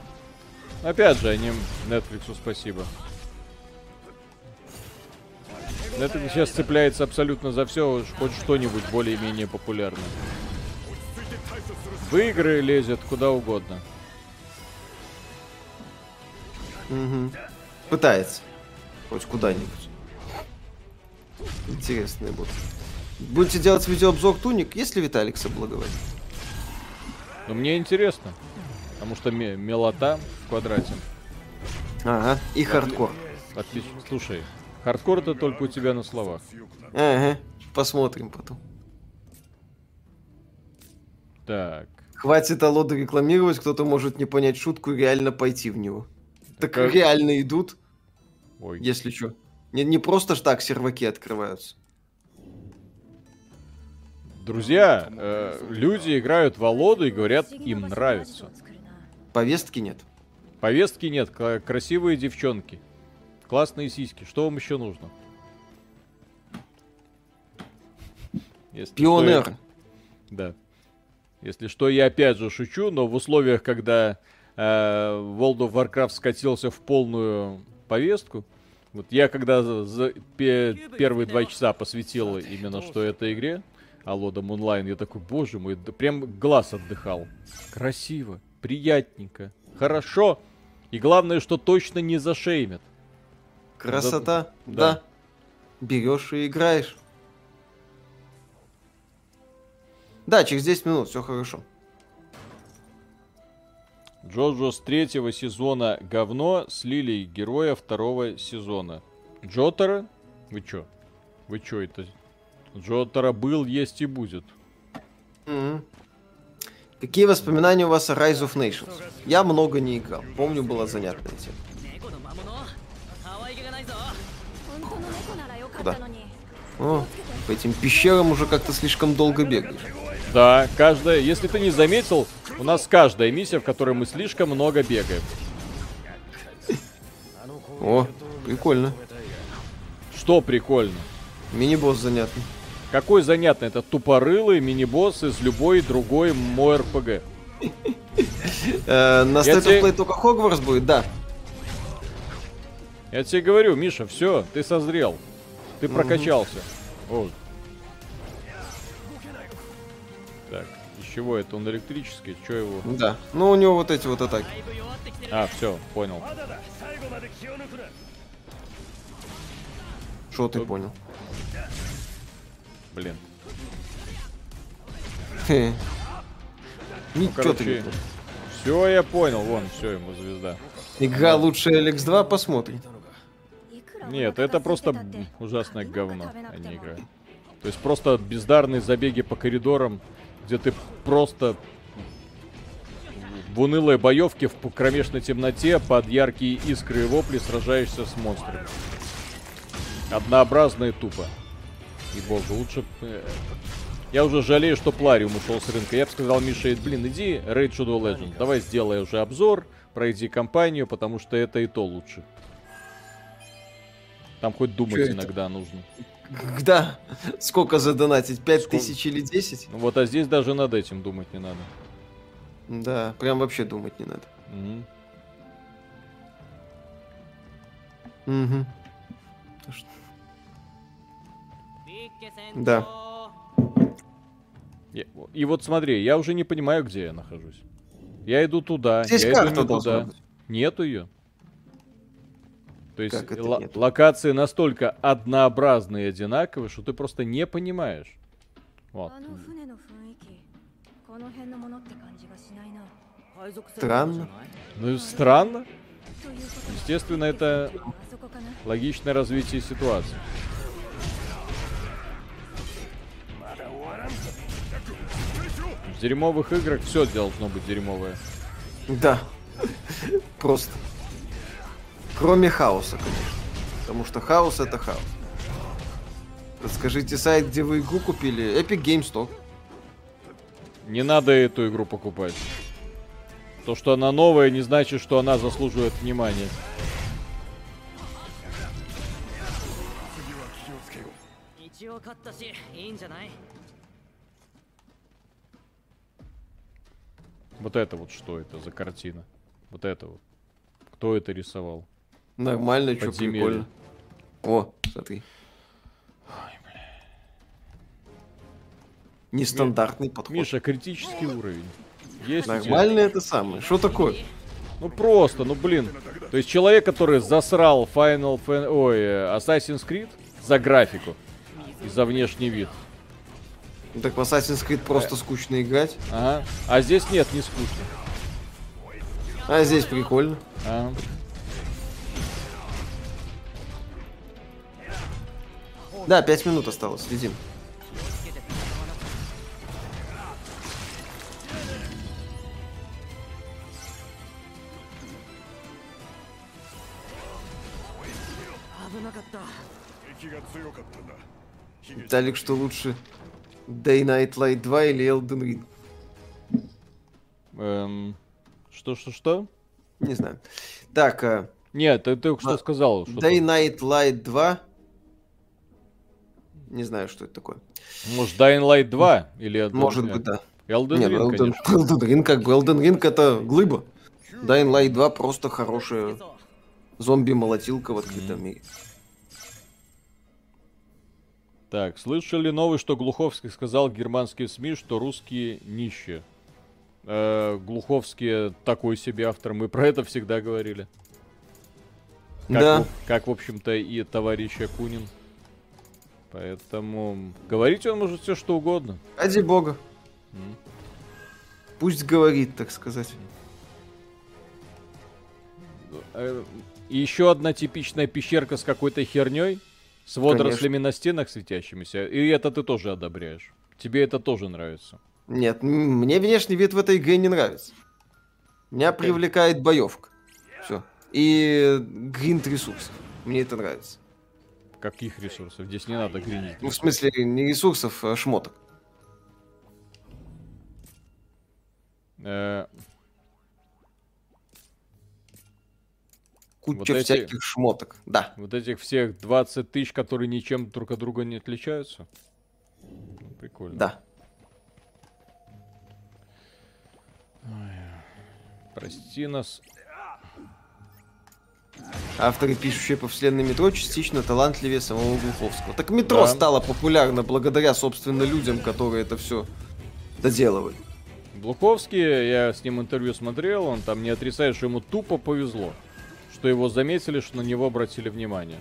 Опять же, аним Netflix спасибо. Netflix сейчас цепляется абсолютно за все, хоть что-нибудь более-менее популярное. В игры лезет куда угодно. Угу. Пытается. Хоть куда-нибудь. Интересный будет. Будете делать видеообзор туник, есть ли Виталик соблаговолит? Ну, мне интересно. Потому что мелота в квадрате. Ага, и хардкор. Отлично. Слушай, хардкор это только у тебя на словах. Ага, посмотрим потом. Так. Хватит Алода рекламировать, кто-то может не понять шутку и реально пойти в него. Так как... реально идут. Ой. Если что. Не, не просто ж так серваки открываются. Друзья, э, люди играют в Алоду и говорят, им нравится. Повестки нет. Повестки нет, красивые девчонки. Классные сиськи. Что вам еще нужно? Если Пионер. Что, да. Если что, я опять же шучу, но в условиях, когда World of Warcraft скатился в полную повестку, вот я когда за, за пе, первые два часа посвятил именно что этой игре, Алодом онлайн, я такой, боже мой, да прям глаз отдыхал. Красиво, приятненько, хорошо. И главное, что точно не зашеймят. Красота, да. да. Берешь и играешь. Да, через 10 минут, все хорошо. Джоджо с третьего сезона говно слили героя второго сезона. Джотара? Вы чё? Вы чё это? Джотара был, есть и будет. Mm-hmm. Какие воспоминания у вас о Rise of Nations? Я много не играл. Помню, была занятная тема. Куда? О, по этим пещерам уже как-то слишком долго бегаешь. Да, каждая, если ты не заметил, у нас каждая миссия, в которой мы слишком много бегаем. О, прикольно. Что прикольно? Мини-босс занятный. Какой занятный? Это тупорылый мини-босс из любой другой мой РПГ. Э, на State of Play только Хогвартс будет, да. Я тебе говорю, Миша, все, ты созрел. Ты прокачался. Чего это? Он электрический? Че его? Да. Ну, у него вот эти вот атаки. А, все, понял. Что ты понял? Блин. Ну, короче, все, я понял. Вон, все, ему звезда. Игра лучше LX2, посмотрим. Нет, это просто ужасное говно, а не игра. То есть просто бездарные забеги по коридорам где ты просто в унылой боевке в кромешной темноте под яркие искры и вопли сражаешься с монстрами. Однообразно и тупо. И боже, лучше... Э, я уже жалею, что Плариум ушел с рынка. Я бы сказал Мише, блин, иди Raid Shadow Legends. Давай сделай уже обзор, пройди кампанию, потому что это и то лучше. Там хоть думать Чё иногда это? нужно. Да. Сколько задонатить? 5 Сколько? тысяч или 10? Ну вот, а здесь даже над этим думать не надо. Да, прям вообще думать не надо. Угу. Угу. Да. И вот смотри, я уже не понимаю, где я нахожусь. Я иду туда, Здесь я иду не туда. Быть. Нету ее. То есть локации настолько однообразные и одинаковые, что ты просто не понимаешь. Вот. Странно. Ну, странно. Естественно, это логичное развитие ситуации. В дерьмовых играх все должно быть дерьмовое. Да. Просто. Кроме хаоса, конечно. Потому что хаос это хаос. Подскажите сайт, где вы игру купили. Epic Game Store. Не надо эту игру покупать. То, что она новая, не значит, что она заслуживает внимания. Вот это вот что это за картина? Вот это вот. Кто это рисовал? Нормально, что прикольно. О, смотри. Ой, бля. Нестандартный подход. Миша, критический уровень. Есть Нормально это самое. Что такое? Ну просто, ну блин. То есть человек, который засрал Final Fan... Ой, Assassin's Creed за графику и за внешний вид. Ну, так в Assassin's Creed просто э. скучно играть. Ага. А здесь нет, не скучно. А здесь прикольно. Ага. Да, пять минут осталось, следим. Виталик, что лучше? Day Night Light 2 или Elden Ring? Эм, что-что-что? Не знаю. Так. Э, Нет, ты только что сказал. Что Day Night Light 2. Не знаю, что это такое. Может, Dying Light 2 или Elden Может быть, да. Elden Ring, Elden. Elden Ring, как бы. Elden Ring это глыба. Dying Light 2 просто хорошая зомби-молотилка в открытом мире. Так, слышали новый, что Глуховский сказал германские СМИ, что русские нищие. Э, Глуховский такой себе автор, мы про это всегда говорили. Как, да. В, как, в общем-то, и товарищ Акунин. Поэтому говорить он может все что угодно. Ради бога. Mm. Пусть говорит, так сказать. Э, еще одна типичная пещерка с какой-то херней. С водорослями Конечно. на стенах светящимися. И это ты тоже одобряешь. Тебе это тоже нравится. Нет, мне внешний вид в этой игре не нравится. Меня привлекает боевка. Все. И гринд ресурсов. Мне это нравится. Каких ресурсов? Здесь не надо гринить. Ну, в смысле, не ресурсов, а шмоток. Э, Куча вот всяких эти, шмоток, да. Вот этих всех 20 тысяч, которые ничем друг от друга не отличаются? Ну, прикольно. Да. Ой, прости нас. Авторы, пишущие по вселенной метро, частично талантливее самого Глуховского. Так метро да. стало популярно благодаря, собственно, людям, которые это все доделывали. Глуховский, я с ним интервью смотрел, он там не отрицает, что ему тупо повезло что его заметили, что на него обратили внимание.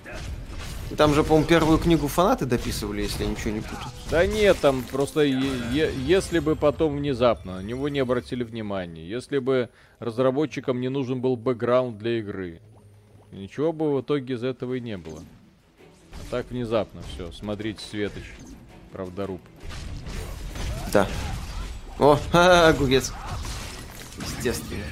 Там же, по-моему, первую книгу фанаты дописывали, если я ничего не путаю. Да нет, там просто если бы потом внезапно на него не обратили внимания, если бы разработчикам не нужен был бэкграунд для игры, ничего бы в итоге из этого и не было. А так внезапно все. Смотрите, Светоч, правдоруб. Да. О, огурец. Естественно.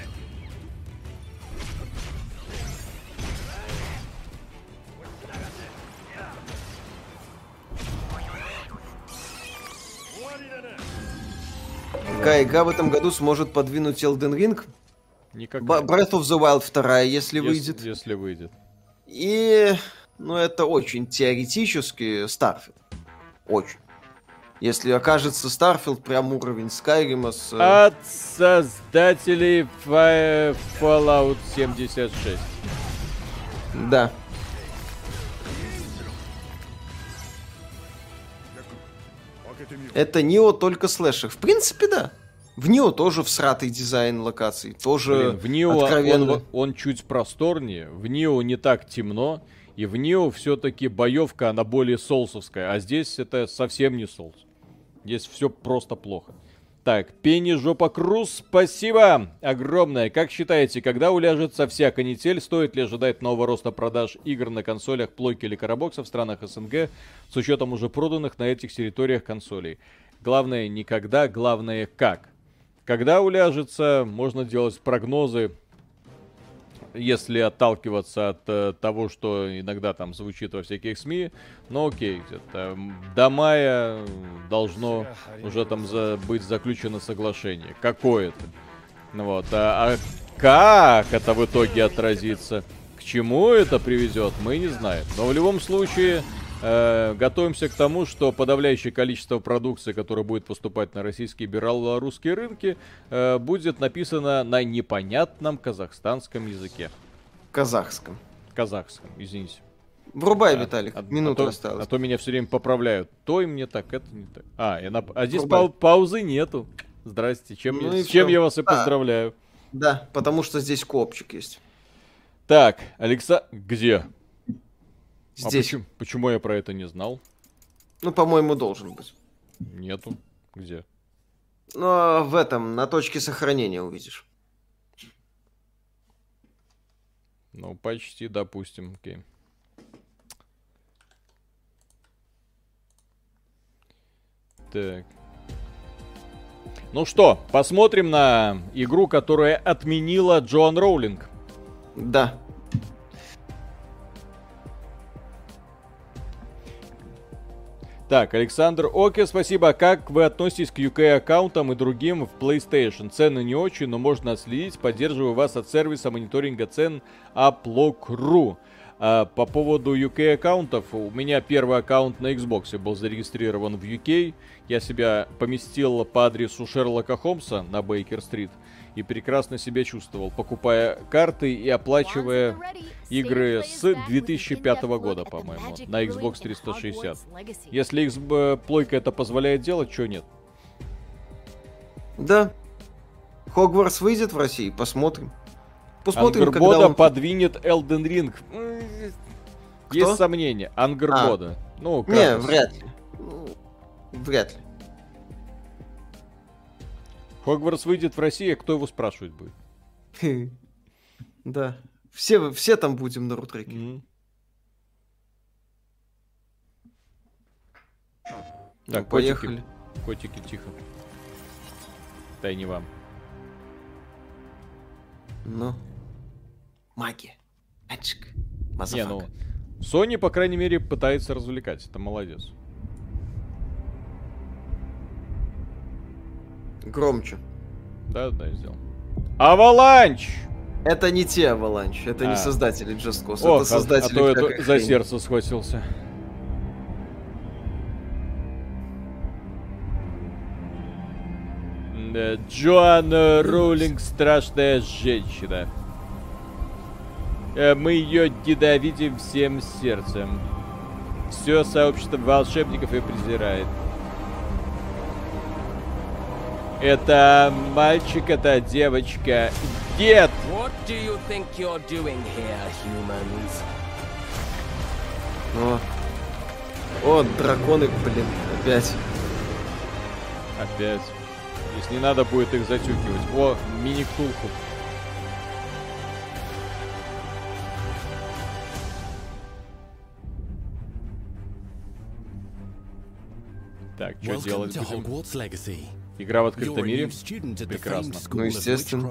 Какая игра в этом году сможет подвинуть Elden Ring? Никакая. Breath of the Wild 2, если, если выйдет. Если выйдет. И, ну, это очень теоретически Starfield. Очень. Если окажется Starfield прям уровень Skyrim с... Э, От создателей Fallout 76. Да. Это Нио только слэшер. В принципе, да. В Нио тоже всратый дизайн локаций, тоже Блин, в Нио он, он чуть просторнее, в Нио не так темно, и в Нио все-таки боевка, она более солсовская, а здесь это совсем не солс. Здесь все просто плохо. Так, Пенни Жопа Круз, спасибо огромное. Как считаете, когда уляжется вся канитель, стоит ли ожидать нового роста продаж игр на консолях, плойки или коробоксов в странах СНГ с учетом уже проданных на этих территориях консолей? Главное не когда, главное как. Когда уляжется, можно делать прогнозы если отталкиваться от э, того, что иногда там звучит во всяких СМИ, ну окей, где-то до мая должно уже там за, быть заключено соглашение какое-то. Ну вот, а, а как это в итоге отразится, к чему это приведет, мы не знаем. Но в любом случае, э, готовимся к тому, что подавляющее количество продукции, которая будет поступать на российские и белорусские рынки, э, будет написано на непонятном казахстанском языке. Казахском. Казахском, извините. Врубай, а, Виталик, а, минута а то, осталась. А то меня все время поправляют. То и мне так, это не так. А, я на... а здесь пау- паузы нету. Здрасте, чем, ну я, с чем я вас и а, поздравляю. Да, потому что здесь копчик есть. Так, Алекса... Где? А Здесь. А почему, почему я про это не знал? Ну, по-моему, должен быть. Нету. Где? Ну, а в этом, на точке сохранения увидишь. Ну, почти, допустим, окей. Так. Ну что, посмотрим на игру, которая отменила Джоан Роулинг. Да. Так, Александр Оке, спасибо. Как вы относитесь к UK аккаунтам и другим в PlayStation? Цены не очень, но можно отследить. Поддерживаю вас от сервиса мониторинга цен Uplock.ru. А, по поводу UK аккаунтов, у меня первый аккаунт на Xbox был зарегистрирован в UK. Я себя поместил по адресу Шерлока Холмса на Бейкер-стрит и прекрасно себя чувствовал, покупая карты и оплачивая игры с 2005 года, по-моему, на Xbox 360. Если Xbox плойка это позволяет делать, что нет? Да. Хогвартс выйдет в России, посмотрим. Посмотрим, Ангербода когда он... подвинет Elden Ring. Кто? Есть сомнения. Ангербода. А. Ну, Не, вряд ли. Ну, вряд ли. Хогвартс выйдет в России, а кто его спрашивать будет? Да. Все, все там будем на рутреке. Так, ну, поехали. Котики, котики, тихо. Дай не вам. Ну. Магия. Magic. Не, ну, Sony, по крайней мере, пытается развлекать. Это молодец. Громче. Да, да, сделал. Аваланч! Это не те Аваланч, это а. не создатели Just Cause, О, это создатели... А, а то за сердце схватился. Джоанна Роллинг страшная женщина. Э, мы ее ненавидим всем сердцем. Все сообщество волшебников ее презирает. Это мальчик, это девочка. Дед! What do you think you're doing here, humans? О. О, драконы, блин, опять. Опять. Если не надо будет их затюкивать. О, мини-ктулку. Так, что делать будем? Игра в открытом мире? Прекрасно. Ну, естественно.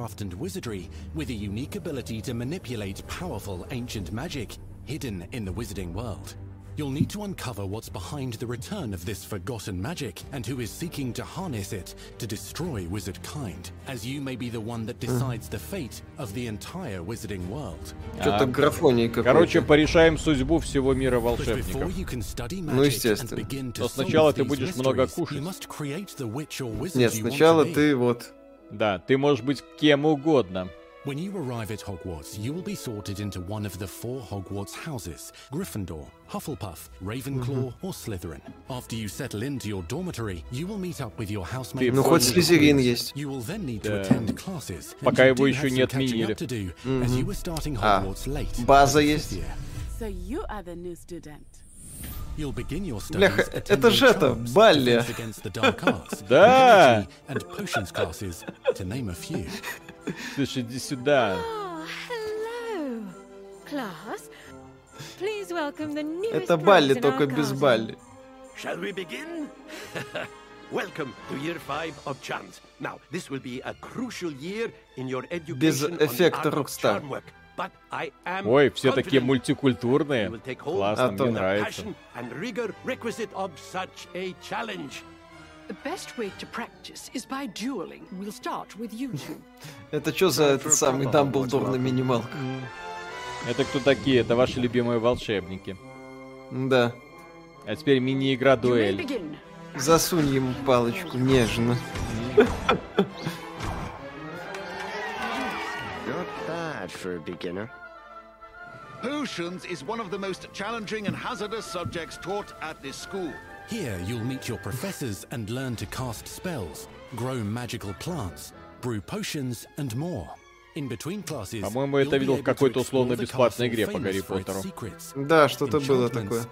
hidden in the wizarding world. You'll need to uncover what's behind the return of this forgotten magic and who is seeking to harness it to destroy wizard kind, as you may be the one that decides the fate of the entire wizarding world. Что-то графоний какой-то. Короче, порешаем судьбу всего мира волшебников. Ну, естественно. Но сначала ты будешь много кушать. Нет, сначала ты вот... Да, ты можешь быть кем угодно. When you arrive at Hogwarts, you will be sorted into one of the four Hogwarts houses Gryffindor, Hufflepuff, Ravenclaw, mm-hmm. or Slytherin. After you settle into your dormitory, you will meet up with your housemates. Ну, хоть Слизерин есть. You will then need to attend classes. Пока его еще не отменили. As you were starting Hogwarts late. База есть. So you are the new student. Бляха, это же это, Балли. Да. Слушай, иди сюда. Это Балли, только без Балли. Shall we begin? Welcome to year five of charms. Now, this will be a crucial year in your education Без эффекта Rockstar. Ой, все такие мультикультурные. Классно, мне нравится. Это что за этот самый Дамблдор на минималках? Это кто такие? Это ваши любимые волшебники. Да. А теперь мини-игра дуэль. Засунь ему палочку нежно. for a beginner. Potions is one of the most challenging and hazardous subjects taught at this school. Here you'll meet your professors and learn to cast spells, grow magical plants, brew potions and more. По-моему, это видел в какой-то условно бесплатной игре по Гарри Поттеру. Да, что-то было такое.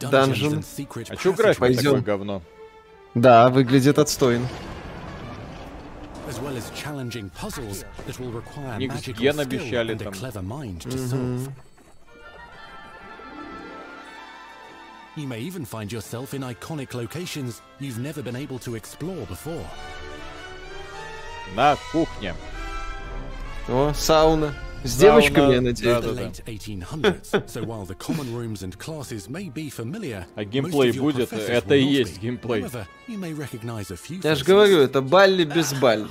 Данжен. А чё график Пойдем. такое говно? Да, выглядит отстойно. Ник ген обещали там. You may even find yourself in iconic locations you've never been able to explore before. На кухне. О, сауна. С девочками, я надеюсь. Да, да, да. А геймплей будет? Это и есть геймплей. Я же говорю, это Балли без Балли.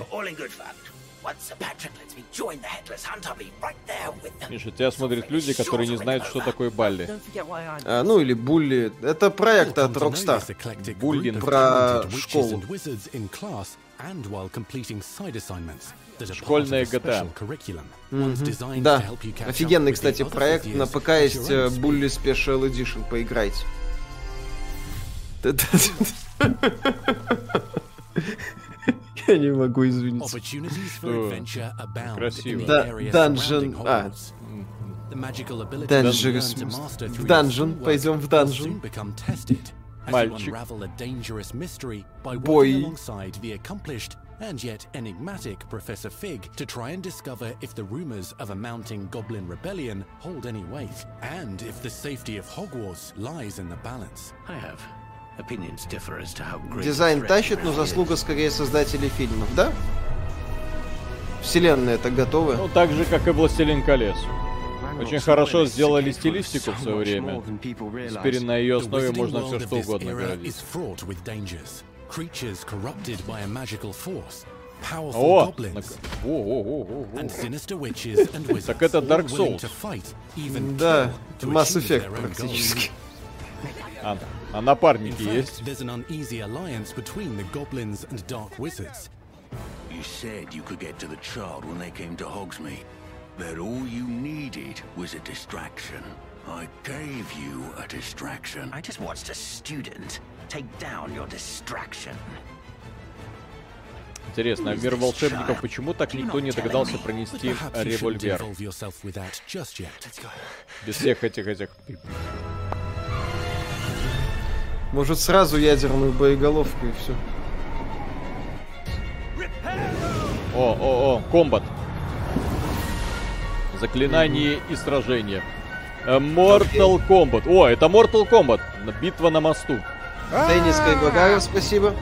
Миша, тебя смотрят люди, которые не знают, что такое Балли. А, ну или Булли. Это проект от Rockstar. Буллин. Про школу. Школьная GTA. Mm-hmm. Да, офигенный, кстати, проект. На ПК есть Bully Special Edition, поиграйте. Я не могу, извиниться. Красиво. Да, Dungeon... А, Dangerous... В данжен, пойдем в данжен. Мальчик. Бой. And yet enigmatic Professor Fig to try and discover if the rumors of a mounting goblin rebellion hold any weight, and if the safety of Hogwarts lies in the balance. I have opinions differ as to how great Дизайн тащит, но заслуга скорее создателей фильмов, да? Вселенная это готова. Ну, так же, как и «Властелин колец». Очень хорошо сделали стилистику в свое время. Теперь на ее основе можно все что угодно городить. creatures corrupted by a magical force, powerful О, goblins, о, о, о, and sinister witches and wizards так это Dark Souls. to fight, even да, Mass Effect практически. А, а напарники есть? There's an uneasy alliance between the goblins and dark wizards. You said you could get to the child when they came to Hogsmeade. That all you needed was a distraction. I gave you a distraction. I just watched a student take down your distraction. Интересно, а мир волшебников почему так никто не догадался пронести револьвер? Без всех этих этих... Может сразу ядерную боеголовку и все. О, о, о, комбат. Заклинание и сражение. Э, Mortal Kombat. О, это Mortal Kombat. Битва на мосту. Деннис Кайбагаров, спасибо.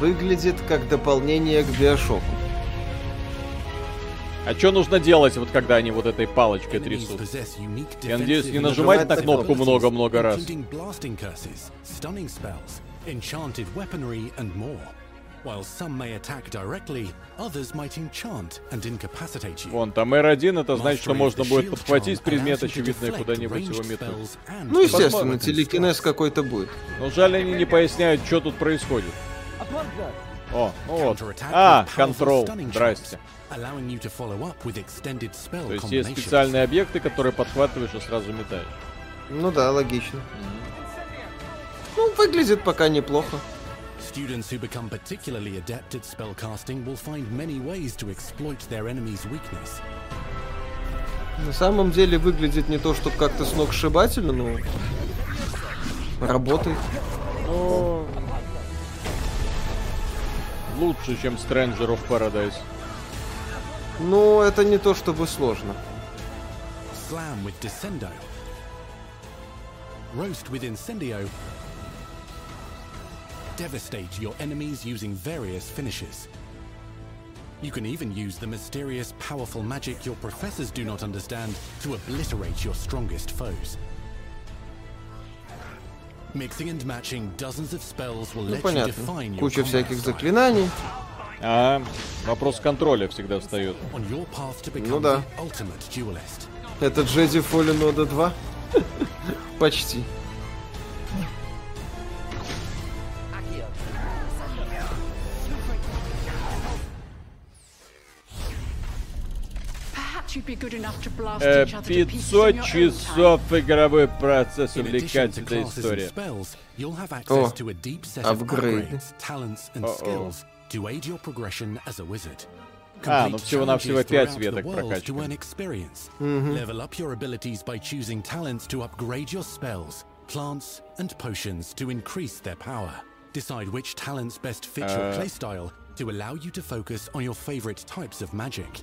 Выглядит как дополнение к Биошоку. А что нужно делать, вот когда они вот этой палочкой трясут? Я надеюсь, не нажимать на кнопку много-много раз. While some may attack directly, others might enchant and incapacitate you. Вон, там R1, это значит, что можно будет подхватить предмет, очевидно, куда-нибудь его метнуть. Ну, естественно, телекинез какой-то будет. Но жаль, они не поясняют, что тут происходит. О, ну вот. А, контрол. Здрасте. То есть есть специальные объекты, которые подхватываешь и сразу метаешь. Ну да, логично. Mm-hmm. Ну, выглядит пока неплохо. Students who become particularly adept at spellcasting will find many ways to exploit their enemy's weakness. На самом деле выглядит не то, чтобы как-то сногсшибательно, но работает. Но... Лучше, чем Stranger of Paradise. Ну, это не то, чтобы сложно. Slam with Descendo. Roast with Incendio devastate your enemies using various finishes. You can even use the mysterious, powerful magic your professors do not understand to obliterate your strongest foes. Mixing and matching dozens of spells will Ну, let you понятно. define your Куча combat всяких style. заклинаний. А, вопрос контроля всегда встает. On your path to become Ну да. the ultimate duelist. Это Джеди Fallen Order 2? Почти. 500 э, часов игровой процесс, увлекательная история. О, апгрейд. А, ну всего-навсего 5 веток прокачки. Level up your abilities by choosing talents to upgrade your spells, plants and potions to increase their power. Decide which talents best fit your uh. playstyle to allow you to focus on your favorite types of magic.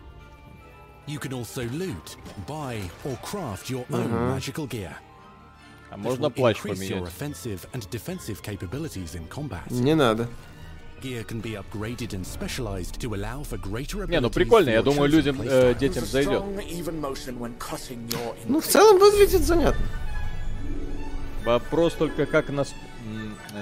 You can also loot, buy, or craft your own magical gear. А можно will плащ increase your поменять? offensive and defensive capabilities in combat. Не надо. Gear can be upgraded and specialized to allow for greater Не, ну abilities прикольно, я думаю, людям, э, детям зайдет. Ну, в целом выглядит занятно. Вопрос только как нас,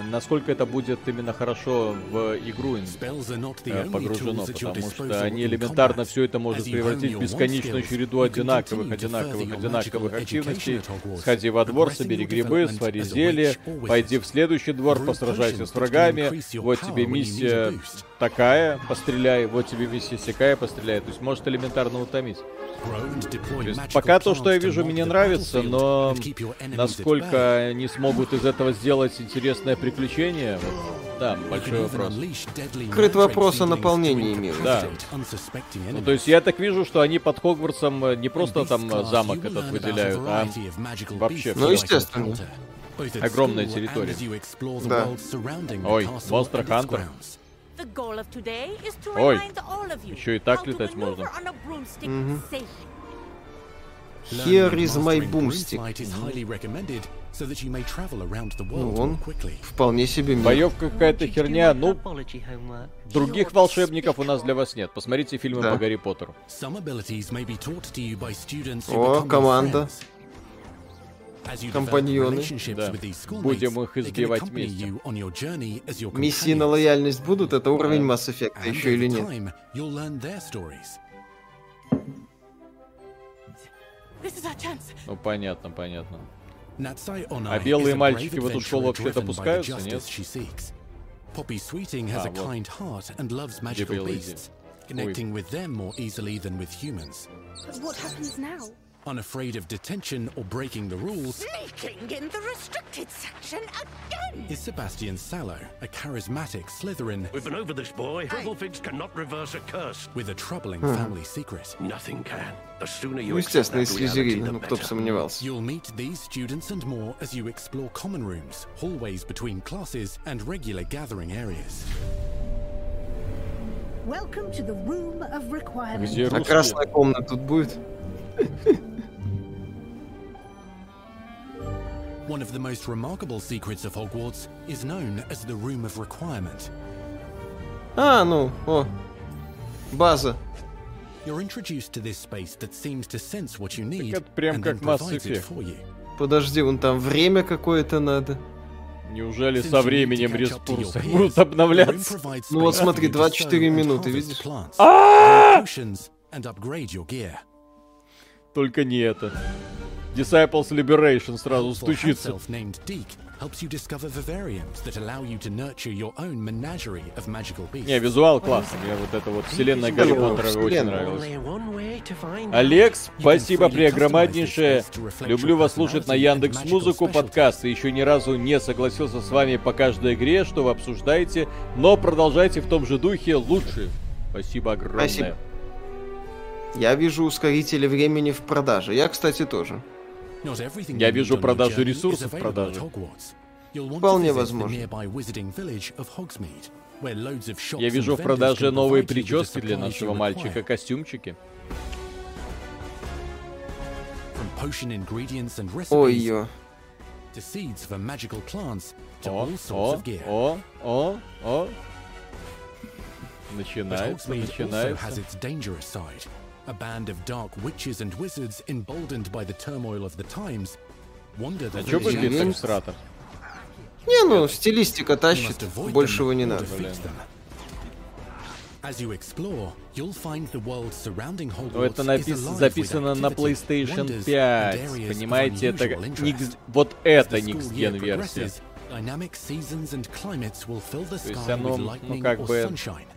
насколько это будет именно хорошо в игру э, погружено, потому что они элементарно все это может превратить в бесконечную череду одинаковых, одинаковых, одинаковых активностей. Сходи во двор, собери грибы, свари зелье, пойди в следующий двор, посражайся с врагами, вот тебе миссия такая, постреляй, вот тебе миссия сякая, постреляй. То есть может элементарно утомить. То есть пока то, что я вижу, мне нравится, но насколько они смогут из этого сделать интересное приключение, вот, да, большой вопрос. mandrake вопрос о наполнении мира. Да. Ну, то есть я так вижу, что они под Хогвартсом э, не просто там э, замок этот выделяют, а вообще. Ну, естественно. Огромная территория. Да. Ой, is to Ой, еще и так летать можно. Here is my boomstick. Broomflight is highly recommended so that you may travel around the Ну, quickly. вполне себе мир. Боевка какая-то херня, ну, других волшебников у нас для вас нет. Посмотрите фильмы Да. по Гарри Поттеру. О, команда. Компаньоны. Да. Будем их избивать вместе. Миссии на лояльность будут? Это уровень Mass Effect еще или нет? Ну, понятно, понятно. А белые мальчики в эту школу вообще-то пускаются, нет? Poppy Sweeting has А, a kind heart and loves magical beasts, connecting with them more easily than with humans. But what happens now? Unafraid of detention or breaking the rules, Sneaking in the restricted section again. is Sebastian Sallow, a charismatic Slytherin We've been over this, boy. Figs cannot reverse a curse. with a troubling family secret. Nothing can. The sooner you Ну, accept естественно, из that reality, Слизерина, the ну кто бы better. сомневался. You'll meet these students and more as you explore common rooms, hallways between classes, and regular gathering areas. Welcome to the room of requirement. Где А русские? красная комната тут будет? One of the most remarkable secrets of Hogwarts is known as the Room of Requirement. А, ну, о. База. You're introduced to this space that seems to sense what you need это прям and как then Mass provides it Effect. for you. Подожди, вон там время какое-то надо. Неужели со временем ресурсы будут обновляться? Ну вот смотри, you to 24 sow and минуты, видишь? Только не это. Disciples Liberation сразу стучится. Не, визуал классный. Мне вот эта вот вселенная Гарри Поттера очень нравилась. Алекс, спасибо преогромаднейшее. Люблю вас слушать на Яндекс Музыку подкаст. И еще ни разу не согласился с вами по каждой игре, что вы обсуждаете. Но продолжайте в том же духе лучше. Спасибо огромное. Спасибо. Я вижу ускорители времени в продаже. Я, кстати, тоже. Я вижу продажу ресурсов в продаже. Вполне возможно. Я вижу в продаже новые прически для нашего мальчика, костюмчики. Ой, ё. О, о, о, о, о. Начинается, начинается. A band of dark witches and wizards, emboldened by the turmoil of the times, wander the а иллюстратор? Не, ну, стилистика тащит, большего не надо. As you explore, you'll find the world surrounding Hogwarts это напис... записано на PlayStation 5. Понимаете, это Никс... вот это Next Gen версия. The sky оно, ну, or sunshine,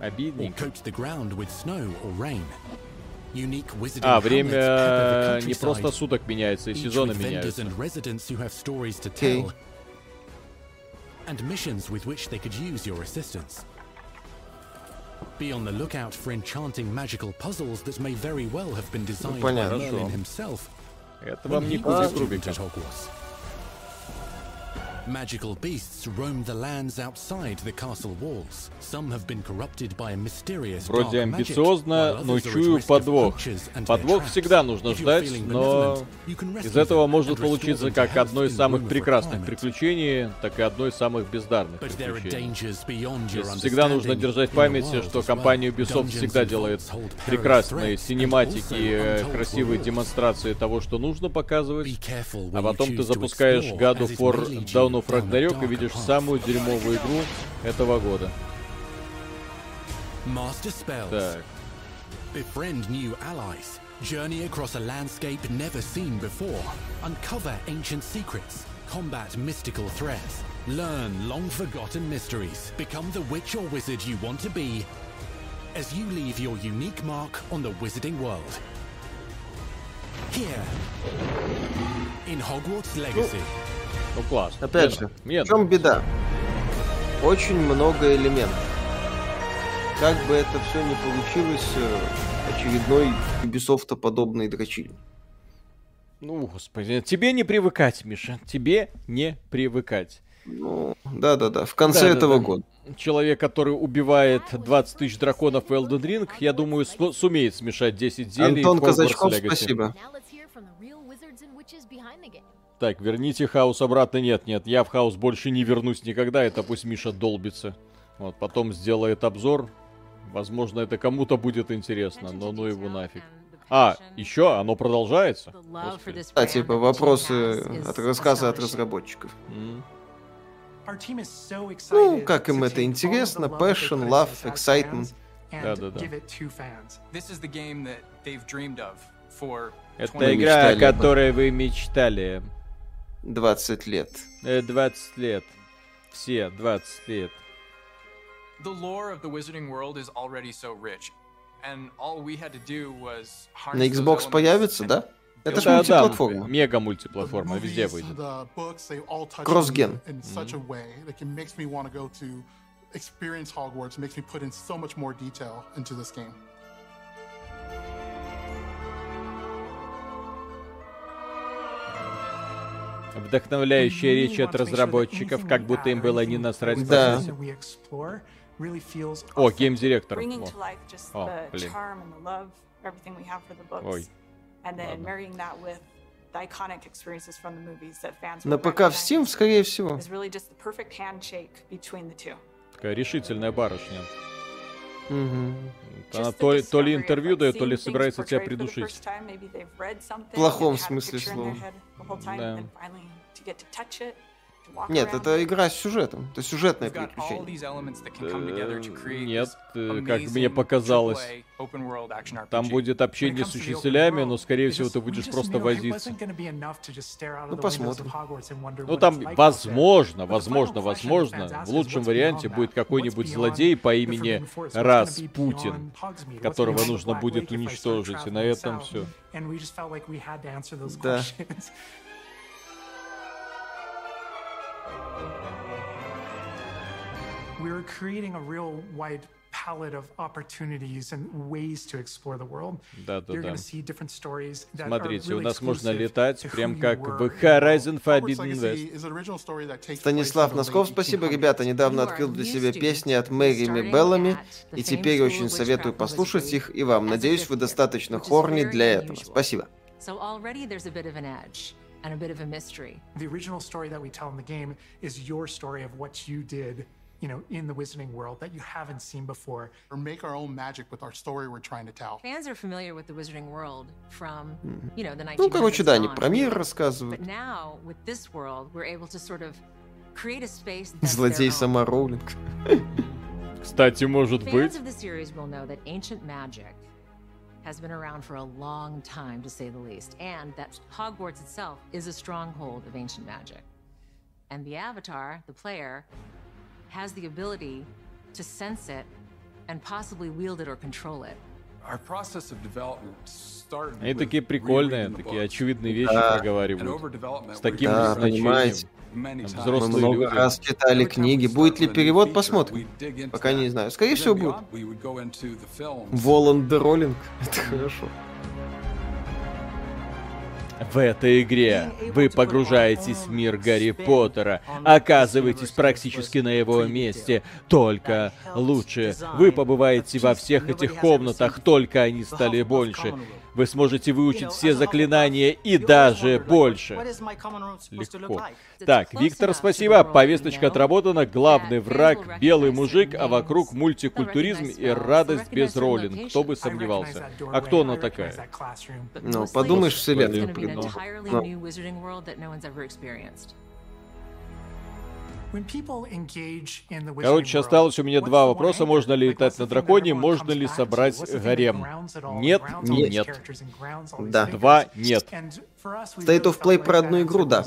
or А, время не просто суток меняется, и сезоны меняются. Okay. And missions with which they could use your assistance. Be on the lookout for enchanting magical puzzles that may very well have been designed by Merlin himself. Это вам не Кубик Рубика. Magical beasts roam the lands outside the castle walls. Some have been corrupted by a mysterious Вроде амбициозно, но чую подвох. Подвох всегда нужно ждать, но из этого может получиться как одно из самых прекрасных приключений, так и одно из самых бездарных приключений. Всегда нужно держать в памяти, что компания Ubisoft всегда делает прекрасные синематики, красивые демонстрации того, что нужно показывать, а потом ты запускаешь God of War Dawn Dawn of Ragnarok и видишь самую дерьмовую игру этого года. Так. Befriend new allies. Journey across a landscape never seen before. Uncover ancient secrets. Combat mystical threats. Learn long forgotten mysteries. Become the witch or wizard you want to be as you leave your unique mark on the wizarding world. Here, in Hogwarts Legacy. Ну класс. Опять же, Медно. в чем беда? Очень много элементов. Как бы это все не получилось, э, очередной Ubisoft подобный дрочиль. Ну, господи, тебе не привыкать, Миша, тебе не привыкать. Ну, да-да-да, в конце да, этого да, да. года. Человек, который убивает 20 тысяч драконов в Elden Ring, я думаю, сумеет смешать 10 зелий. Антон Казачков, спасибо. Так, верните хаос обратно. Нет, нет, я в хаос больше не вернусь никогда. Это пусть Миша долбится. Вот, потом сделает обзор. Возможно, это кому-то будет интересно, но ну его нафиг. А, еще оно продолжается? А, типа вопросы от рассказа от разработчиков. Ну, как им это интересно, passion, love, excitement. Да-да-да. Это игра, о которой вы мечтали. 20 лет. 20 лет. Все 20 лет. The lore of the Wizarding World is already so rich. And all we had to do was На Xbox появится, да? Это же мультиплатформа. мега мультиплатформа, везде выйдет. Кроссген. experience Вдохновляющая речь от разработчиков, как будто им было не насрать да. О, гейм-директор. О, блин. Ой. На ПК в Steam, скорее всего. Такая решительная барышня. Угу. Она то, то ли интервью дает, то ли собирается тебя придушить. В плохом смысле слова. Да. Нет, это игра с сюжетом. Это сюжетное приключение. Э, нет, э, как мне показалось. Там будет общение с учителями, но, скорее всего, ты будешь просто возиться. Ну, посмотрим. Ну, там, возможно, возможно, возможно, в лучшем варианте будет какой-нибудь злодей по имени Раз Путин, которого нужно будет уничтожить, и на этом все. Да. we're creating a real wide palette of opportunities and ways to explore the world. Да, да, You're да. See different stories that Смотрите, у нас можно летать прям как в Horizon Forbidden West. Станислав Носков, спасибо, ребята. Недавно открыл для себя песни от Мэрими Беллами, и теперь очень советую послушать их и вам. Надеюсь, вы достаточно хорни для этого. Спасибо. So already there's a bit of an edge and a bit of a mystery. The original story that we tell in the game is your story of what you did you know, in the Wizarding world that you haven't seen before. Or make our own magic with our story we're trying to tell. Fans are familiar with the Wizarding world from, you know, the 1900s Ну, короче, да, они про мир рассказывают. But now, with this world, we're able to sort of create a space Злодей сама Роулинг. Кстати, может быть. Fans of the series will know that ancient magic has been around for a long time, to say the least, and that Hogwarts itself is a stronghold of ancient magic. And the Avatar, the player, has the ability to sense it and possibly wield it or control it. Our process of development started Они такие прикольные, такие очевидные вещи проговаривают. С таким да, значением. Мы много люди. раз читали книги. Будет ли перевод, посмотрим. Пока не знаю. Скорее всего, будет. Волан де Роллинг. Это хорошо. В этой игре вы погружаетесь в мир Гарри Поттера, оказываетесь практически на его месте, только лучше. Вы побываете во всех этих комнатах, только они стали больше. Вы сможете выучить все заклинания и даже больше. Легко. Так, Виктор, спасибо. Повесточка отработана. Главный враг — белый мужик, а вокруг мультикультуризм и радость без роллинг. Кто бы сомневался. А кто она такая? Ну, подумаешь, придумал. Короче, осталось у меня два вопроса. Можно ли летать на драконе? Можно ли собрать гарем? Нет и нет. Да. Два нет. State of Play про одну игру, да.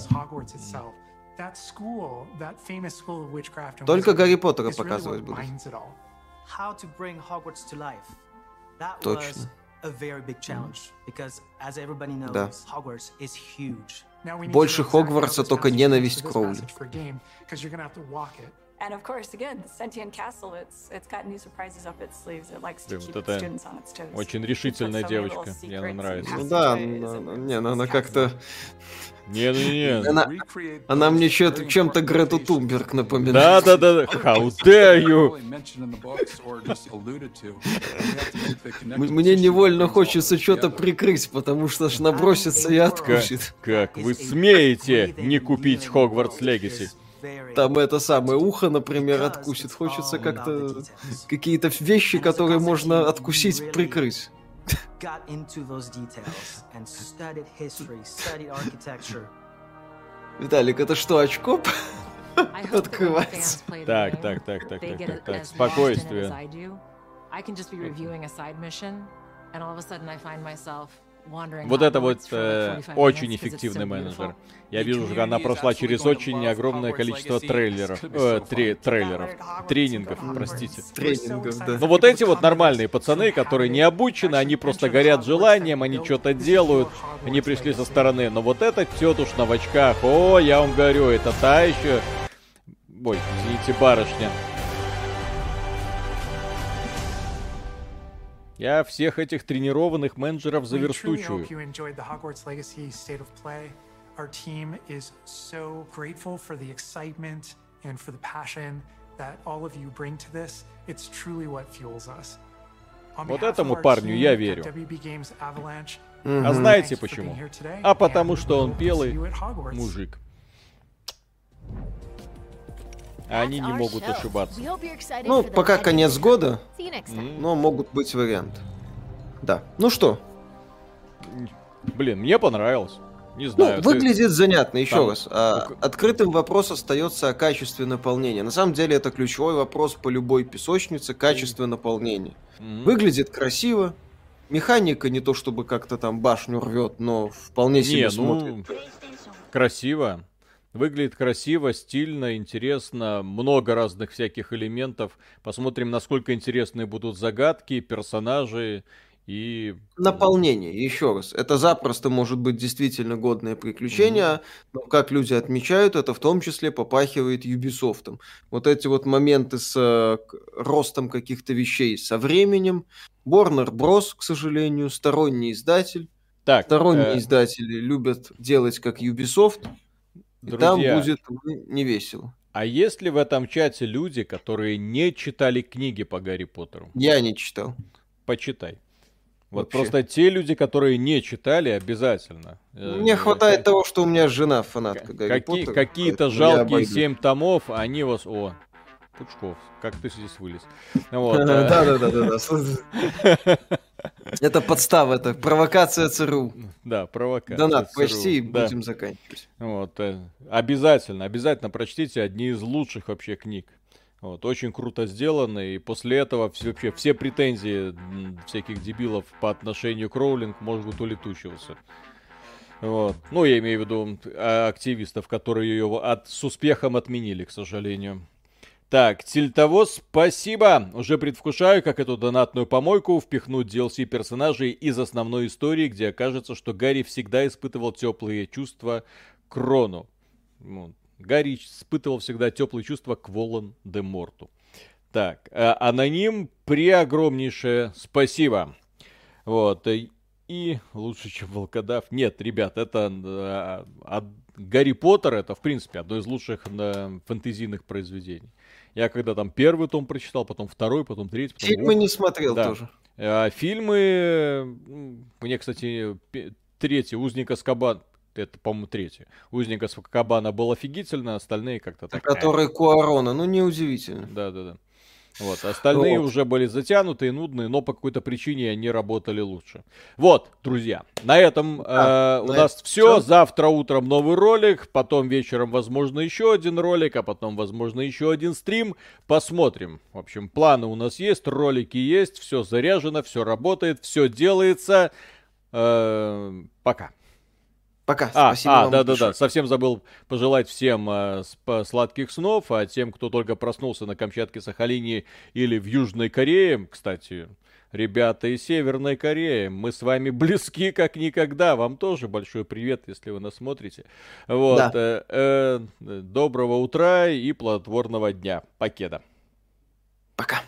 Только Гарри Поттера показывать будут. Точно. Да. Больше Хогвартса, только ненависть Кроули. And of course, again, the sentient castle, it's, it's got new surprises up its sleeves. It likes to keep its students on its toes. Очень решительная девочка, мне она нравится. Ну да, не, ну она как-то... Не-не-не. Она, она мне чем-то Грету Тумберг напоминает. Да-да-да, how dare you! Мне невольно хочется что-то прикрыть, потому что ж набросится и откусит. Как, как вы смеете не купить Хогвартс Легаси? Там это самое ухо, например, откусит. Хочется как-то какие-то вещи, которые можно откусить, прикрыть. Виталик, это что, очко открывается? Так, так, так, так, так, так, так, спокойствие. Вот это вот э, очень эффективный менеджер. Я вижу, что она прошла через очень огромное количество трейлеров, э, три, трейлеров, тренингов, простите. Тренингов, да. Ну вот эти вот нормальные пацаны, которые не обучены, они просто горят желанием, они что-то делают, они пришли со стороны. Но вот эта тетушка в очках, о, я вам говорю, это та еще... Ой, извините, барышня. Я всех этих тренированных менеджеров заверстучую. Our team is so grateful for the excitement and for the passion that all of you bring to this. It's truly what fuels us. Вот этому парню я верю. А знаете почему? А потому что он белый мужик. А они не могут ошибаться. Ну, пока конец года, но могут быть варианты. Да. Ну что? Блин, мне понравилось. Не знаю. Ну, ты... выглядит занятно, еще Там... раз. А, открытым вопрос остается о качестве наполнения. На самом деле это ключевой вопрос по любой песочнице, качество наполнения. Mm-hmm. Выглядит красиво, механика не то чтобы как-то там башню рвет, но вполне себе не, смотрит. Ну, красиво. Выглядит красиво, стильно, интересно, много разных всяких элементов. Посмотрим, насколько интересные будут загадки, персонажи и... Наполнение, еще раз. Это запросто может быть действительно годное приключение, mm-hmm. но, как люди отмечают, это в том числе попахивает Ubisoft. Вот эти вот моменты с э, ростом каких-то вещей со временем. Warner Bros, к сожалению, сторонний издатель. Так, Сторонние э... издатели любят делать как Ubisoft. Друзья, там будет не весело. А есть ли в этом чате люди, которые не читали книги по Гарри Поттеру? Я не читал. Почитай. Вот Вообще. просто те люди, которые не читали, обязательно. Э, Мне хватает того, что у меня жена фанатка Гарри Какие, Поттера. Какие-то жалкие семь томов, они вас... О, Пучков, как ты здесь вылез? Да-да-да. Это подстава, это провокация ЦРУ. Да, провокация Донат, почти будем заканчивать. Вот, э, обязательно, обязательно прочтите одни из лучших вообще книг. Вот, очень круто сделано, и после этого все, вообще все претензии всяких дебилов по отношению к Роулинг, быть, улетучиваться. Вот. Ну, я имею в виду а, активистов, которые ее от, с успехом отменили, к сожалению. Так, Тильтовоз, спасибо. Уже предвкушаю, как эту донатную помойку впихнуть DLC персонажей из основной истории, где окажется, что Гарри всегда испытывал теплые чувства к Рону. Ну, Гарри испытывал всегда теплые чувства к Волан де Морту. Так, а, аноним, преогромнейшее спасибо. Вот, и лучше, чем волкодав. Нет, ребят, это а, а, Гарри Поттер это, в принципе, одно из лучших да, фэнтезийных произведений. Я когда там первый том прочитал, потом второй, потом третий. Потом... Фильмы не смотрел да. тоже. А, фильмы, мне, кстати, третий, Узник Аскабан, это, по-моему, третий. Узник Аскабана был офигительно, остальные как-то так. Который Куарона, ну неудивительно. Да-да-да. Вот, остальные вот. уже были затянутые, нудные, но по какой-то причине они работали лучше. Вот, друзья, на этом а, э, у нас все. все. Завтра утром новый ролик, потом вечером, возможно, еще один ролик, а потом, возможно, еще один стрим. Посмотрим. В общем, планы у нас есть, ролики есть, все заряжено, все работает, все делается. Э, пока. Пока. А, Спасибо а, да, да, да. Совсем забыл пожелать всем э, сладких снов, а тем, кто только проснулся на Камчатке, Сахалине или в Южной Корее, кстати, ребята из Северной Кореи, мы с вами близки как никогда. Вам тоже большой привет, если вы нас смотрите. Вот. Да. Э, э, доброго утра и плодотворного дня. Покеда. Пока.